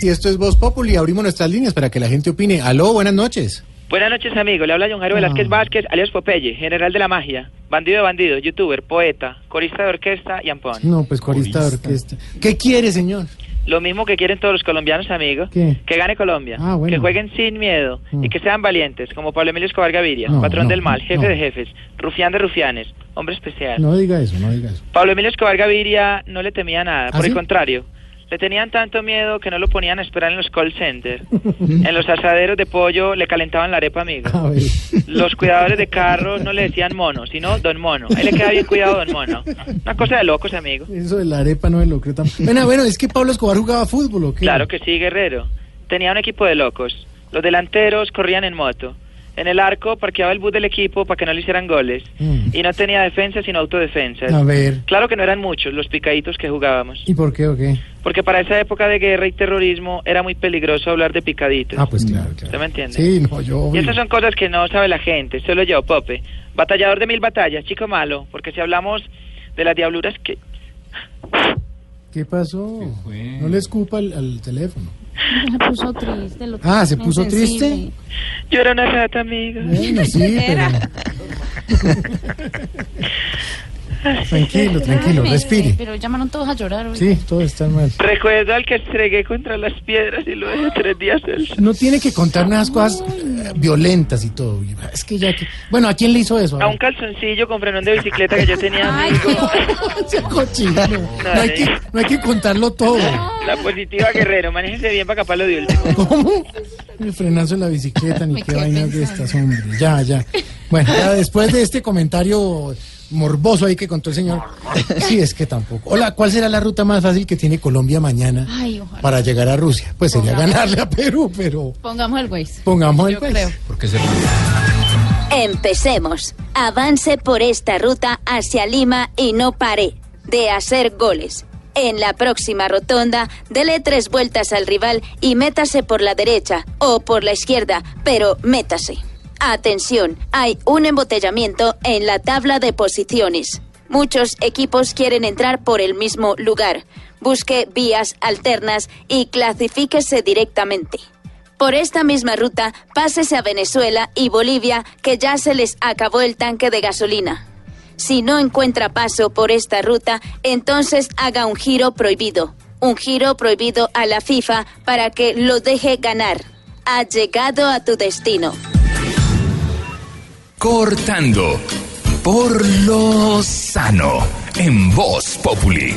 Y esto es Voz Populi. Abrimos nuestras líneas para que la gente opine. Aló, buenas noches. Buenas noches, amigo. Le habla John Jairo Velázquez Vázquez, alias Popeye, general de la magia, bandido de bandidos, youtuber, poeta, corista de orquesta y ampón. No, pues corista de orquesta. ¿Qué quiere, señor? Lo mismo que quieren todos los colombianos, amigo. ¿Qué? Que gane Colombia. Ah, bueno. Que jueguen sin miedo Mm. y que sean valientes, como Pablo Emilio Escobar Gaviria, No, patrón no, del mal, jefe no. de jefes, rufián de rufianes, hombre especial. No diga eso, no diga eso. Pablo Emilio Escobar Gaviria no le temía nada, ¿Ah, por el contrario. Le tenían tanto miedo que no lo ponían a esperar en los call centers. en los asaderos de pollo le calentaban la arepa, amigo. Los cuidadores de carro no le decían mono, sino don mono. Ahí le queda bien cuidado don mono. Una cosa de locos, amigo. Eso de la arepa no me lo creo tan... Bueno, bueno, es que Pablo Escobar jugaba fútbol, ¿o qué? Claro que sí, guerrero. Tenía un equipo de locos. Los delanteros corrían en moto. En el arco parqueaba el bus del equipo para que no le hicieran goles. Mm. Y no tenía defensa sino autodefensa. A ver. Claro que no eran muchos los picaditos que jugábamos. ¿Y por qué o qué? Porque para esa época de guerra y terrorismo era muy peligroso hablar de picaditos. Ah, pues claro, claro. ¿Usted me entiende? Sí, no, yo... Y estas son cosas que no sabe la gente, solo yo, Pope. Batallador de mil batallas, chico malo, porque si hablamos de las diabluras que... ¿Qué pasó? No le escupa al, al teléfono. Se puso triste. lo- Ah, ¿se puso insensible. triste? Yo era una rata, amigo. Bueno, sí, pero... Tranquilo, tranquilo, Ay, respire. Pero llamaron todos a llorar. hoy. Sí, todo está mal. Recuerdo al que estregué contra las piedras y lo dejé tres días del... No tiene que contar unas cosas eh, violentas y todo. Es que ya que... Bueno, ¿a quién le hizo eso? A un calzoncillo con frenón de bicicleta que yo tenía, amigo. Ese cochino. No hay, que, no hay que contarlo todo. La positiva Guerrero, manéjense bien para capaz lo de último. ¿Cómo? El frenazo en la bicicleta, ni qué vainas de estas, hombre. Ya, ya. Bueno, ya después de este comentario morboso ahí que contó el señor. Sí, es que tampoco. Hola, ¿cuál será la ruta más fácil que tiene Colombia mañana Ay, ojalá. para llegar a Rusia? Pues sería Pongamos. ganarle a Perú, pero Pongamos el Waze. pongamos el creo. Porque se Empecemos. Avance por esta ruta hacia Lima y no pare de hacer goles. En la próxima rotonda, dele tres vueltas al rival y métase por la derecha o por la izquierda, pero métase. Atención, hay un embotellamiento en la tabla de posiciones. Muchos equipos quieren entrar por el mismo lugar. Busque vías alternas y clasifíquese directamente. Por esta misma ruta, pásese a Venezuela y Bolivia, que ya se les acabó el tanque de gasolina. Si no encuentra paso por esta ruta, entonces haga un giro prohibido. Un giro prohibido a la FIFA para que lo deje ganar. Ha llegado a tu destino. Cortando por lo sano en Voz Populi.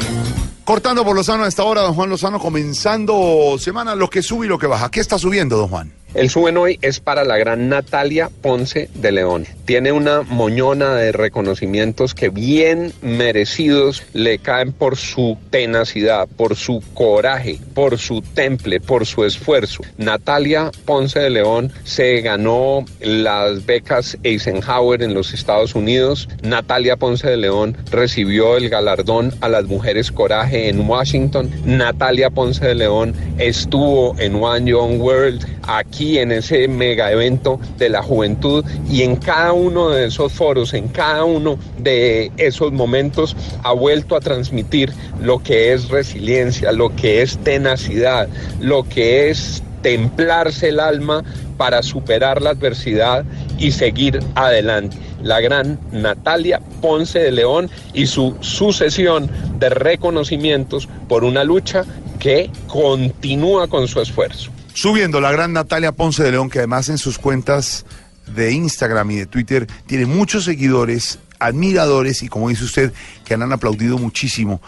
Cortando por Lozano a esta hora, don Juan Lozano, comenzando semana, lo que sube y lo que baja. ¿Qué está subiendo, don Juan? El suben hoy es para la gran Natalia Ponce de León. Tiene una moñona de reconocimientos que bien merecidos le caen por su tenacidad, por su coraje, por su temple, por su esfuerzo. Natalia Ponce de León se ganó las becas Eisenhower en los Estados Unidos. Natalia Ponce de León recibió el galardón a las mujeres coraje en Washington. Natalia Ponce de León estuvo en One Young World aquí en ese mega evento de la juventud y en cada uno de esos foros, en cada uno de esos momentos ha vuelto a transmitir lo que es resiliencia, lo que es tenacidad, lo que es templarse el alma para superar la adversidad y seguir adelante. La gran Natalia Ponce de León y su sucesión de reconocimientos por una lucha que continúa con su esfuerzo. Subiendo la gran Natalia Ponce de León, que además en sus cuentas de Instagram y de Twitter tiene muchos seguidores, admiradores y como dice usted, que han aplaudido muchísimo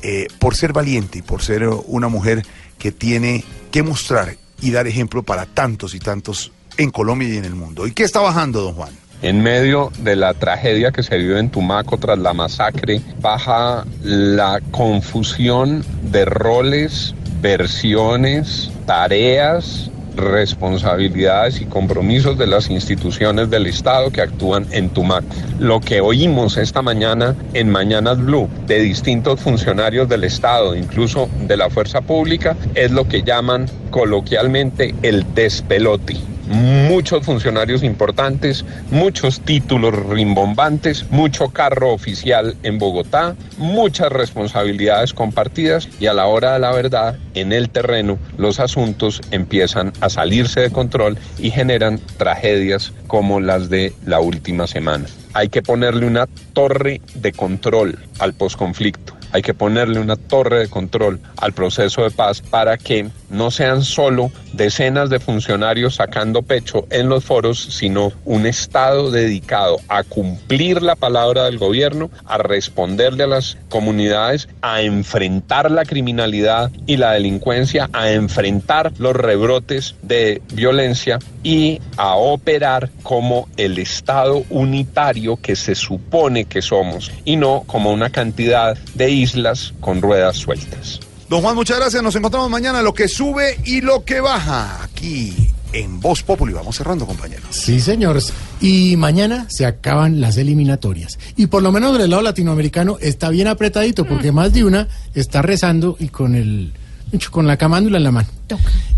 eh, por ser valiente y por ser una mujer que tiene que mostrar y dar ejemplo para tantos y tantos en Colombia y en el mundo. ¿Y qué está bajando, don Juan? En medio de la tragedia que se vivió en Tumaco tras la masacre, baja la confusión de roles, versiones, tareas, responsabilidades y compromisos de las instituciones del Estado que actúan en Tumaco. Lo que oímos esta mañana en Mañanas Blue de distintos funcionarios del Estado, incluso de la fuerza pública, es lo que llaman coloquialmente el despelote. Muchos funcionarios importantes, muchos títulos rimbombantes, mucho carro oficial en Bogotá, muchas responsabilidades compartidas y a la hora de la verdad, en el terreno, los asuntos empiezan a salirse de control y generan tragedias como las de la última semana. Hay que ponerle una torre de control al posconflicto. Hay que ponerle una torre de control al proceso de paz para que no sean solo decenas de funcionarios sacando pecho en los foros, sino un Estado dedicado a cumplir la palabra del gobierno, a responderle a las comunidades, a enfrentar la criminalidad y la delincuencia, a enfrentar los rebrotes de violencia y a operar como el Estado unitario que se supone que somos y no como una cantidad de islas con ruedas sueltas. Don Juan, muchas gracias. Nos encontramos mañana. Lo que sube y lo que baja aquí en Voz Populi. Vamos cerrando, compañeros. Sí, señores. Y mañana se acaban las eliminatorias. Y por lo menos del lado latinoamericano está bien apretadito, porque más de una está rezando y con el con la camándula en la mano.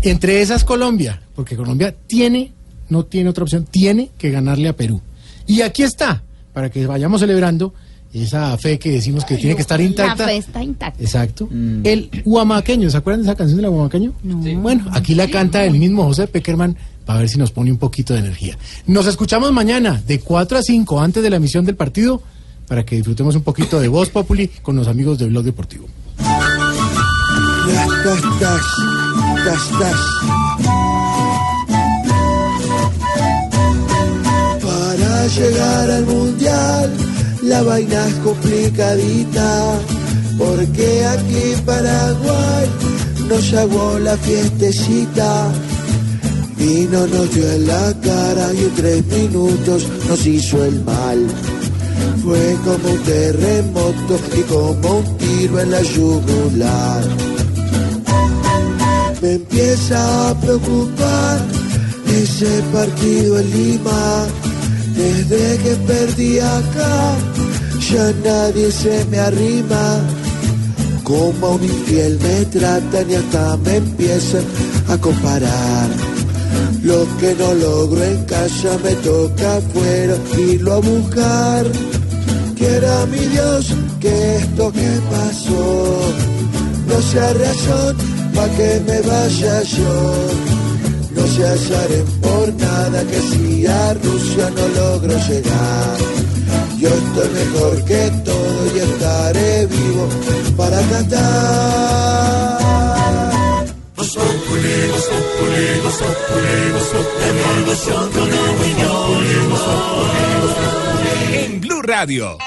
Entre esas Colombia, porque Colombia tiene, no tiene otra opción, tiene que ganarle a Perú. Y aquí está, para que vayamos celebrando esa fe que decimos que tiene que estar intacta. La fe está intacta. Exacto. El huamaqueño, ¿se acuerdan de esa canción del huamaqueño? Bueno, aquí la canta el mismo José Peckerman para ver si nos pone un poquito de energía. Nos escuchamos mañana de 4 a 5 antes de la emisión del partido para que disfrutemos un poquito de Voz Populi con los amigos del Blog Deportivo. Para llegar al mundial, la vaina es complicadita. Porque aquí en Paraguay nos llegó la fiestecita. Vino nos dio en la cara y en tres minutos nos hizo el mal. Fue como un terremoto y como un tiro en la yugular. Me empieza a preocupar ese partido en Lima. Desde que perdí acá, ya nadie se me arrima. Como a un infiel me tratan y hasta me empiezan a comparar. Lo que no logro en casa me toca afuera irlo a buscar. Quiera mi Dios que esto que pasó no sea razón pa' que me vaya yo. No se azaren por nada que si a Rusia no logro llegar. Yo estoy mejor que todo y estaré vivo para cantar. En Blue Radio.